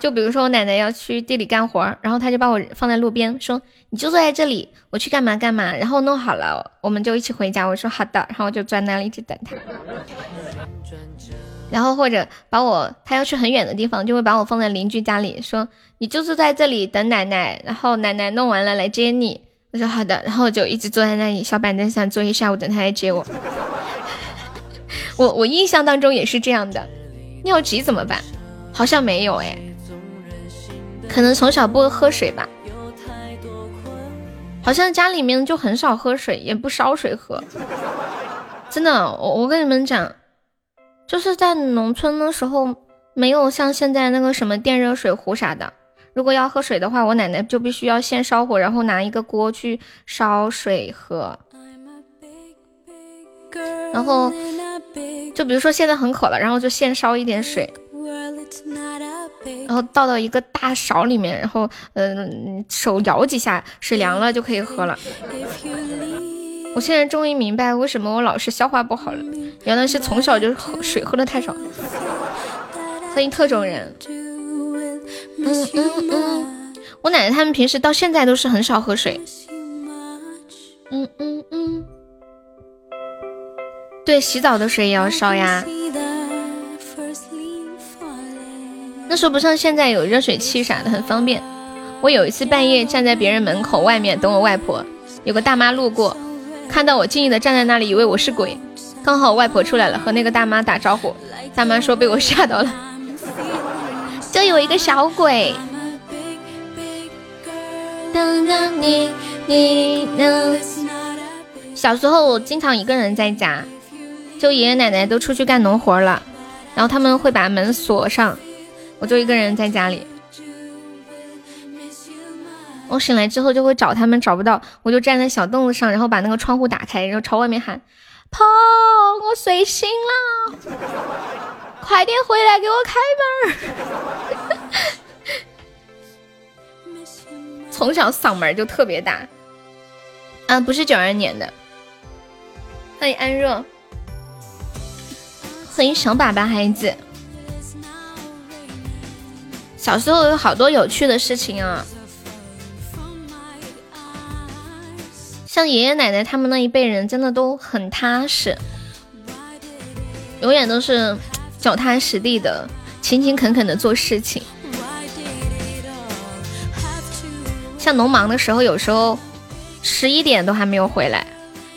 A: 就比如说我奶奶要去地里干活，然后她就把我放在路边，说你就坐在这里，我去干嘛干嘛，然后弄好了我们就一起回家。我说好的，然后我就坐那里一直等她。然后或者把我她要去很远的地方，就会把我放在邻居家里，说你就坐在这里等奶奶，然后奶奶弄完了来接你。我说好的，然后就一直坐在那里小板凳上坐一下午等她来接我。[LAUGHS] 我我印象当中也是这样的，尿急怎么办？好像没有哎。可能从小不喝水吧，好像家里面就很少喝水，也不烧水喝。真的，我我跟你们讲，就是在农村的时候，没有像现在那个什么电热水壶啥的。如果要喝水的话，我奶奶就必须要先烧火，然后拿一个锅去烧水喝。然后，就比如说现在很渴了，然后就先烧一点水。然后倒到一个大勺里面，然后嗯，手摇几下，水凉了就可以喝了。我现在终于明白为什么我老是消化不好了，原来是从小就喝水喝的太少。欢迎特种人。嗯嗯嗯，我奶奶他们平时到现在都是很少喝水。嗯嗯嗯，对，洗澡的水也要烧呀。那时候不像现在有热水器啥的，很方便。我有一次半夜站在别人门口外面等我外婆，有个大妈路过，看到我静静的站在那里，以为我是鬼。刚好外婆出来了，和那个大妈打招呼，大妈说被我吓到了，就有一个小鬼。小时候我经常一个人在家，就爷爷奶奶都出去干农活了，然后他们会把门锁上。我就一个人在家里，我醒来之后就会找他们，找不到，我就站在小凳子上，然后把那个窗户打开，然后朝外面喊：“พ่我睡醒了，快点回来给我开门。[LAUGHS] ”从小嗓门就特别大，啊，不是九二年的，欢迎安若，欢迎小粑粑孩子。小时候有好多有趣的事情啊，像爷爷奶奶他们那一辈人，真的都很踏实，永远都是脚踏实地的、勤勤恳恳的做事情。像农忙的时候，有时候十一点都还没有回来，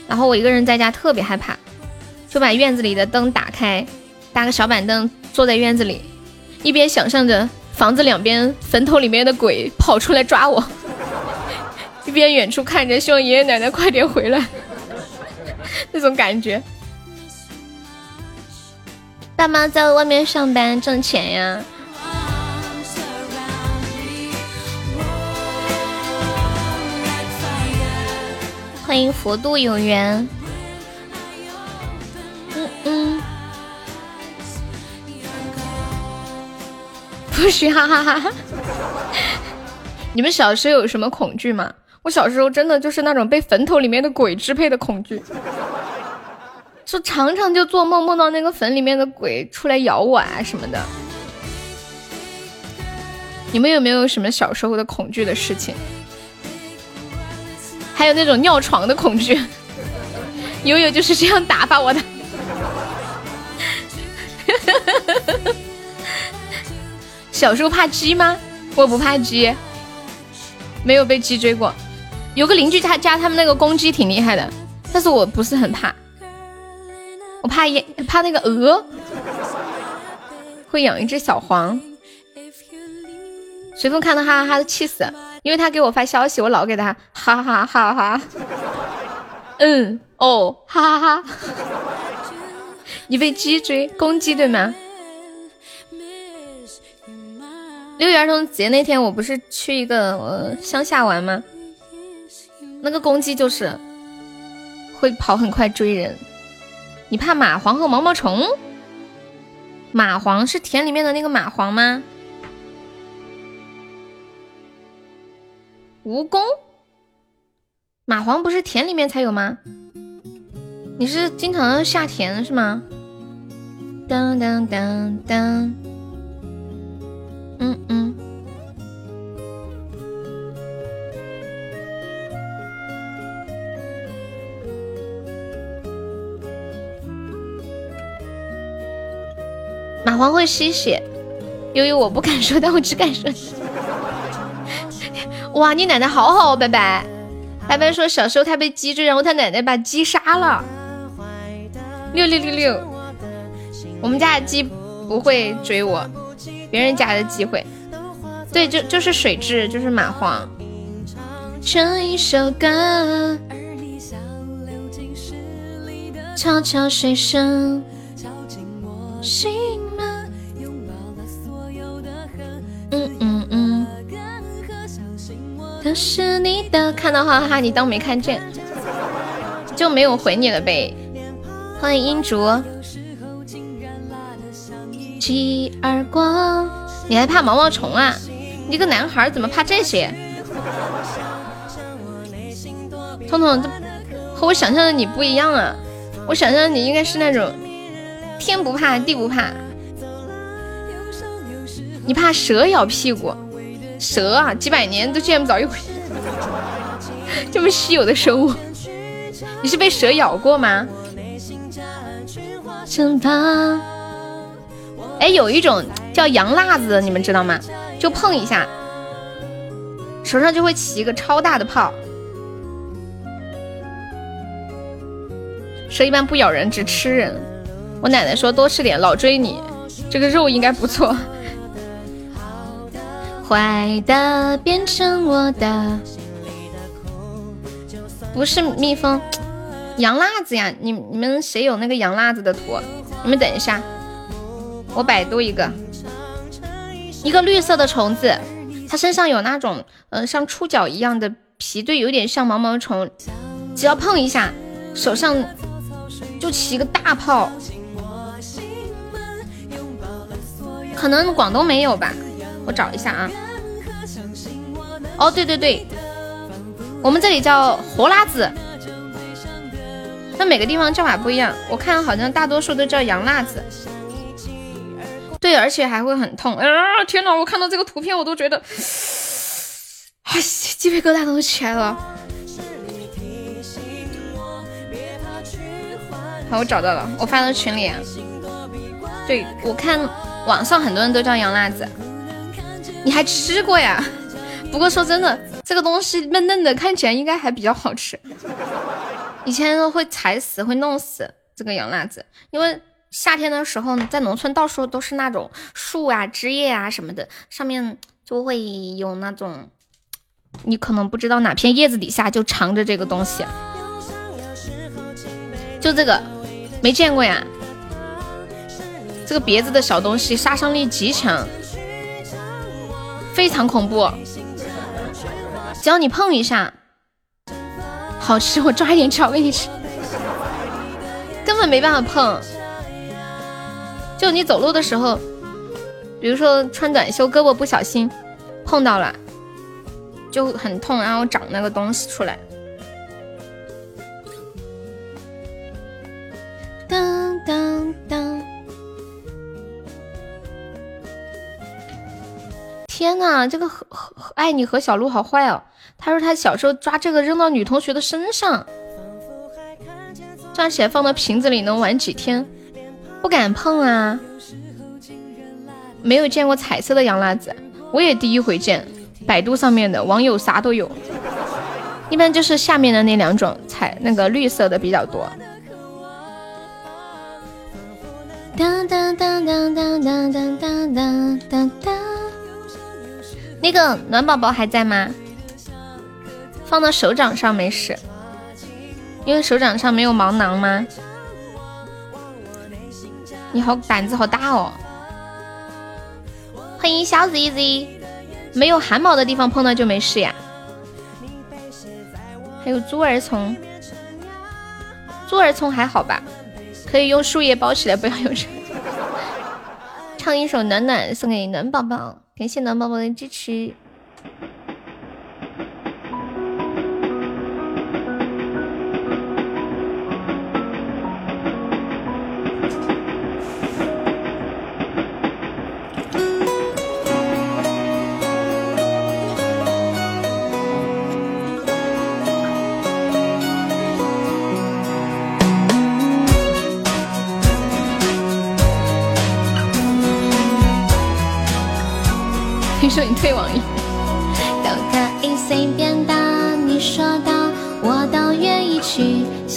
A: 然后我一个人在家特别害怕，就把院子里的灯打开，搭个小板凳坐在院子里，一边想象着。房子两边坟头里面的鬼跑出来抓我，一边远处看着，希望爷爷奶奶快点回来，那种感觉。爸妈在外面上班挣钱呀。欢迎佛度有缘。嗯嗯。不许哈哈哈！你们小时候有什么恐惧吗？我小时候真的就是那种被坟头里面的鬼支配的恐惧，就常常就做梦，梦到那个坟里面的鬼出来咬我啊什么的。你们有没有什么小时候的恐惧的事情？还有那种尿床的恐惧，[LAUGHS] 悠悠就是这样打发我的。[LAUGHS] 小时候怕鸡吗？我不怕鸡，没有被鸡追过。有个邻居他家他们那个公鸡挺厉害的，但是我不是很怕。我怕一怕那个鹅，会养一只小黄。随风看到哈哈哈都气死，因为他给我发消息，我老给他哈哈哈哈。嗯哦哈哈哈。你被鸡追，公鸡对吗？六一儿童节那天，我不是去一个呃乡下玩吗？那个公鸡就是会跑很快追人。你怕蚂蟥和毛毛虫？蚂蟥是田里面的那个蚂蟥吗？蜈蚣？蚂蟥不是田里面才有吗？你是经常下田是吗？当当当当。嗯嗯，蚂蟥会吸血，由于我不敢说，但我只敢说。哇，你奶奶好好哦，拜拜。拜拜说小时候他被鸡追，然后他奶奶把鸡杀了。六六六六，我们家的鸡不会追我。别人家的鸡会，对，就就是水蛭，就是蚂蟥。这一首歌，悄悄水声，心门。嗯嗯嗯，都是你的。看到哈哈，你当没看见，就没有回你了呗。欢迎英竹，几耳光，你还怕毛毛虫啊？你个男孩怎么怕这些？彤彤，这和我想象的你不一样啊！我想象的你应该是那种天不怕地不怕，你怕蛇咬屁股？蛇啊，几百年都见不着一回，[LAUGHS] 这么稀有的生物，你是被蛇咬过吗？哎，有一种叫羊辣子的，你们知道吗？就碰一下，手上就会起一个超大的泡。蛇一般不咬人，只吃人。我奶奶说多吃点，老追你，这个肉应该不错。坏的变成我的，不是蜜蜂，羊辣子呀！你你们谁有那个羊辣子的图？你们等一下，我百度一个。一个绿色的虫子，它身上有那种嗯像触角一样的皮，对，有点像毛毛虫。只要碰一下，手上就起一个大泡。可能广东没有吧，我找一下啊。哦，对对对，我们这里叫活辣子，那每个地方叫法不一样。我看好像大多数都叫洋辣子。对，而且还会很痛。啊！天哪，我看到这个图片我都觉得，哎，鸡皮疙瘩都起来了。好，我找到了，我发到群里。对，我看网上很多人都叫羊辣子，你还吃过呀？[LAUGHS] 不过说真的，这个东西嫩嫩的，看起来应该还比较好吃。[LAUGHS] 以前会踩死，会弄死这个羊辣子，因为。夏天的时候，在农村到处都是那种树啊、枝叶啊什么的，上面就会有那种，你可能不知道哪片叶子底下就藏着这个东西，就这个没见过呀。这个别子的小东西杀伤力极强，非常恐怖。只要你碰一下，好吃，我抓一点巧克力吃，根本没办法碰。就你走路的时候，比如说穿短袖，胳膊不小心碰到了，就很痛，然后长那个东西出来。当当当！天呐，这个和和爱你和小鹿好坏哦。他说他小时候抓这个扔到女同学的身上，抓起来放到瓶子里能玩几天。不敢碰啊！没有见过彩色的洋辣子，我也第一回见。百度上面的网友啥都有，一般就是下面的那两种彩，那个绿色的比较多。当当当当当当当当当当。那个暖宝宝还在吗？放到手掌上没事，因为手掌上没有毛囊吗？你好，胆子好大哦！欢迎小 Z Z，没有汗毛的地方碰到就没事呀。还有猪儿虫，猪儿虫还好吧？可以用树叶包起来，不要用人。唱一首暖暖送给暖宝宝，感谢暖宝宝的支持。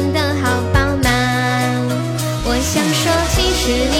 A: 真的好饱满。我想说，其实你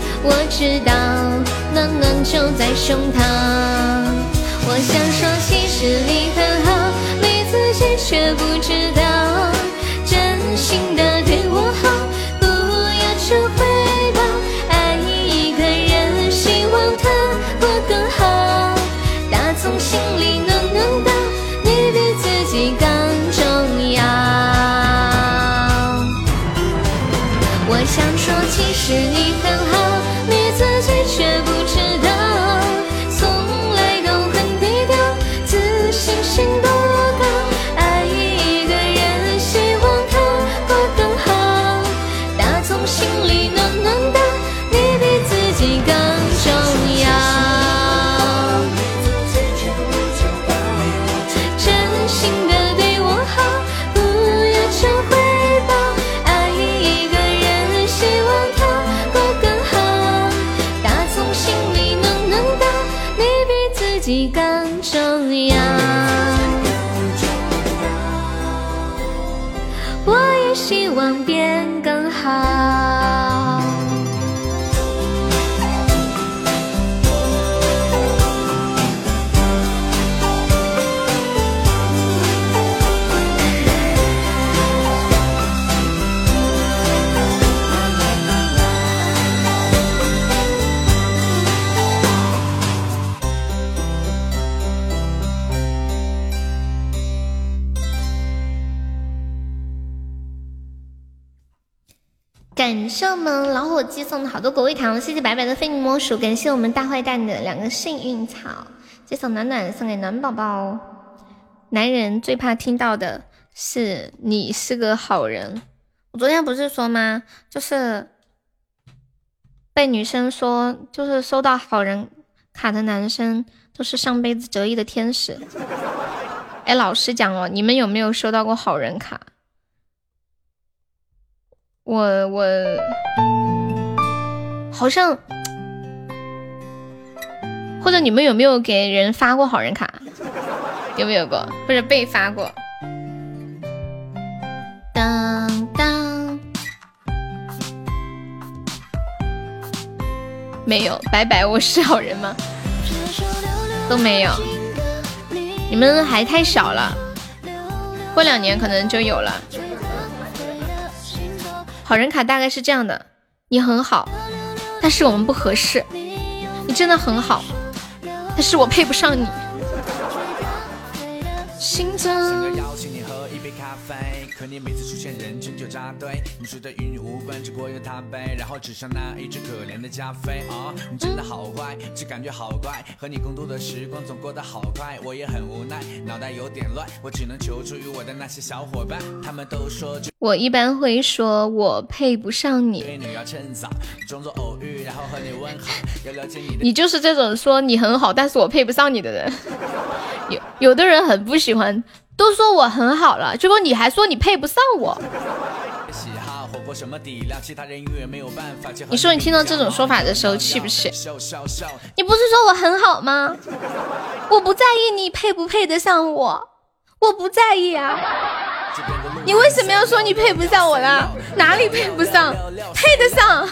A: 我知道。暖暖就在胸膛，我想说，其实你很好，你自己却不知道，谢我们老伙计送的好多果味糖，谢谢白白的非你莫属，感谢我们大坏蛋的两个幸运草，这首暖暖送给暖宝宝。男人最怕听到的是你是个好人。我昨天不是说吗？就是被女生说，就是收到好人卡的男生都是上辈子折翼的天使。哎，老实讲哦，你们有没有收到过好人卡？我我好像，或者你们有没有给人发过好人卡？有没有过？或者被发过？当当，没有，拜拜，我是好人吗？都没有，你们还太小了，过两年可能就有了。好人卡大概是这样的，你很好，但是我们不合适。你真的很好，但是我配不上你。心脏。可你每次出现，人群就扎堆。你说的与你无关，只过有他背，然后指向那一只可怜的加菲。啊，你真的好坏，这感觉好怪。和你共度的时光总过得好快，我也很无奈，脑袋有点乱。我只能求助于我的那些小伙伴，他们都说。我一般会说我配不上你。你就是这种说你很好，但是我配不上你的人。[LAUGHS] 有有的人很不喜欢。都说我很好了，结果你还说你配不上我。你说你听到这种说法的时候气不气？你不是说我很好吗？我不在意你配不配得上我，我不在意啊。你为什么要说你配不上我呢？哪里配不上？配得上。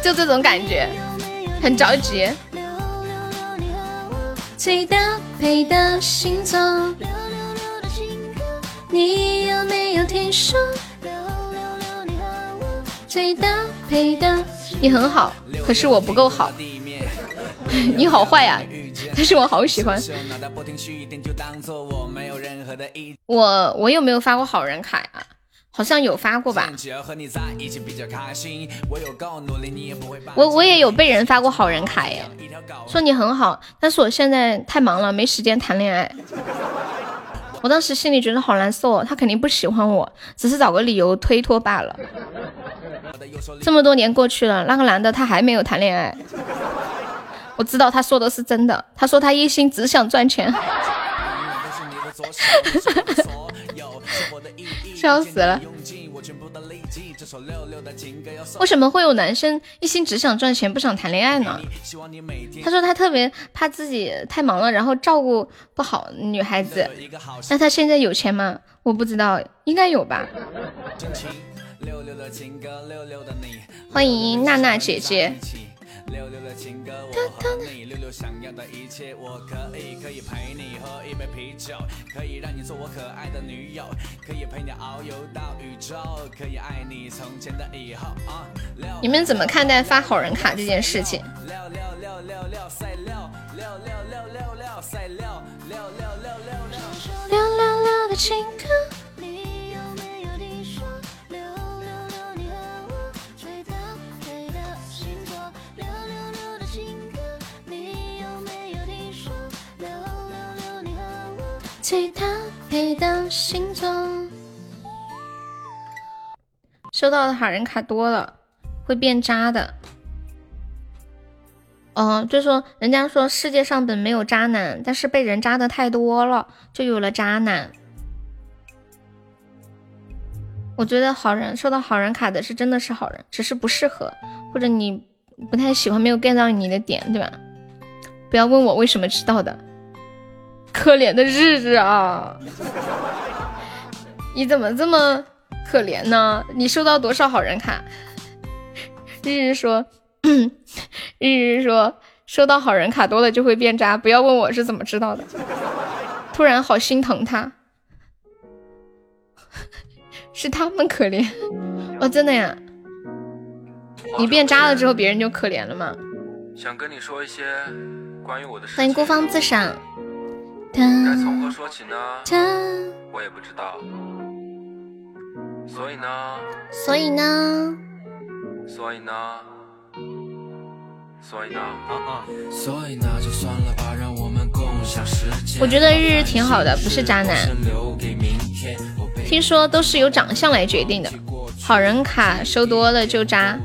A: 就这种感觉，很着急。最搭配的星座，你有没有听说？最搭配的，你很好，可是我不够好。[LAUGHS] 你好坏呀，但是我好喜欢。我我有没有发过好人卡呀？好像有发过吧，我我也有被人发过好人卡耶，说你很好，但是我现在太忙了，没时间谈恋爱。[LAUGHS] 我当时心里觉得好难受，他肯定不喜欢我，只是找个理由推脱罢了。这么多年过去了，那个男的他还没有谈恋爱，我知道他说的是真的，他说他一心只想赚钱。[LAUGHS] 笑死了！为什么会有男生一心只想赚钱，不想谈恋爱呢？他说他特别怕自己太忙了，然后照顾不好女孩子。那他现在有钱吗？我不知道，应该有吧。欢迎娜娜姐姐。六六的情歌，我和你六六想要的一切，我可以可以陪你喝一杯啤酒，可以让你做我可爱的女友，可以陪你遨游到宇宙，可以爱你从前的以后。你们怎么看待发好人卡这件事情？六六六六六赛六六六六六六赛六六六六六六六六六的情歌。最搭配的星座，收到的好人卡多了会变渣的。哦，就说人家说世界上本没有渣男，但是被人渣的太多了，就有了渣男。我觉得好人收到好人卡的是真的是好人，只是不适合，或者你不太喜欢，没有 get 到你的点，对吧？不要问我为什么知道的。可怜的日日啊，你怎么这么可怜呢？你收到多少好人卡？日日说，[CLEARS THROAT] 日日说收到好人卡多了就会变渣，不要问我是怎么知道的。突然好心疼他，[LAUGHS] 是他们可怜哦，真的呀？你变渣了之后，别人就可怜了吗？想跟你说一些关于我的事。欢迎孤芳自赏。该从何说起呢？我也不知道。所以呢？所以呢？所以呢？所以呢？所以呢？就算了吧，让我们共享时间。我觉得日日挺好的，不是渣男。听说都是由长相来决定的，好人卡收多了就渣。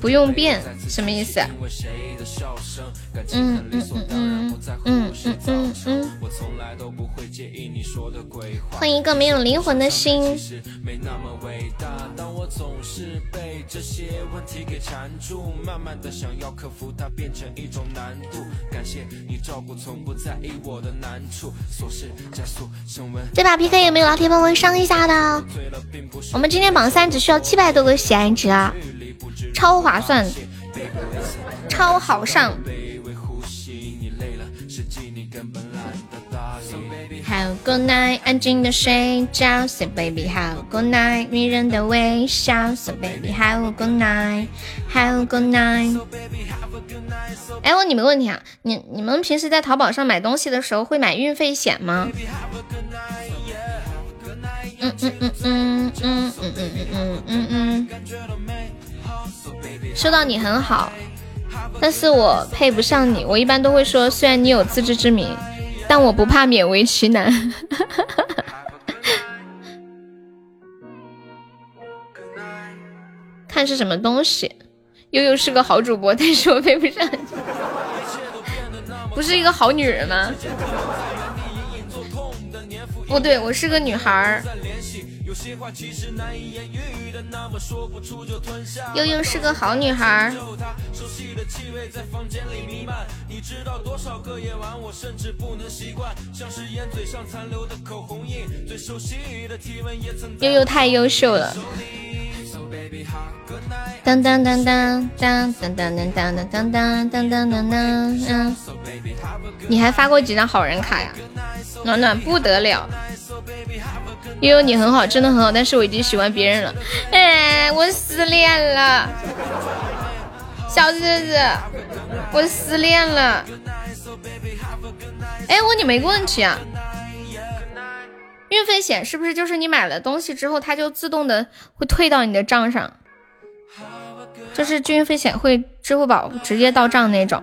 A: 不用变，什么意思？感情很理所当然不在乎事情发生我
D: 从来都不会介意你说的鬼话
A: 换一个没有灵魂的心其实
D: 没那么伟大当我总是被
A: 这
D: 些问题给缠住慢慢的想要克服它变成一种难度。感谢你照顾从不在意我的难处琐事加速升温
A: 这把 pk 有没有老铁帮我上一下的？我们今天榜三只需要七百多个喜爱值啊超划算超好上好，Good night，安静的睡觉，Say baby，好，Good night，迷人的微笑，Say baby，好，Good night，好，Good night。哎，问你们问题啊，你你们平时在淘宝上买东西的时候会买运费险吗？嗯嗯嗯嗯嗯嗯嗯嗯嗯嗯。收到你很好，但是我配不上你。我一般都会说，虽然你有自知之明。但我不怕勉为其难。[LAUGHS] 看是什么东西，悠悠是个好主播，但是我配不上你。不是一个好女人吗？不对，我是个女孩儿。悠悠是个好女孩。悠悠太优秀了。当当当当当当当当当当当当当当当。你还发过几张好人卡呀？暖暖不得了。悠悠你很好，真的很好，但是我已经喜欢别人了。哎，我失恋了，小日子，我失恋了。哎，问你没问题啊？运费险是不是就是你买了东西之后，它就自动的会退到你的账上？就是运费险会支付宝直接到账那种。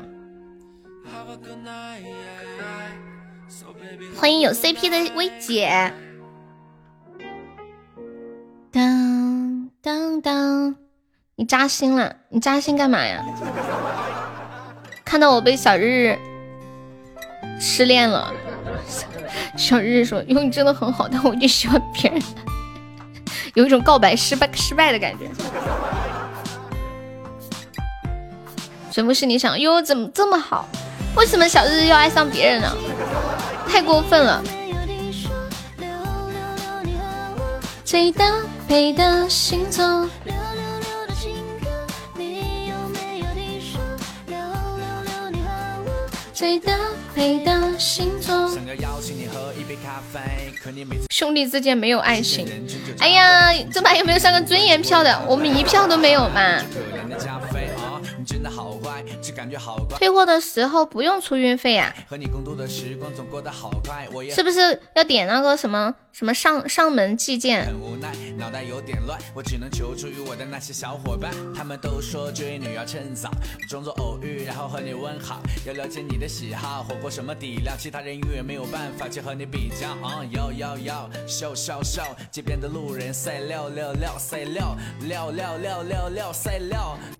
A: 欢迎有 CP 的薇姐。当当当，你扎心了？你扎心干嘛呀？看到我被小日日失恋了。小日日说：“因为你真的很好，但我就喜欢别人，[LAUGHS] 有一种告白失败失败的感觉。”全部是你想？哟，怎么这么好？为什么小日日要爱上别人呢？太过分了！最搭配的星座。最搭配的星座。兄弟之间没有爱情。哎呀，这把有没有上个尊严票的？我们一票都没有嘛。退货的时候不用出运费呀？是不是要点那个什么什么上上门寄件？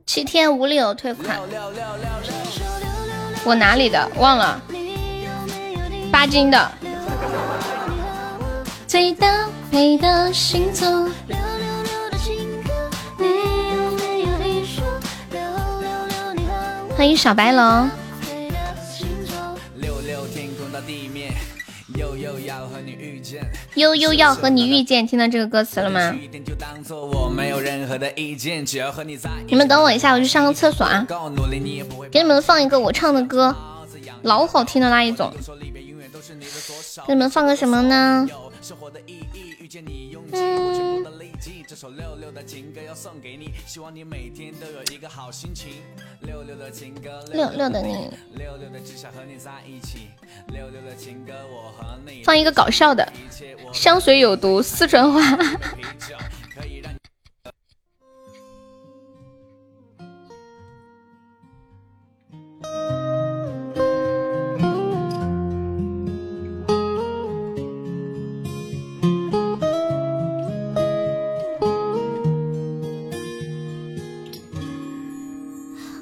A: 七天无理由退款，我哪里的？忘了，八斤的。最搭配的星座。欢迎小白龙。悠悠要和你遇见，听到这个歌词了吗？你们等我一下，我去上个厕所啊！给你们放一个我唱的歌，老好听的那一种。给你们放个什么呢？生
E: 活的意义。遇见你，用尽我全部的力气。这首
A: 六六的情歌要送给你，
E: 希望你每天都有一个好心情。六六的情歌，六六的你，六六的只想和你在一起。六六的情歌，我和你。
A: 放一个搞笑的，香水有毒，四川话。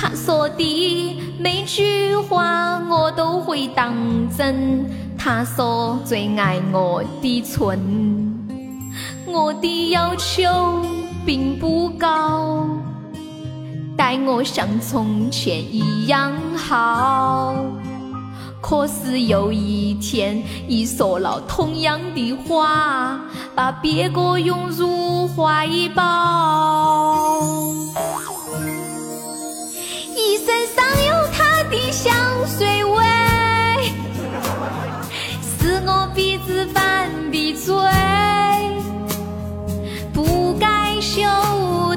A: 他说的每句话我都会当真。他说最爱我的唇，我的要求并不高，待我像从前一样好。可是有一天，一说了同样的话，把别个拥入怀抱。你身上有他的香水味，是我鼻子犯的罪，不该嗅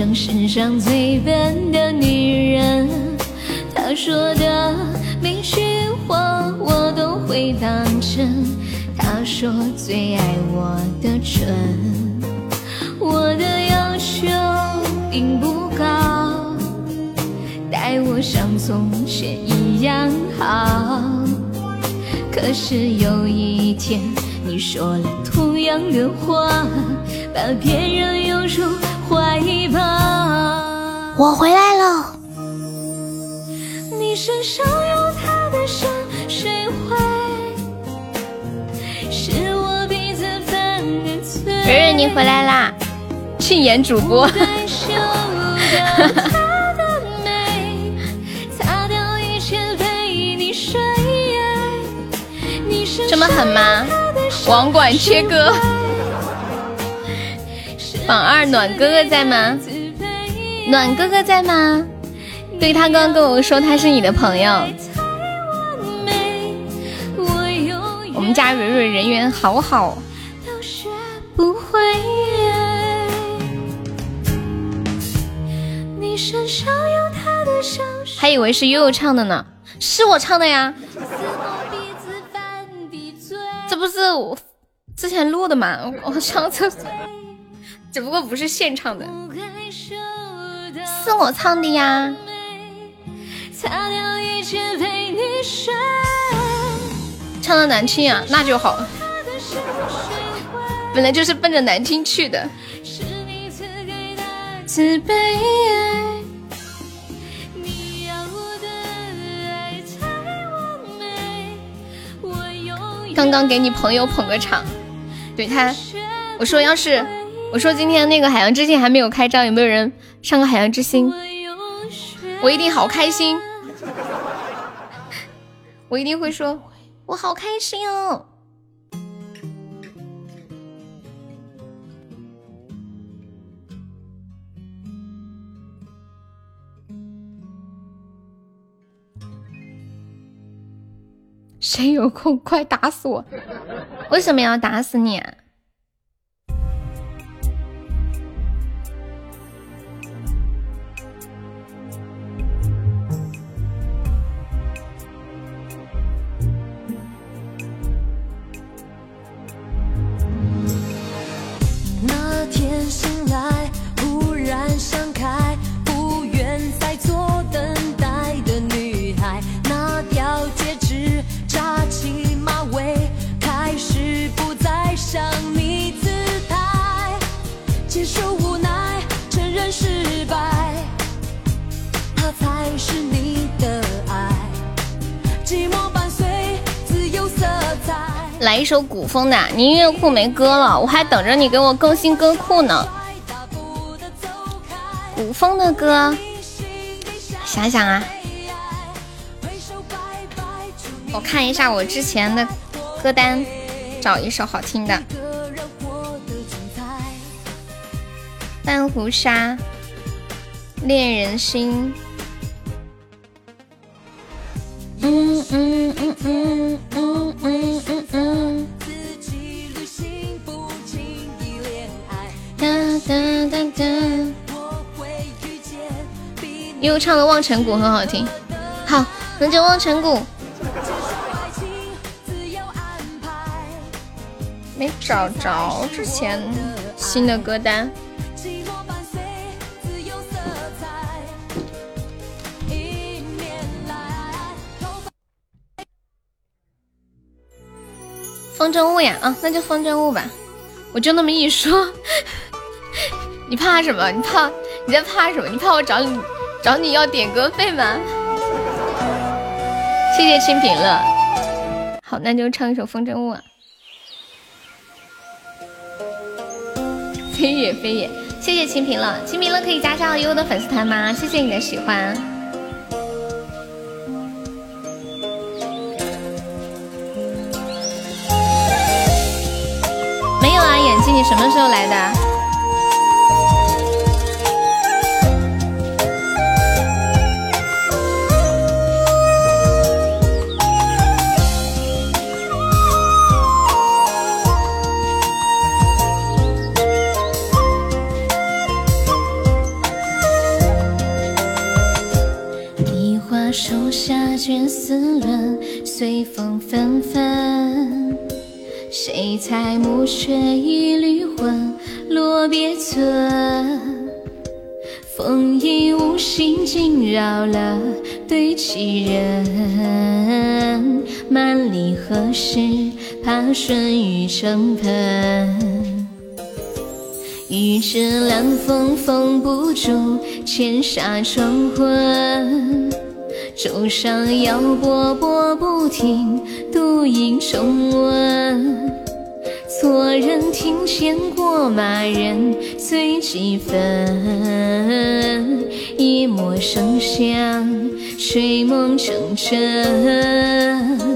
A: 成世上最笨的女人。他说的每句话我都会当真。他说最爱我的唇，我的要求并不高，待我像从前一样好。可是有一天你说了同样的话，把别人拥入怀抱。
C: 我回来了。
A: 你身上有他的香水味，是我鼻子犯的罪。蕊蕊，你回来啦！庆言主播。这么狠吗？网管切歌。榜二暖哥哥在吗？暖哥哥在吗？对他刚刚跟我说他是你的朋友。我们家蕊蕊人缘好好。还以为是悠悠唱的呢，是我唱的呀。这不是我之前录的吗？我上厕所，只不过不是现唱的，是我唱的呀。唱的难听啊，那就好。本来就是奔着难听去的。自卑刚刚给你朋友捧个场，对他，我说要是我说今天那个海洋之心还没有开张，有没有人上个海洋之心？我一定好开心，我一定会说，我好开心哦。谁有空快打死我！[LAUGHS] 为什么要打死你？
F: 那
A: 古风的，你音乐库没歌了，我还等着你给我更新歌库呢。古风的歌，想想啊，我看一下我之前的歌单，找一首好听的。半壶纱，恋人心。嗯嗯嗯嗯嗯唱的《望尘谷》很好听，好，那就《望尘谷》。没找着之前新的歌单。风筝雾呀，啊，那就风筝雾吧。我就那么一说，[LAUGHS] 你怕什么？你怕你在怕什么？你怕我找你找你要点歌费吗？谢谢清平乐。好，那就唱一首风筝误啊。飞也飞也，谢谢清平乐。清平乐可以加上悠悠的粉丝团吗？谢谢你的喜欢。没有啊，眼睛，你什么时候来的？卷丝纶，随风纷纷。谁裁暮雪一缕魂？落别村。风影无心惊扰了对棋人，万里何时怕顺雨成盆？一纸凉风封不住千纱窗魂，舟上摇波波不停，独影重温。错人庭前过马人醉几分，一抹笙香，睡梦成真。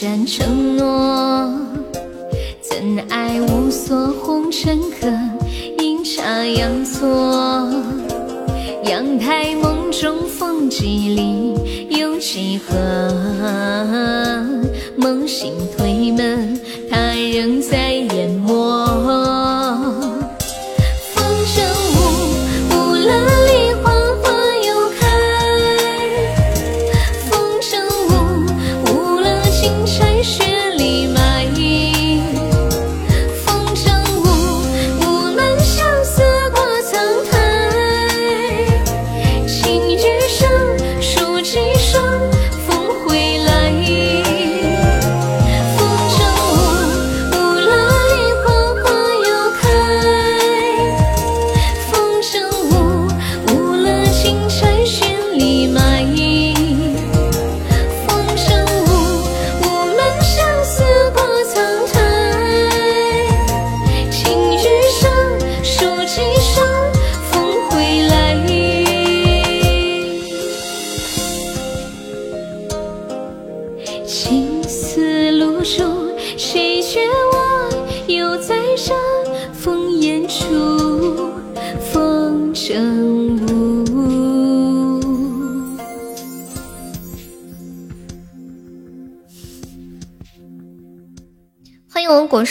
A: 盏承诺。怎爱无所红尘客，阴差阳错。阳台梦中风几里，又几何？梦醒推门，他仍在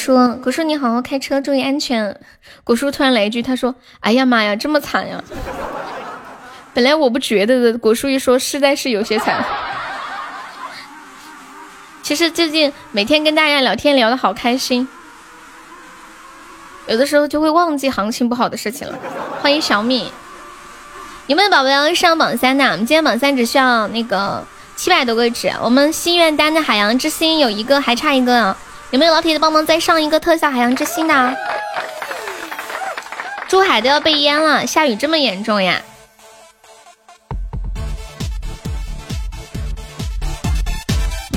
A: 说果叔，你好好开车，注意安全。果叔突然来一句，他说：“哎呀妈呀，这么惨呀！”本来我不觉得的，果叔一说，实在是有些惨。其实最近每天跟大家聊天聊的好开心，有的时候就会忘记行情不好的事情了。欢迎小米，有没有宝宝要上榜三的？我们今天榜三只需要那个七百多个纸，我们心愿单的海洋之心有一个，还差一个啊。有没有老铁的帮忙再上一个特效海洋之心的？珠海都要被淹了，下雨这么严重呀？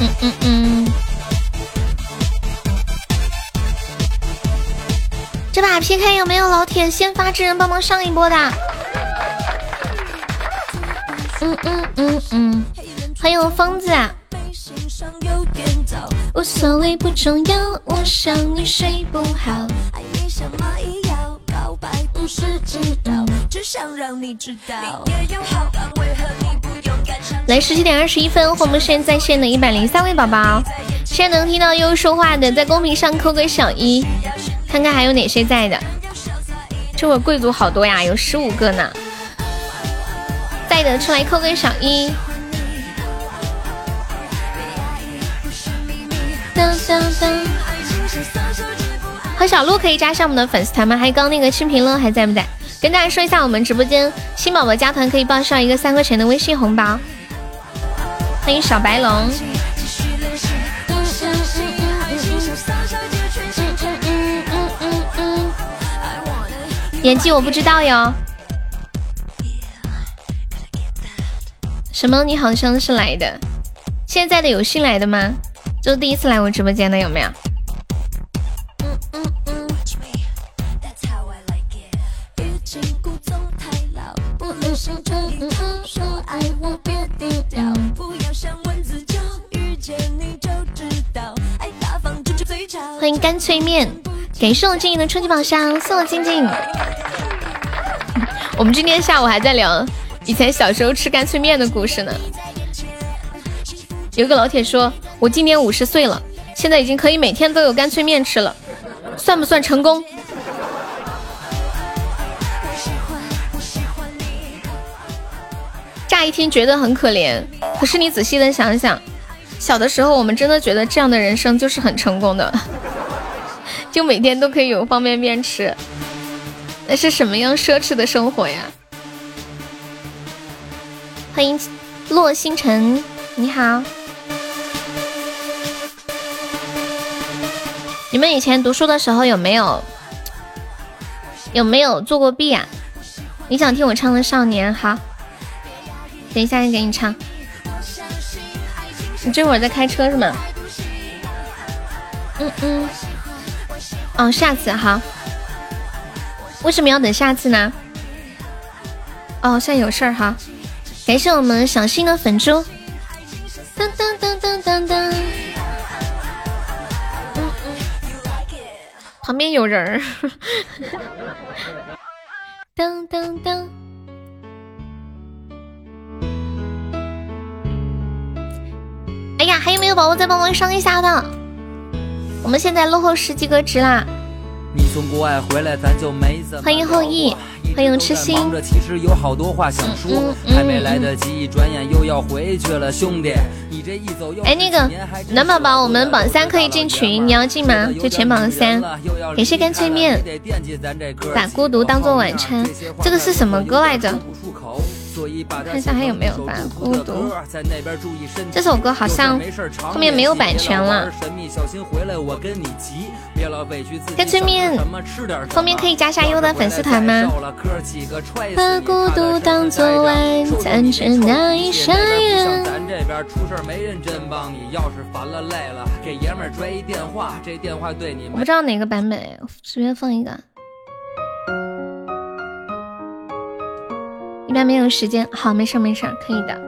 A: 嗯嗯嗯。这把 PK 有没有老铁先发制人帮忙上一波的？嗯嗯嗯嗯，欢迎我疯子。无所谓不重要，我想你睡不好。爱你像蚂蚁咬，告白不是知道，只想让你知道。来，十七点二十一分，我们现在线的一百零三位宝宝，现在能听到悠悠说话的，在公屏上扣个小一，看看还有哪些在的。这会儿贵族好多呀，有十五个呢，在的出来扣个小一。当当当！何小鹿可以加上我们的粉丝团吗？还有刚刚那个清平乐还在不在？跟大家说一下，我们直播间新宝宝加团可以报上一个三块钱的微信红包。欢迎小白龙。演技我不知道哟。什么？你好像是来的，现在的有新来的吗？就第一次来我直播间的有没有？欢迎干脆面，感谢我静静的初级宝箱，送我静静。[LAUGHS] 我们今天下午还在聊以前小时候吃干脆面的故事呢。有个老铁说，我今年五十岁了，现在已经可以每天都有干脆面吃了，算不算成功？乍一听觉得很可怜，可是你仔细的想想，小的时候我们真的觉得这样的人生就是很成功的，[LAUGHS] 就每天都可以有方便面吃，那是什么样奢侈的生活呀？欢迎洛星辰，你好。你们以前读书的时候有没有有没有做过弊啊？你想听我唱的《少年》好，等一下给你唱。你这会儿在开车是吗？嗯嗯。哦，下次好。为什么要等下次呢？哦，现在有事儿哈。感谢我们小新的粉猪。噔噔噔噔噔噔。旁边有人儿，[LAUGHS] 噔噔噔！哎呀，还有没有宝宝再帮忙上一下的？我们现在落后十几个值啦！欢迎后羿。欢迎痴心。
G: 其实有好多话想说，嗯嗯嗯、还没来得及，转眼又要回去了，兄弟。你这一走又……
A: 哎，那个暖宝宝，我们榜三可以进群，你要进吗？就前榜三。感谢干脆面，把孤独当做晚餐，这个是什么歌来着？看一下还有没有吧。孤独，这首歌好像后面没有版权了。干脆面，后面可以加下优的粉丝团吗？把孤独当作晚餐，却难以下咽。我不知道哪个版本，随便放一个。一般没有时间，好，没事没事，可以的。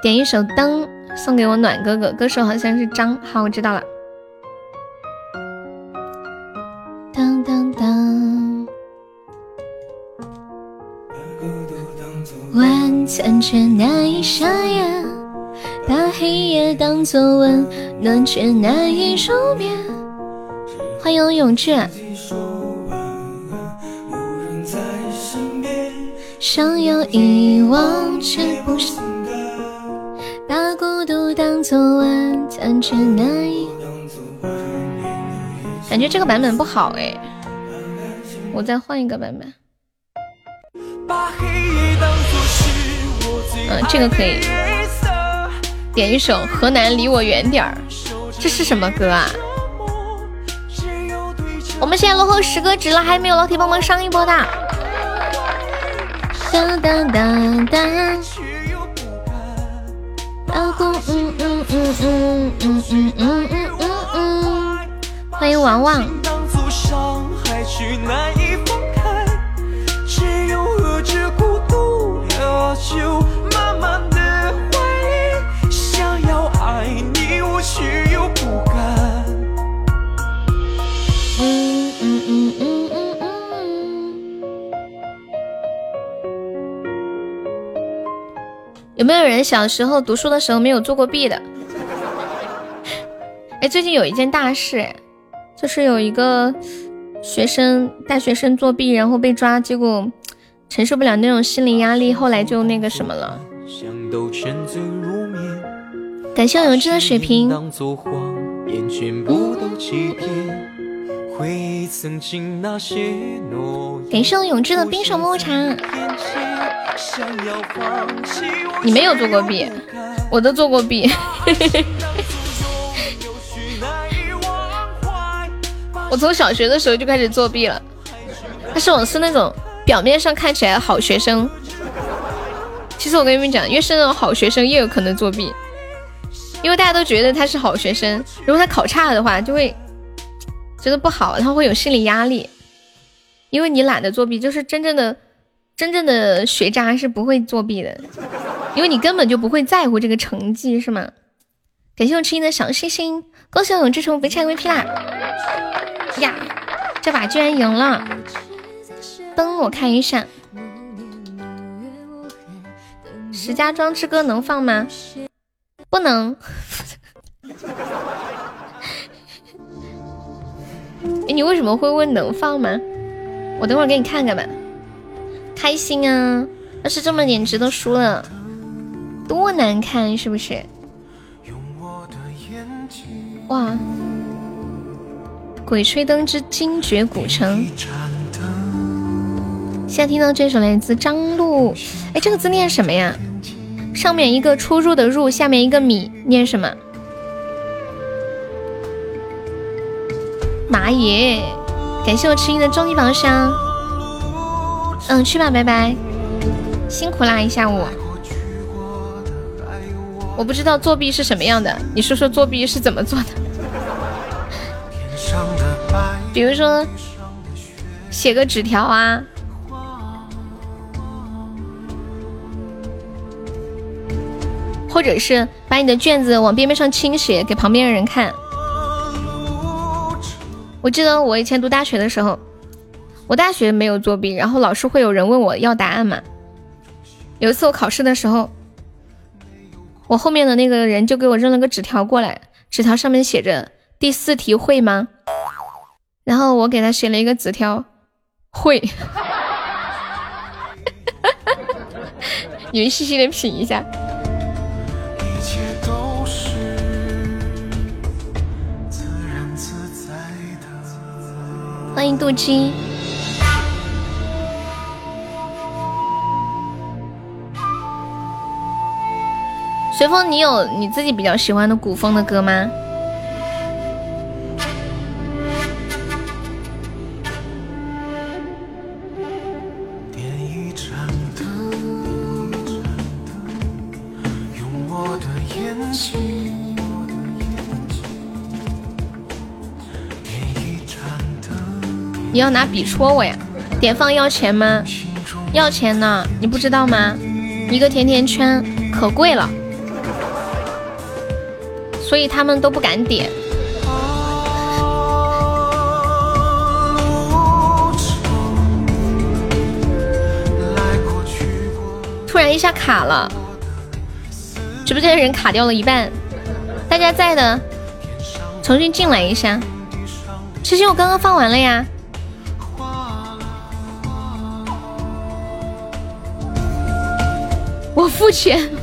A: 点一首《灯》送给我暖哥哥，歌手好像是张，好，我知道了。当当当，晚餐却难以下咽，把黑夜当作温暖却难以入眠。欢迎永志。想要遗忘却不行，把孤独当作晚餐却难以。感觉这个版本不好哎，我再换一个版本。嗯，这个可以。点一首《河南离我远点儿》，这是什么歌啊？我们现在落后十个值了，还没有老铁帮忙上一波的。哒哒哒哒，老公，嗯嗯嗯嗯嗯嗯嗯嗯嗯，欢迎王王。有没有人小时候读书的时候没有做过弊的？哎，最近有一件大事，就是有一个学生大学生作弊，然后被抓，结果承受不了那种心理压力，后来就那个什么了。感谢永志的水瓶。感谢我永志的冰手抹茶。你没有做过弊，我都做过弊。[LAUGHS] 我从小学的时候就开始作弊了，但是我是那种表面上看起来好学生，其实我跟你们讲，越是那种好学生，越有可能作弊，因为大家都觉得他是好学生，如果他考差了的话，就会觉得不好，然后会有心理压力，因为你懒得作弊，就是真正的真正的学渣是不会作弊的，因为你根本就不会在乎这个成绩，是吗？感谢我吃音的小星星，恭喜我永志成为白 VP 啦！呀，这把居然赢了！灯我看一下，《石家庄之歌》能放吗？不能。[LAUGHS] 哎，你为什么会问能放吗？我等会儿给你看看吧。开心啊！要是这么点值都输了，多难看，是不是？哇！鬼吹灯之精绝古城。现在听到这首来自张璐，哎，这个字念什么呀？上面一个出入的入，下面一个米，念什么？马爷，感谢我迟音的终极宝箱。嗯，去吧，拜拜，辛苦啦一下午。我不知道作弊是什么样的，你说说作弊是怎么做的？比如说写个纸条啊，或者是把你的卷子往边边上倾斜，给旁边的人看。我记得我以前读大学的时候，我大学没有作弊，然后老师会有人问我要答案嘛。有一次我考试的时候。我后面的那个人就给我扔了个纸条过来，纸条上面写着第四题会吗？然后我给他写了一个纸条，会。[LAUGHS] 你们细细的品一下。欢迎杜姬。随风，你有你自己比较喜欢的古风的歌吗？你要拿笔戳我呀？点放要钱吗？要钱呢？你不知道吗？一个甜甜圈可贵了。所以他们都不敢点。突然一下卡了，直播间的人卡掉了一半。大家在的，重新进来一下。其实我刚刚放完了呀。我付钱。[LAUGHS]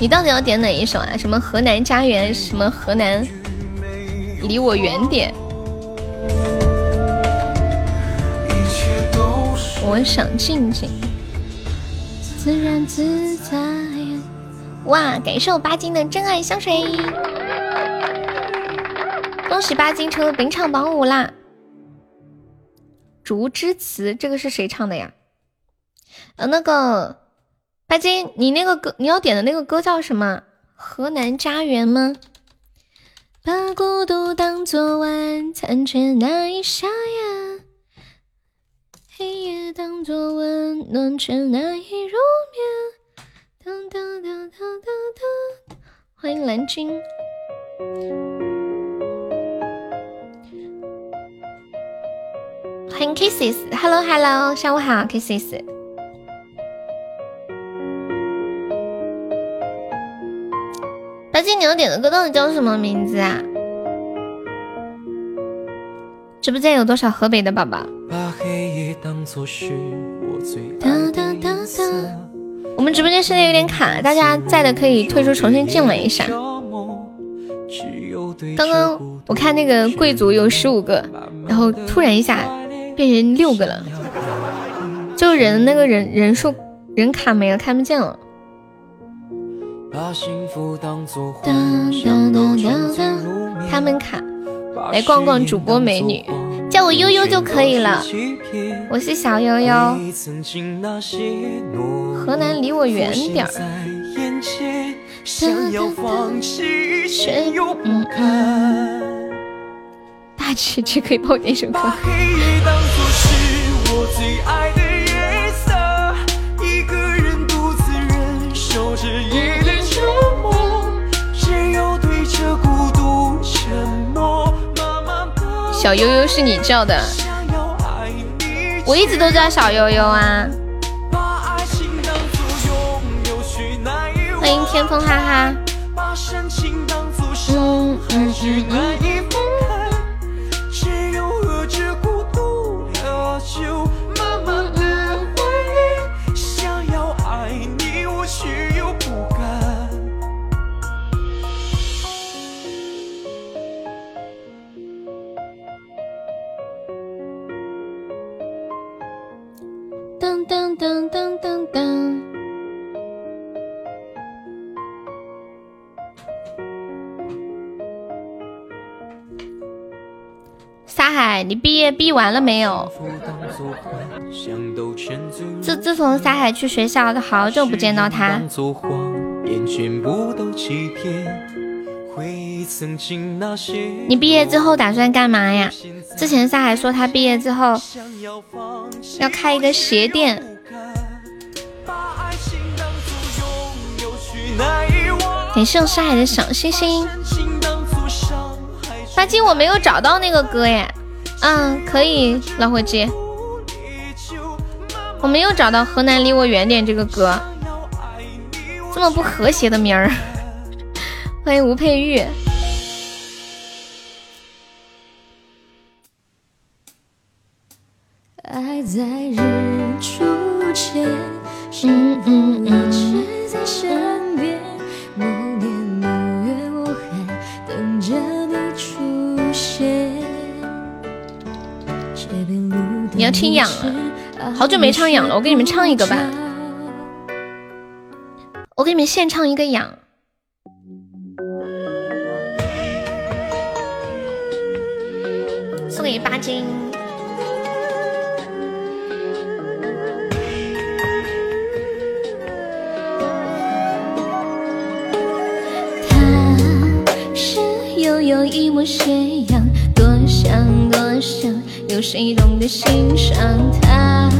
A: 你到底要点哪一首啊？什么河南家园？什么河南？离我远点。我想静静，自然自在。哇！感谢我八金的真爱香水，恭喜八金成了本场榜五啦！竹之词，这个是谁唱的呀？呃，那个。白金，你那个歌，你要点的那个歌叫什么？河南家园吗？把孤独当作晚餐，却难以下咽；黑夜当作温暖，却难以入眠。当当当当当当，欢迎蓝军，欢迎 Kisses，Hello Hello，下午好，Kisses。白金，你要点的歌到底叫什么名字啊？直播间有多少河北的宝宝？我们直播间现在有点卡，大家在的可以退出，重新进来一下。刚刚我看那个贵族有十五个，然后突然一下变成六个了，就人那个人人数人卡没了，看不见了。他们卡，来逛逛主播美女，叫我悠悠就可以了。我是小悠悠，河南离我远点儿。嗯嗯，大姐姐可以帮我点首歌。小悠悠是你叫的，我一直都叫小悠悠啊。欢迎天风哈哈。嗯嗯嗯。噔噔噔噔噔。沙海，你毕业毕完了没有？自自从沙海去学校，都好久不见到他。你毕业之后打算干嘛呀？之前沙海说他毕业之后要开一个鞋店。感谢沙海的小星星。发金我没有找到那个歌耶。嗯，可以，老伙计，我没有找到《河南离我远点》这个歌，这么不和谐的名儿。[LAUGHS] 欢迎吴佩玉。爱在日出前，是否一直在身听痒了，好久没唱痒了，我给你们唱一个吧。我给你们现唱一个痒。送给八斤。他是悠悠一抹斜阳，有谁懂得欣赏他？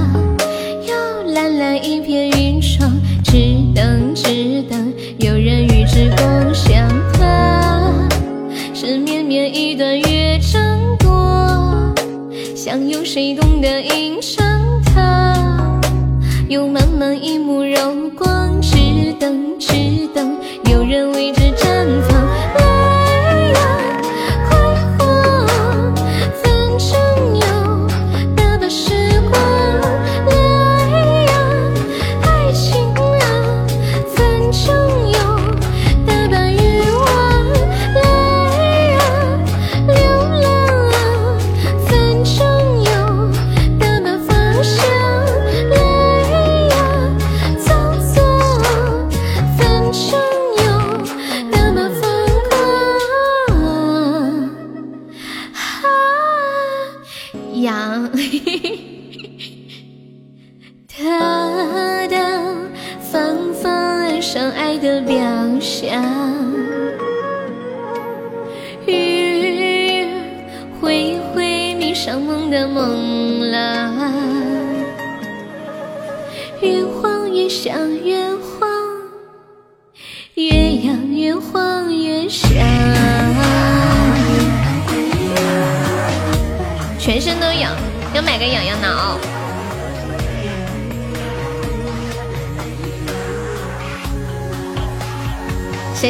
A: 有蓝蓝一片云窗，只等只等有人与之共享它。是绵绵一段乐章多。想有谁懂得吟唱它？有满满一幕柔光，只等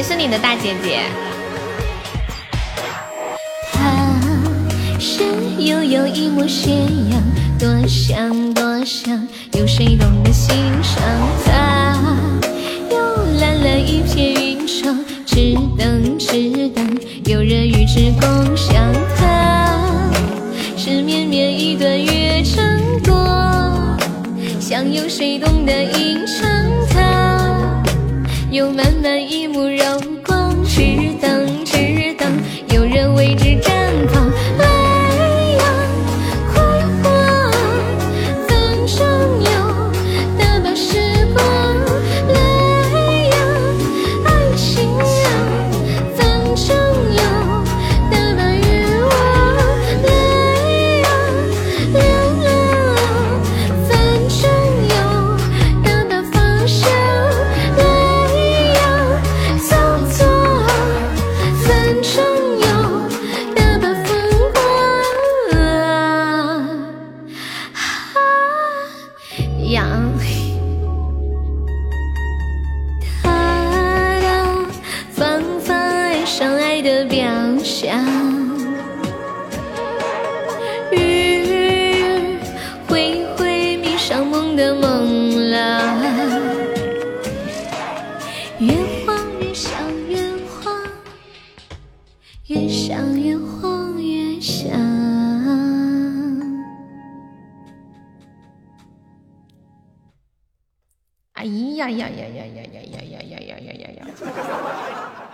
A: 是你的大姐姐？他是悠悠一抹斜阳，多想多想，有谁懂得欣赏他？有蓝蓝一片云窗，只等只等有人与之共享它。是绵绵一段乐章多，想有谁懂得吟唱他？有满满一幕柔哎呀呀呀呀呀呀呀呀呀呀呀呀！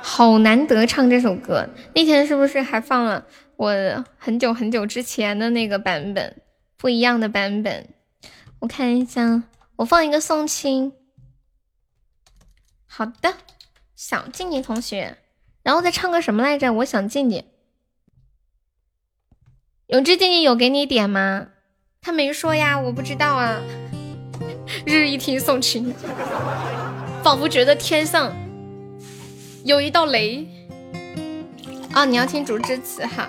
A: 好难得唱这首歌，那天是不是还放了我很久很久之前的那个版本，不一样的版本？我看一下，我放一个送亲。好的，小静静同学，然后再唱个什么来着？我想静静。永志静静有给你点吗？他没说呀，我不知道啊。日 [LAUGHS] 日一听送亲，仿佛觉得天上有一道雷啊！你要听竹枝词哈。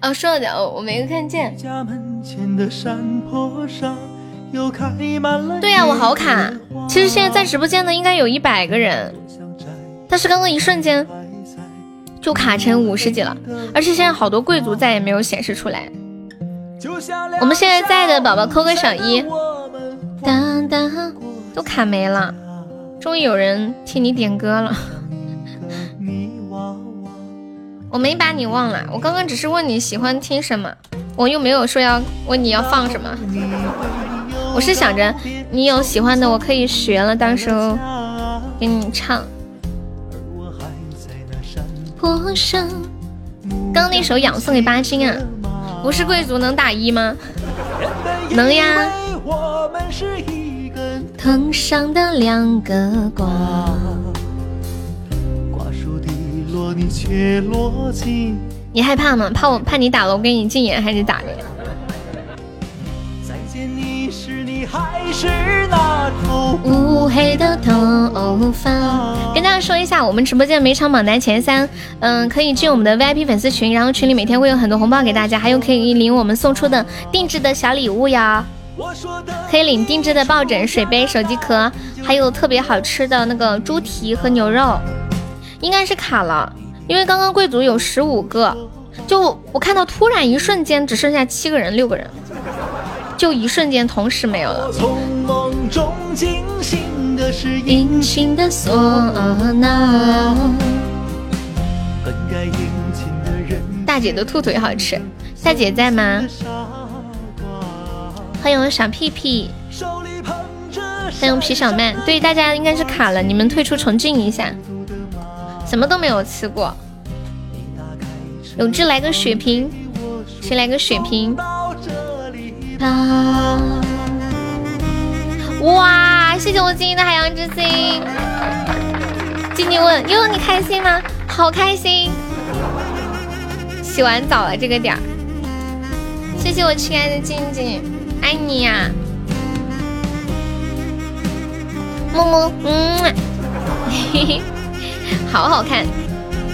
A: [LAUGHS] 哦，说的哦，我没看见。
H: 家门前的山坡上又开满了
A: 对呀、我好卡。其实现在在直播间的应该有一百个人，但是刚刚一瞬间就卡成五十几了，而且现在好多贵族再也没有显示出来。我们现在在的宝宝扣个小一，当当都卡没了，终于有人替你点歌了。我没把你忘了，我刚刚只是问你喜欢听什么，我又没有说要问你要放什么。我是想着你有喜欢的，我可以学了，到时候给你唱。刚刚那首《痒》送给巴金啊，不是贵族能打一吗？能呀。藤上的两个瓜，
H: 瓜熟蒂落，你却落进。
A: 你害怕吗？怕我怕你打了我给你禁言还是咋的？
H: 还是那头
A: 乌黑的头发。跟大家说一下，我们直播间每场榜单前三，嗯，可以进我们的 VIP 粉丝群，然后群里每天会有很多红包给大家，还有可以领我们送出的定制的小礼物呀。可以领定制的抱枕、水杯、手机壳，还有特别好吃的那个猪蹄和牛肉。应该是卡了，因为刚刚贵族有十五个，就我看到突然一瞬间只剩下七个人、六个人，就一瞬间同时没有了。
H: 从梦中惊醒的是
A: 隐形的唢呐。
H: 本该殷勤的人，
A: 大姐的兔腿好吃，大姐在吗？欢迎我小屁屁，欢迎皮小曼。对，大家应该是卡了，你们退出重进一下。什么都没有吃过。永志来个血瓶，谁来个血瓶？啊！哇，谢谢我静怡的海洋之心。静静问：悠悠，你开心吗？好开心。洗完澡了这个点儿。谢谢我亲爱的静静，爱你呀、么么，嗯，嘿嘿，好好看，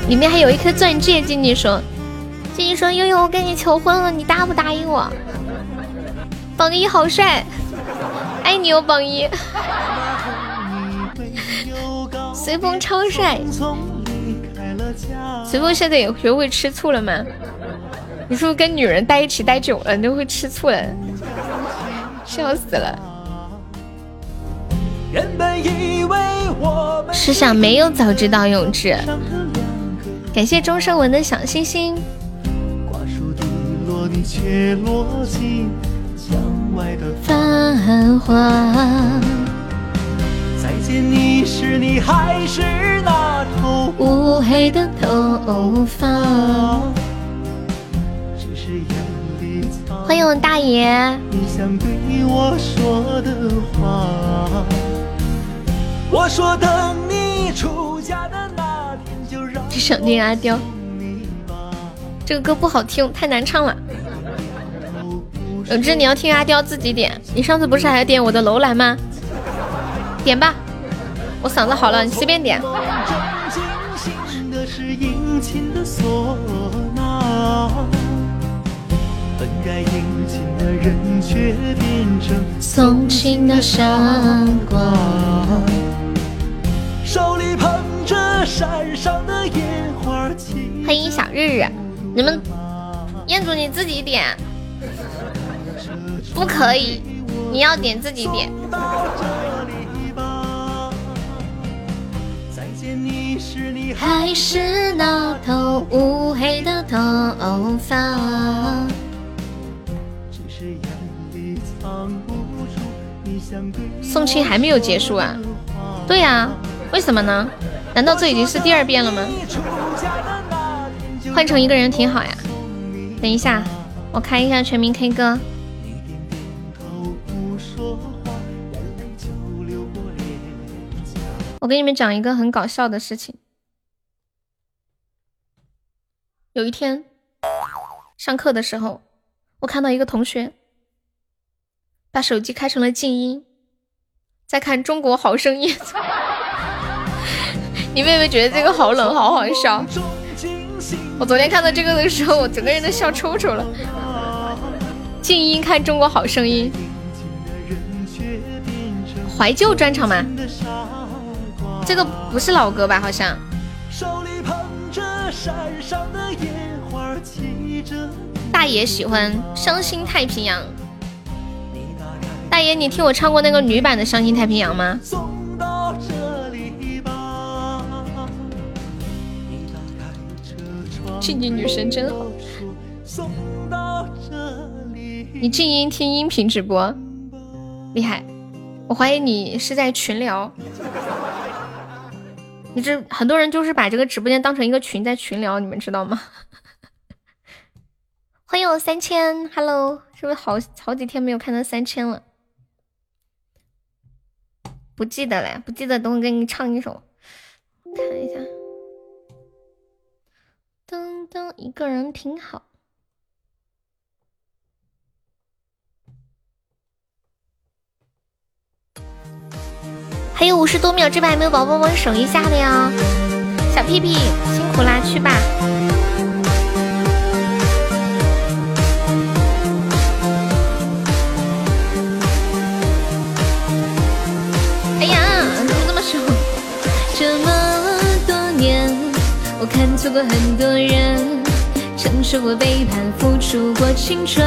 A: 里面还有一颗钻戒。静静说，静静说，悠悠，我跟你求婚了，你答不答应我？榜一好帅，爱你哦，榜一。[LAUGHS] 随风超帅，随风现在也学会吃醋了吗？你是不是跟女人待一起待久了，你就会吃醋了？笑死了！
H: 原本以为我们
A: 试想没有早知道永志，感谢钟声文的小星星。
H: 瓜熟蒂落，你却落进江外的
A: 繁华。
H: 再见你时，你还是那头
A: 乌黑的头发。
H: 只是眼里藏
A: 欢迎我大爷，
H: 你想对我说的话。我说等你出嫁的那天，就让
A: 阿。这个歌不好听，太难唱了。永志，你要听阿刁自己点。你上次不是还点我的楼兰吗？点吧，我嗓子好了，你随便点。
H: 本该殷勤的人却变成
A: 送情的傻瓜。
H: 手里捧着山上的烟花气。
A: 欢迎小日日，你们彦祖你自己点，不可以，你要点自己点。
H: 还
A: 是那头乌黑的头发。送亲还没有结束啊？对呀、为什么呢？难道这已经是第二遍了吗？换成一个人挺好呀。等一下，我开一下全民 K 歌。我给你们讲一个很搞笑的事情。有一天上课的时候，我看到一个同学把手机开成了静音，在看《中国好声音》。[LAUGHS] 你妹妹觉得这个好冷，好好笑。我昨天看到这个的时候，我整个人都笑抽抽了。静音看《中国好声音》，怀旧专场吗？这个不是老歌吧？好像
H: 手里捧着山上的烟花，骑着
A: 大爷喜欢《伤心太平洋》。大爷，你听我唱过那个女版的《伤心太平洋》吗？
H: 送到这里吧。你打开车窗，
A: 静静女神真好。
H: 送到这里。
A: 你静音听音频直播，厉害！我怀疑你是在群聊。你这很多人就是把这个直播间当成一个群，在群聊，你们知道吗？[LAUGHS] 欢迎我三千，Hello，是不是好好几天没有看到三千了？不记得了，不记得，等我给你唱一首，看一下。噔噔，一个人挺好。还有五十多秒，这边还没有宝宝帮忙守一下的呀，小屁屁辛苦啦，去吧。哎呀，怎么这么熟？这么多年，我看错过很多人，承受过背叛，付出过青春。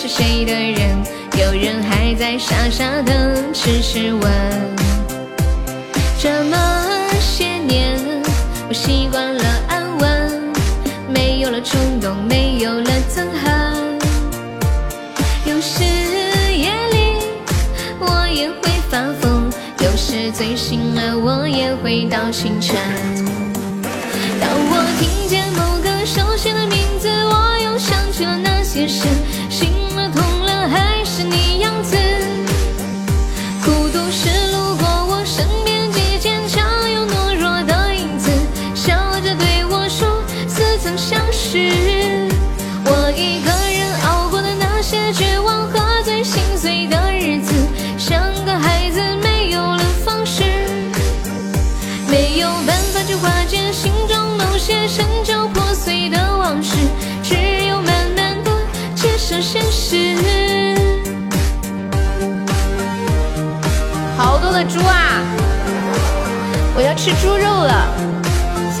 A: 是谁的人？有人还在傻傻等，痴痴问。这么些年，我习惯了安稳，没有了冲动，没有了憎恨。有时夜里我也会发疯，有时醉醒了我也会到清晨。当我听见某个熟悉的名字，我又想起了那些事，心了痛了还是你。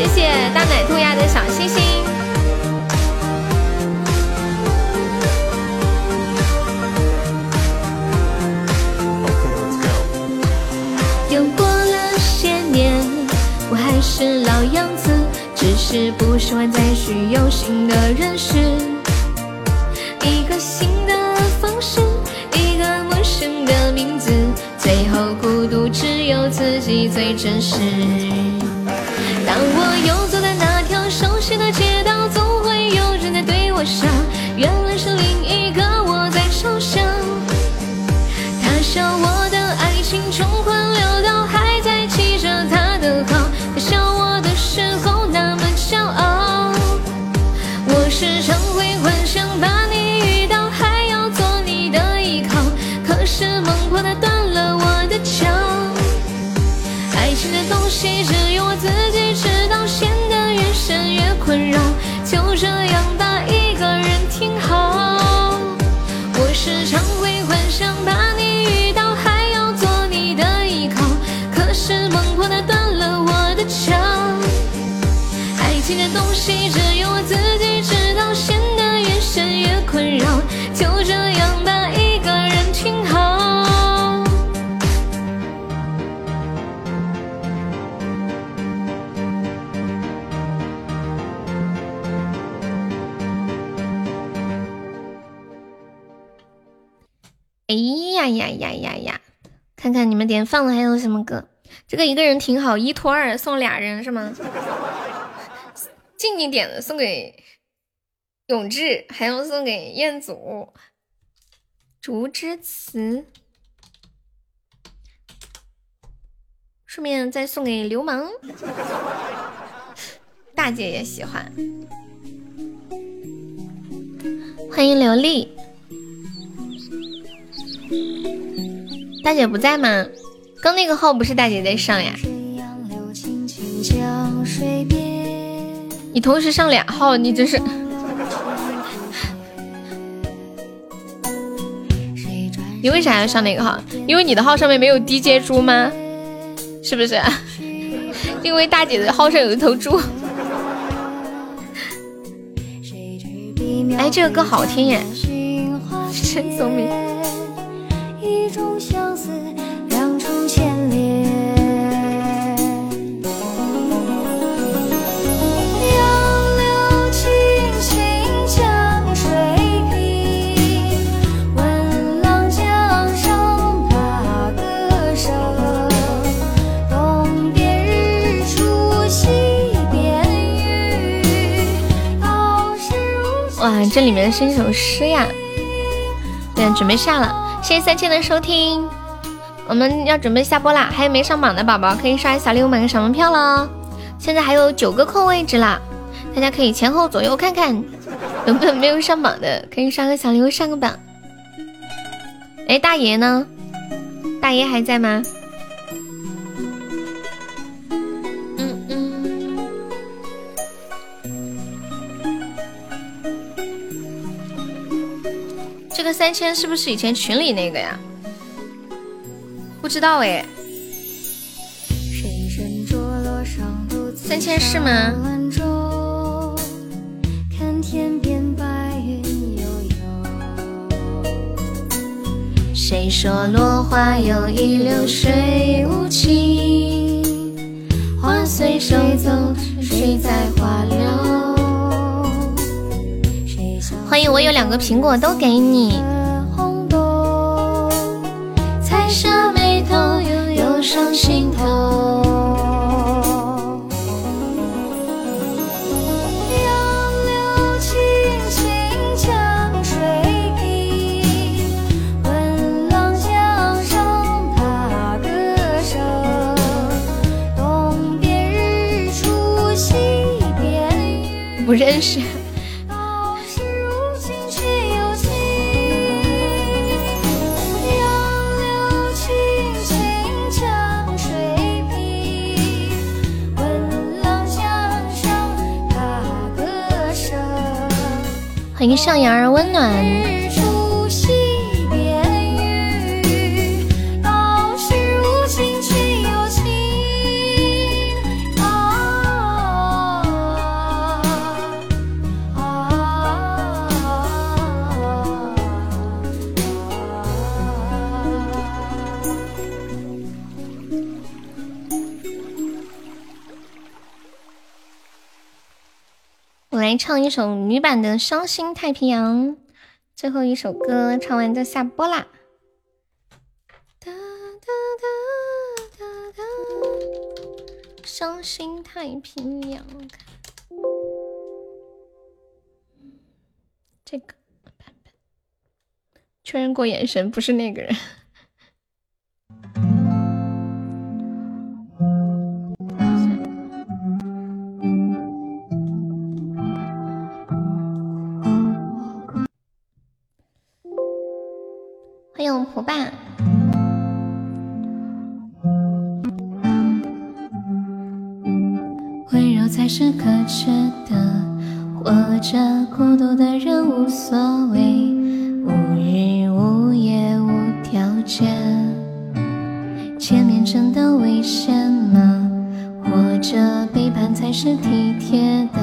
A: 谢谢大奶兔鸭的小星星。又过了些年，我还是老样子，只是不喜欢再去有新的认识，一个新的方式，一个陌生的名字，最后孤独只有自己最真实。当我又走在那条熟悉的街道，总会有人在对我笑，原来是们点放的还有什么歌？这个一个人挺好，一拖二送俩人是吗？[LAUGHS] 静静点的送给永志，还要送给彦祖。竹之词，顺便再送给流氓，大姐也喜欢。欢迎刘丽，大姐不在吗？刚那个号不是大姐在上呀？你同时上俩号，你真是。你为啥要上那个号？因为你的号上面没有 DJ 猪吗？是不是？[LAUGHS] 因为大姐的号上有一头猪。哎，这个歌好听耶！[LAUGHS] 真聪明。这里面是一首诗呀！对，准备下了，谢谢三千的收听，我们要准备下播啦！还有没上榜的宝宝可以刷小礼物买个小门票了，现在还有九个空位置啦，大家可以前后左右看看，有没有没有上榜的，可以刷个小礼物上个榜。哎，大爷呢？大爷还在吗？三千是不是以前群里那个呀？不知道哎。三千是吗？
F: 看天边白云悠悠。
A: 谁说落花有意流水无情？花随手走，水在花流。欢迎我有两个苹果都给你。下眉头，又又上心头。
F: 杨柳青青江水平，闻郎江上踏歌声。东边日出西边雨，
A: 不认识。迎上扬而温暖。来唱一首女版的《伤心太平洋》，最后一首歌唱完就下播啦。哒哒哒哒哒，伤心太平洋。这个版本，确认过眼神，不是那个人。迎蒲爸。温柔才是可耻的，活着孤独的人无所谓，无日无夜无条件。见面真的危险吗？或者背叛才是体贴的？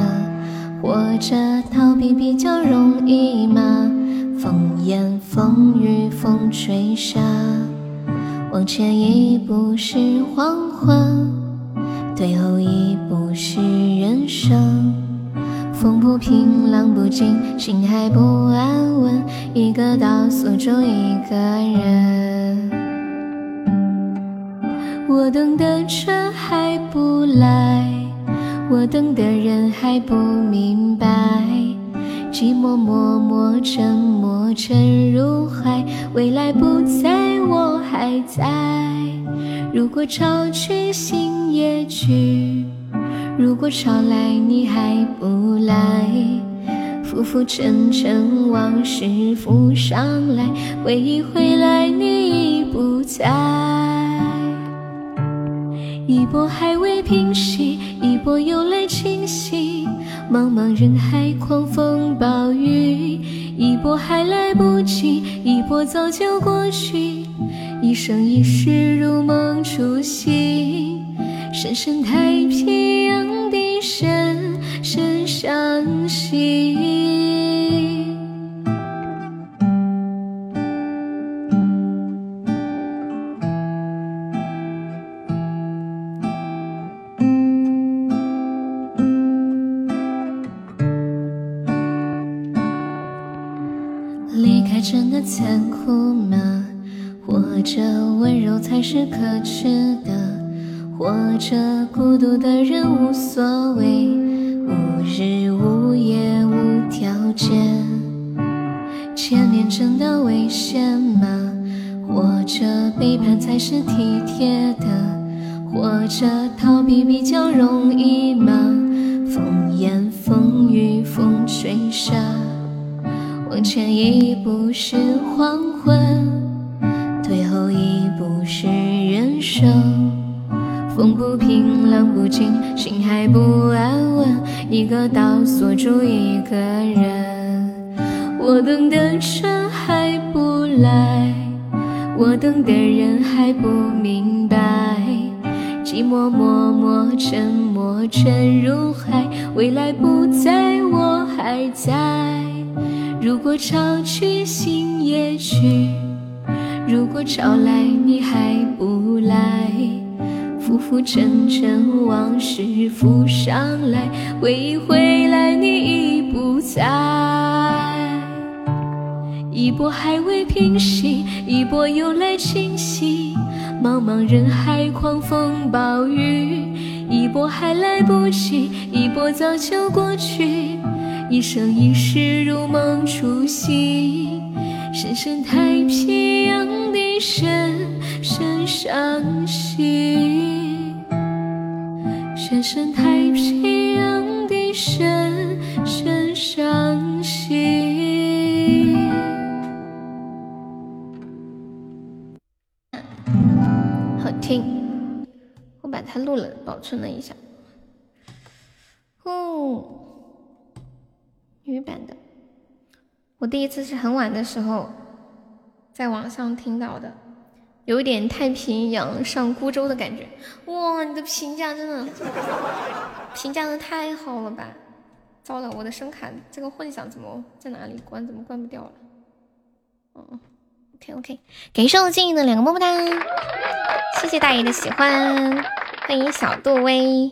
A: 或者逃避比较容易吗？风言风语风吹沙，往前一步是黄昏，退后一步是人生。风不平浪不静，心还不安稳，一个岛锁住一个人。我等的车还不来，我等的人还不明白。寂寞默默沉没沉入海，未来不在我还在。如果潮去心也去，如果潮来你还不来，浮浮沉沉往事浮上来，回忆回来你已不在。一波还未平息，一波又来侵袭。茫茫人海，狂风，我还来不及，一波早就过去。一生一世如梦初醒，深深太平洋底深深伤心。可耻的？或者孤独的人无所谓，无日无夜无条件。见面真的危险吗？或者背叛才是体贴的？或者逃避比较容易吗？风言风语风吹沙。往前一步是黄昏，生。风不平浪不静，心还不安稳，一个岛锁住一个人。我等的车还不来，我等的人还不明白。寂寞默默沉没沉入海，未来不在我还在。如果潮去心也去，如果潮来你还不来，浮浮沉沉往事浮上来，回忆回来你已不在。一波还未平息，一波又来侵袭，茫茫人海狂风暴雨，一波还来不及，一波早就过去。一生一世如梦初醒，深深太平洋的深深伤心，深深太平洋的深深伤心。好听，我把它录了，保存了一下。哦。女版的，我第一次是很晚的时候在网上听到的，有一点太平洋上孤舟的感觉。哇，你的评价真的评价的太好了吧！糟了，我的声卡这个混响怎么在哪里关？怎么关不掉了？哦，OK OK，感谢我静的两个么么哒，谢谢大爷的喜欢，欢迎小杜威。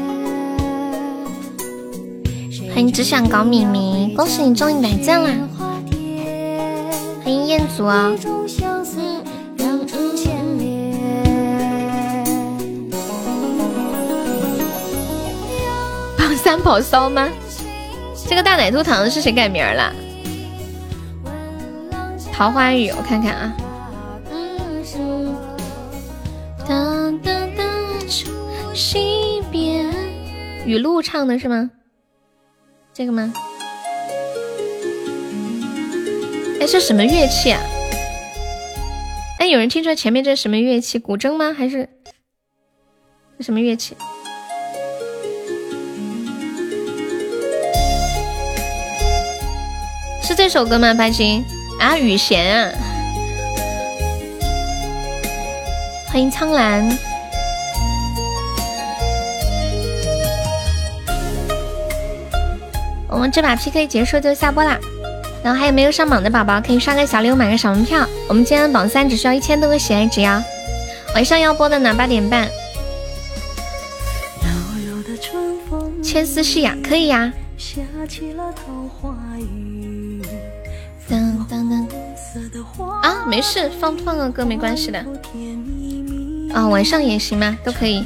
F: 欢迎只想搞米米，恭喜你中一百赞啦！欢迎彦祖啊！跑三跑骚吗？这个大奶兔糖是谁改名了？桃花雨，我看看啊。雨露唱的是吗？这个吗？哎，是什么乐器啊？哎，有人听出来前面这什么乐器？古筝吗？还是什么乐器？是这首歌吗？白金啊，雨贤啊！欢迎苍兰。我们这把 PK 结束就下播啦，然后还有没有上榜的宝宝可以刷个小礼物买个小门票。我们今天榜三只需要一千多个喜爱值呀，晚上要播的呢，八点半。千丝细呀，可以呀。啊，没事，放放个歌没关系的。啊，晚上也行吗？都可以。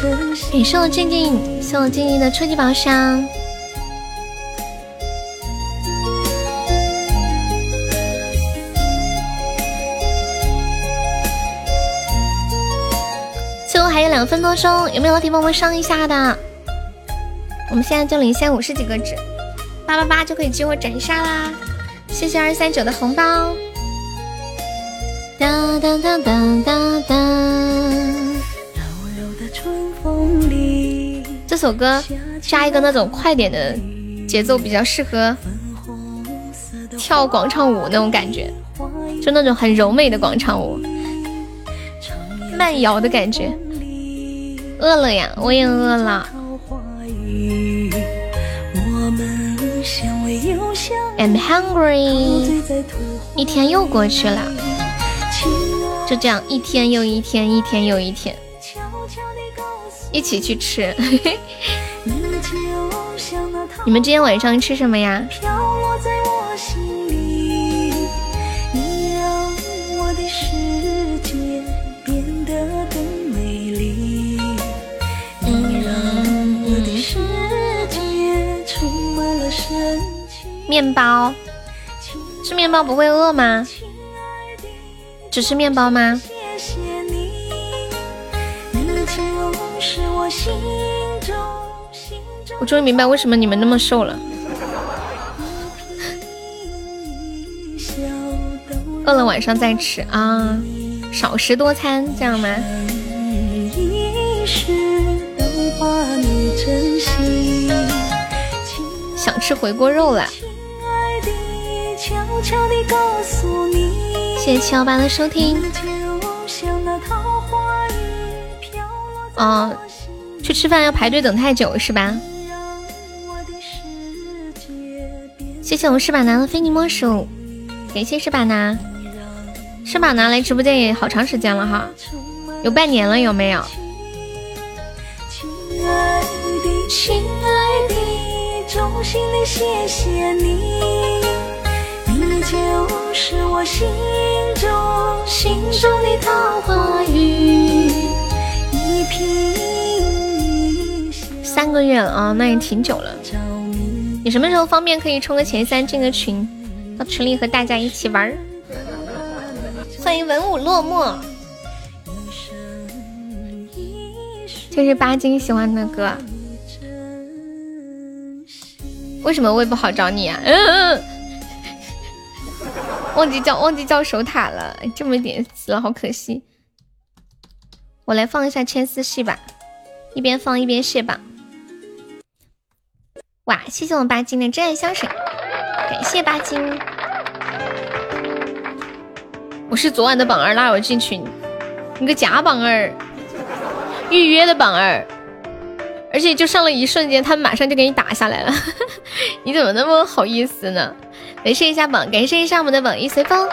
F: 感谢我静静，送我静静的初级宝箱。最后还有两分多钟，有没有老铁帮我上一下的？我们现在就领先五十几个值，八八八就可以激活斩杀啦！谢谢二三九的红包。哒哒哒哒哒哒。这首歌加一个那种快点的节奏，比较适合跳广场舞那种感觉，就那种很柔美的广场舞，慢摇的感觉。饿了呀，我也饿了。I'm hungry。一天又过去了，就这样一天又一天，一天又一天。一起去吃。你们今天晚上吃什么呀？面包，吃面包不会饿吗？只吃面包吗？我终于明白为什么你们那么瘦了。饿了晚上再吃啊，少食多餐，这样吗？想吃回锅肉了。谢谢七幺八的收听。嗯。
A: 去吃饭要排队等太久是吧？谢谢我是板拿的非你莫属，感谢是板拿，是板拿来直播间也好长时间了哈，有半年了有没有？亲爱的，亲爱的，衷心的谢谢你，你就是我心中心中的桃花雨，一颦三个月了啊，那也挺久了。你什么时候方便可以冲个前三进个群，到群里和大家一起玩儿。欢迎文武落寞，这是巴金喜欢的歌。为什么胃不好找你啊？嗯，[LAUGHS] 忘记叫忘记叫守塔了，这么点死了，好可惜。我来放一下牵丝戏吧，一边放一边卸榜。哇，谢谢我们巴金的真爱香水，感谢巴金。我是昨晚的榜二，拉我进群，你个假榜二，预约的榜二，而且就上了一瞬间，他们马上就给你打下来了，[LAUGHS] 你怎么那么好意思呢？感谢一下榜，感谢一下我们的榜一随风，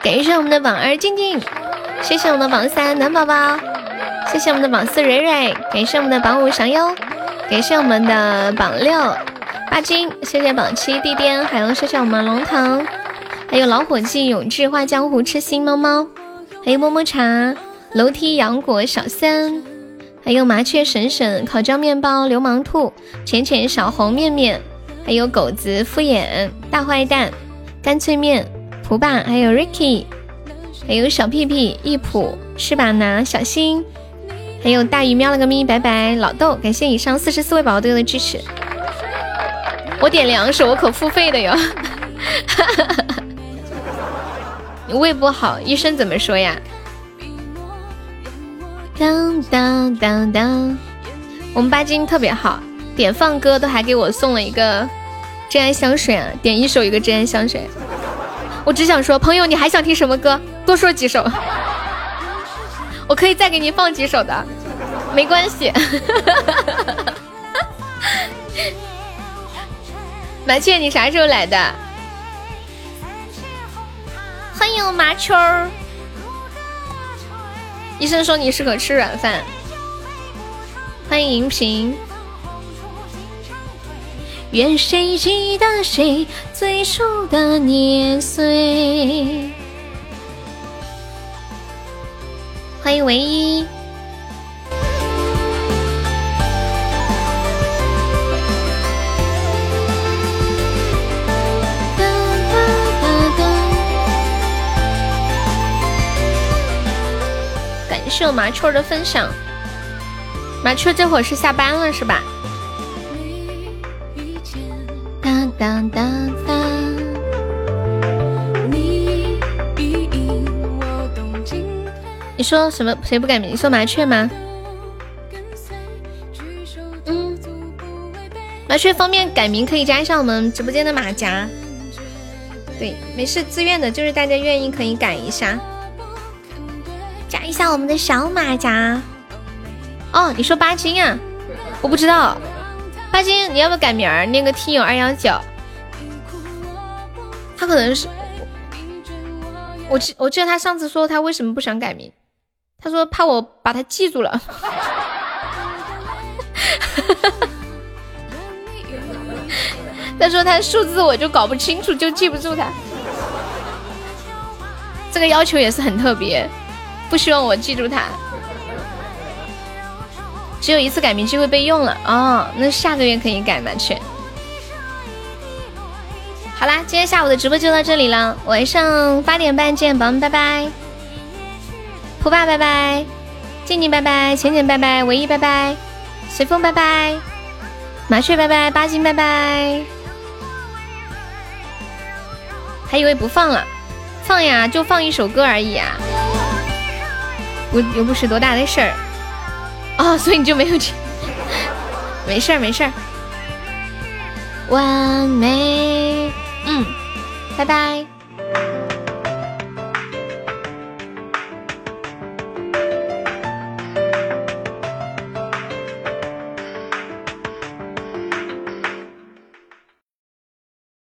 A: 感谢我们的榜二静静，谢谢我们的榜三暖宝宝，谢谢我们的榜四蕊蕊，感谢我们的榜五祥优。感谢我们的榜六八金，谢谢榜七地边，还有谢谢我们龙腾，还有老伙计永志画江湖痴心猫猫，还有么么茶楼梯杨果小三，还有麻雀婶婶烤焦面包流氓兔浅浅小红面面，还有狗子敷衍大坏蛋干脆面蒲爸，还有 Ricky，还有小屁屁一普是把拿小心。还有大鱼喵了个咪，拜拜老豆，感谢以上四十四位宝宝对我的支持。我点粮食，我可付费的哟。你 [LAUGHS] 胃不好，医生怎么说呀？当当当当，我们巴金特别好，点放歌都还给我送了一个真爱香水啊！点一首一个真爱香水。我只想说，朋友，你还想听什么歌？多说几首。我可以再给你放几首的，没关系。[LAUGHS] 麻雀，你啥时候来的？欢迎麻雀儿。医生说你适合吃软饭。欢迎银屏。愿谁记得谁最初的年岁。欢迎唯一，感谢我麻雀的分享。麻雀这会儿是下班了是吧？当当当当。你说什么？谁不改名？你说麻雀吗？嗯，麻雀方便改名可以加一下我们直播间的马甲。对，没事，自愿的，就是大家愿意可以改一下，加一下我们的小马甲。哦，你说巴金啊？我不知道，巴金你要不要改名儿？那个听友二幺九，他可能是我记我记得他上次说他为什么不想改名。他说怕我把他记住了，[LAUGHS] 他说他数字我就搞不清楚，就记不住他。这个要求也是很特别，不希望我记住他。只有一次改名机会被用了哦，那下个月可以改吗？去。好啦，今天下午的直播就到这里了，晚上八点半见，宝宝们，拜拜。蒲爸拜拜，静静拜拜，浅浅拜拜，唯一拜拜，随风拜拜，麻雀拜拜，八金拜拜，还以为不放了，放呀，就放一首歌而已啊，我又不是多大的事儿，哦，所以你就没有去，[LAUGHS] 没事儿没事儿，完美，嗯，拜拜。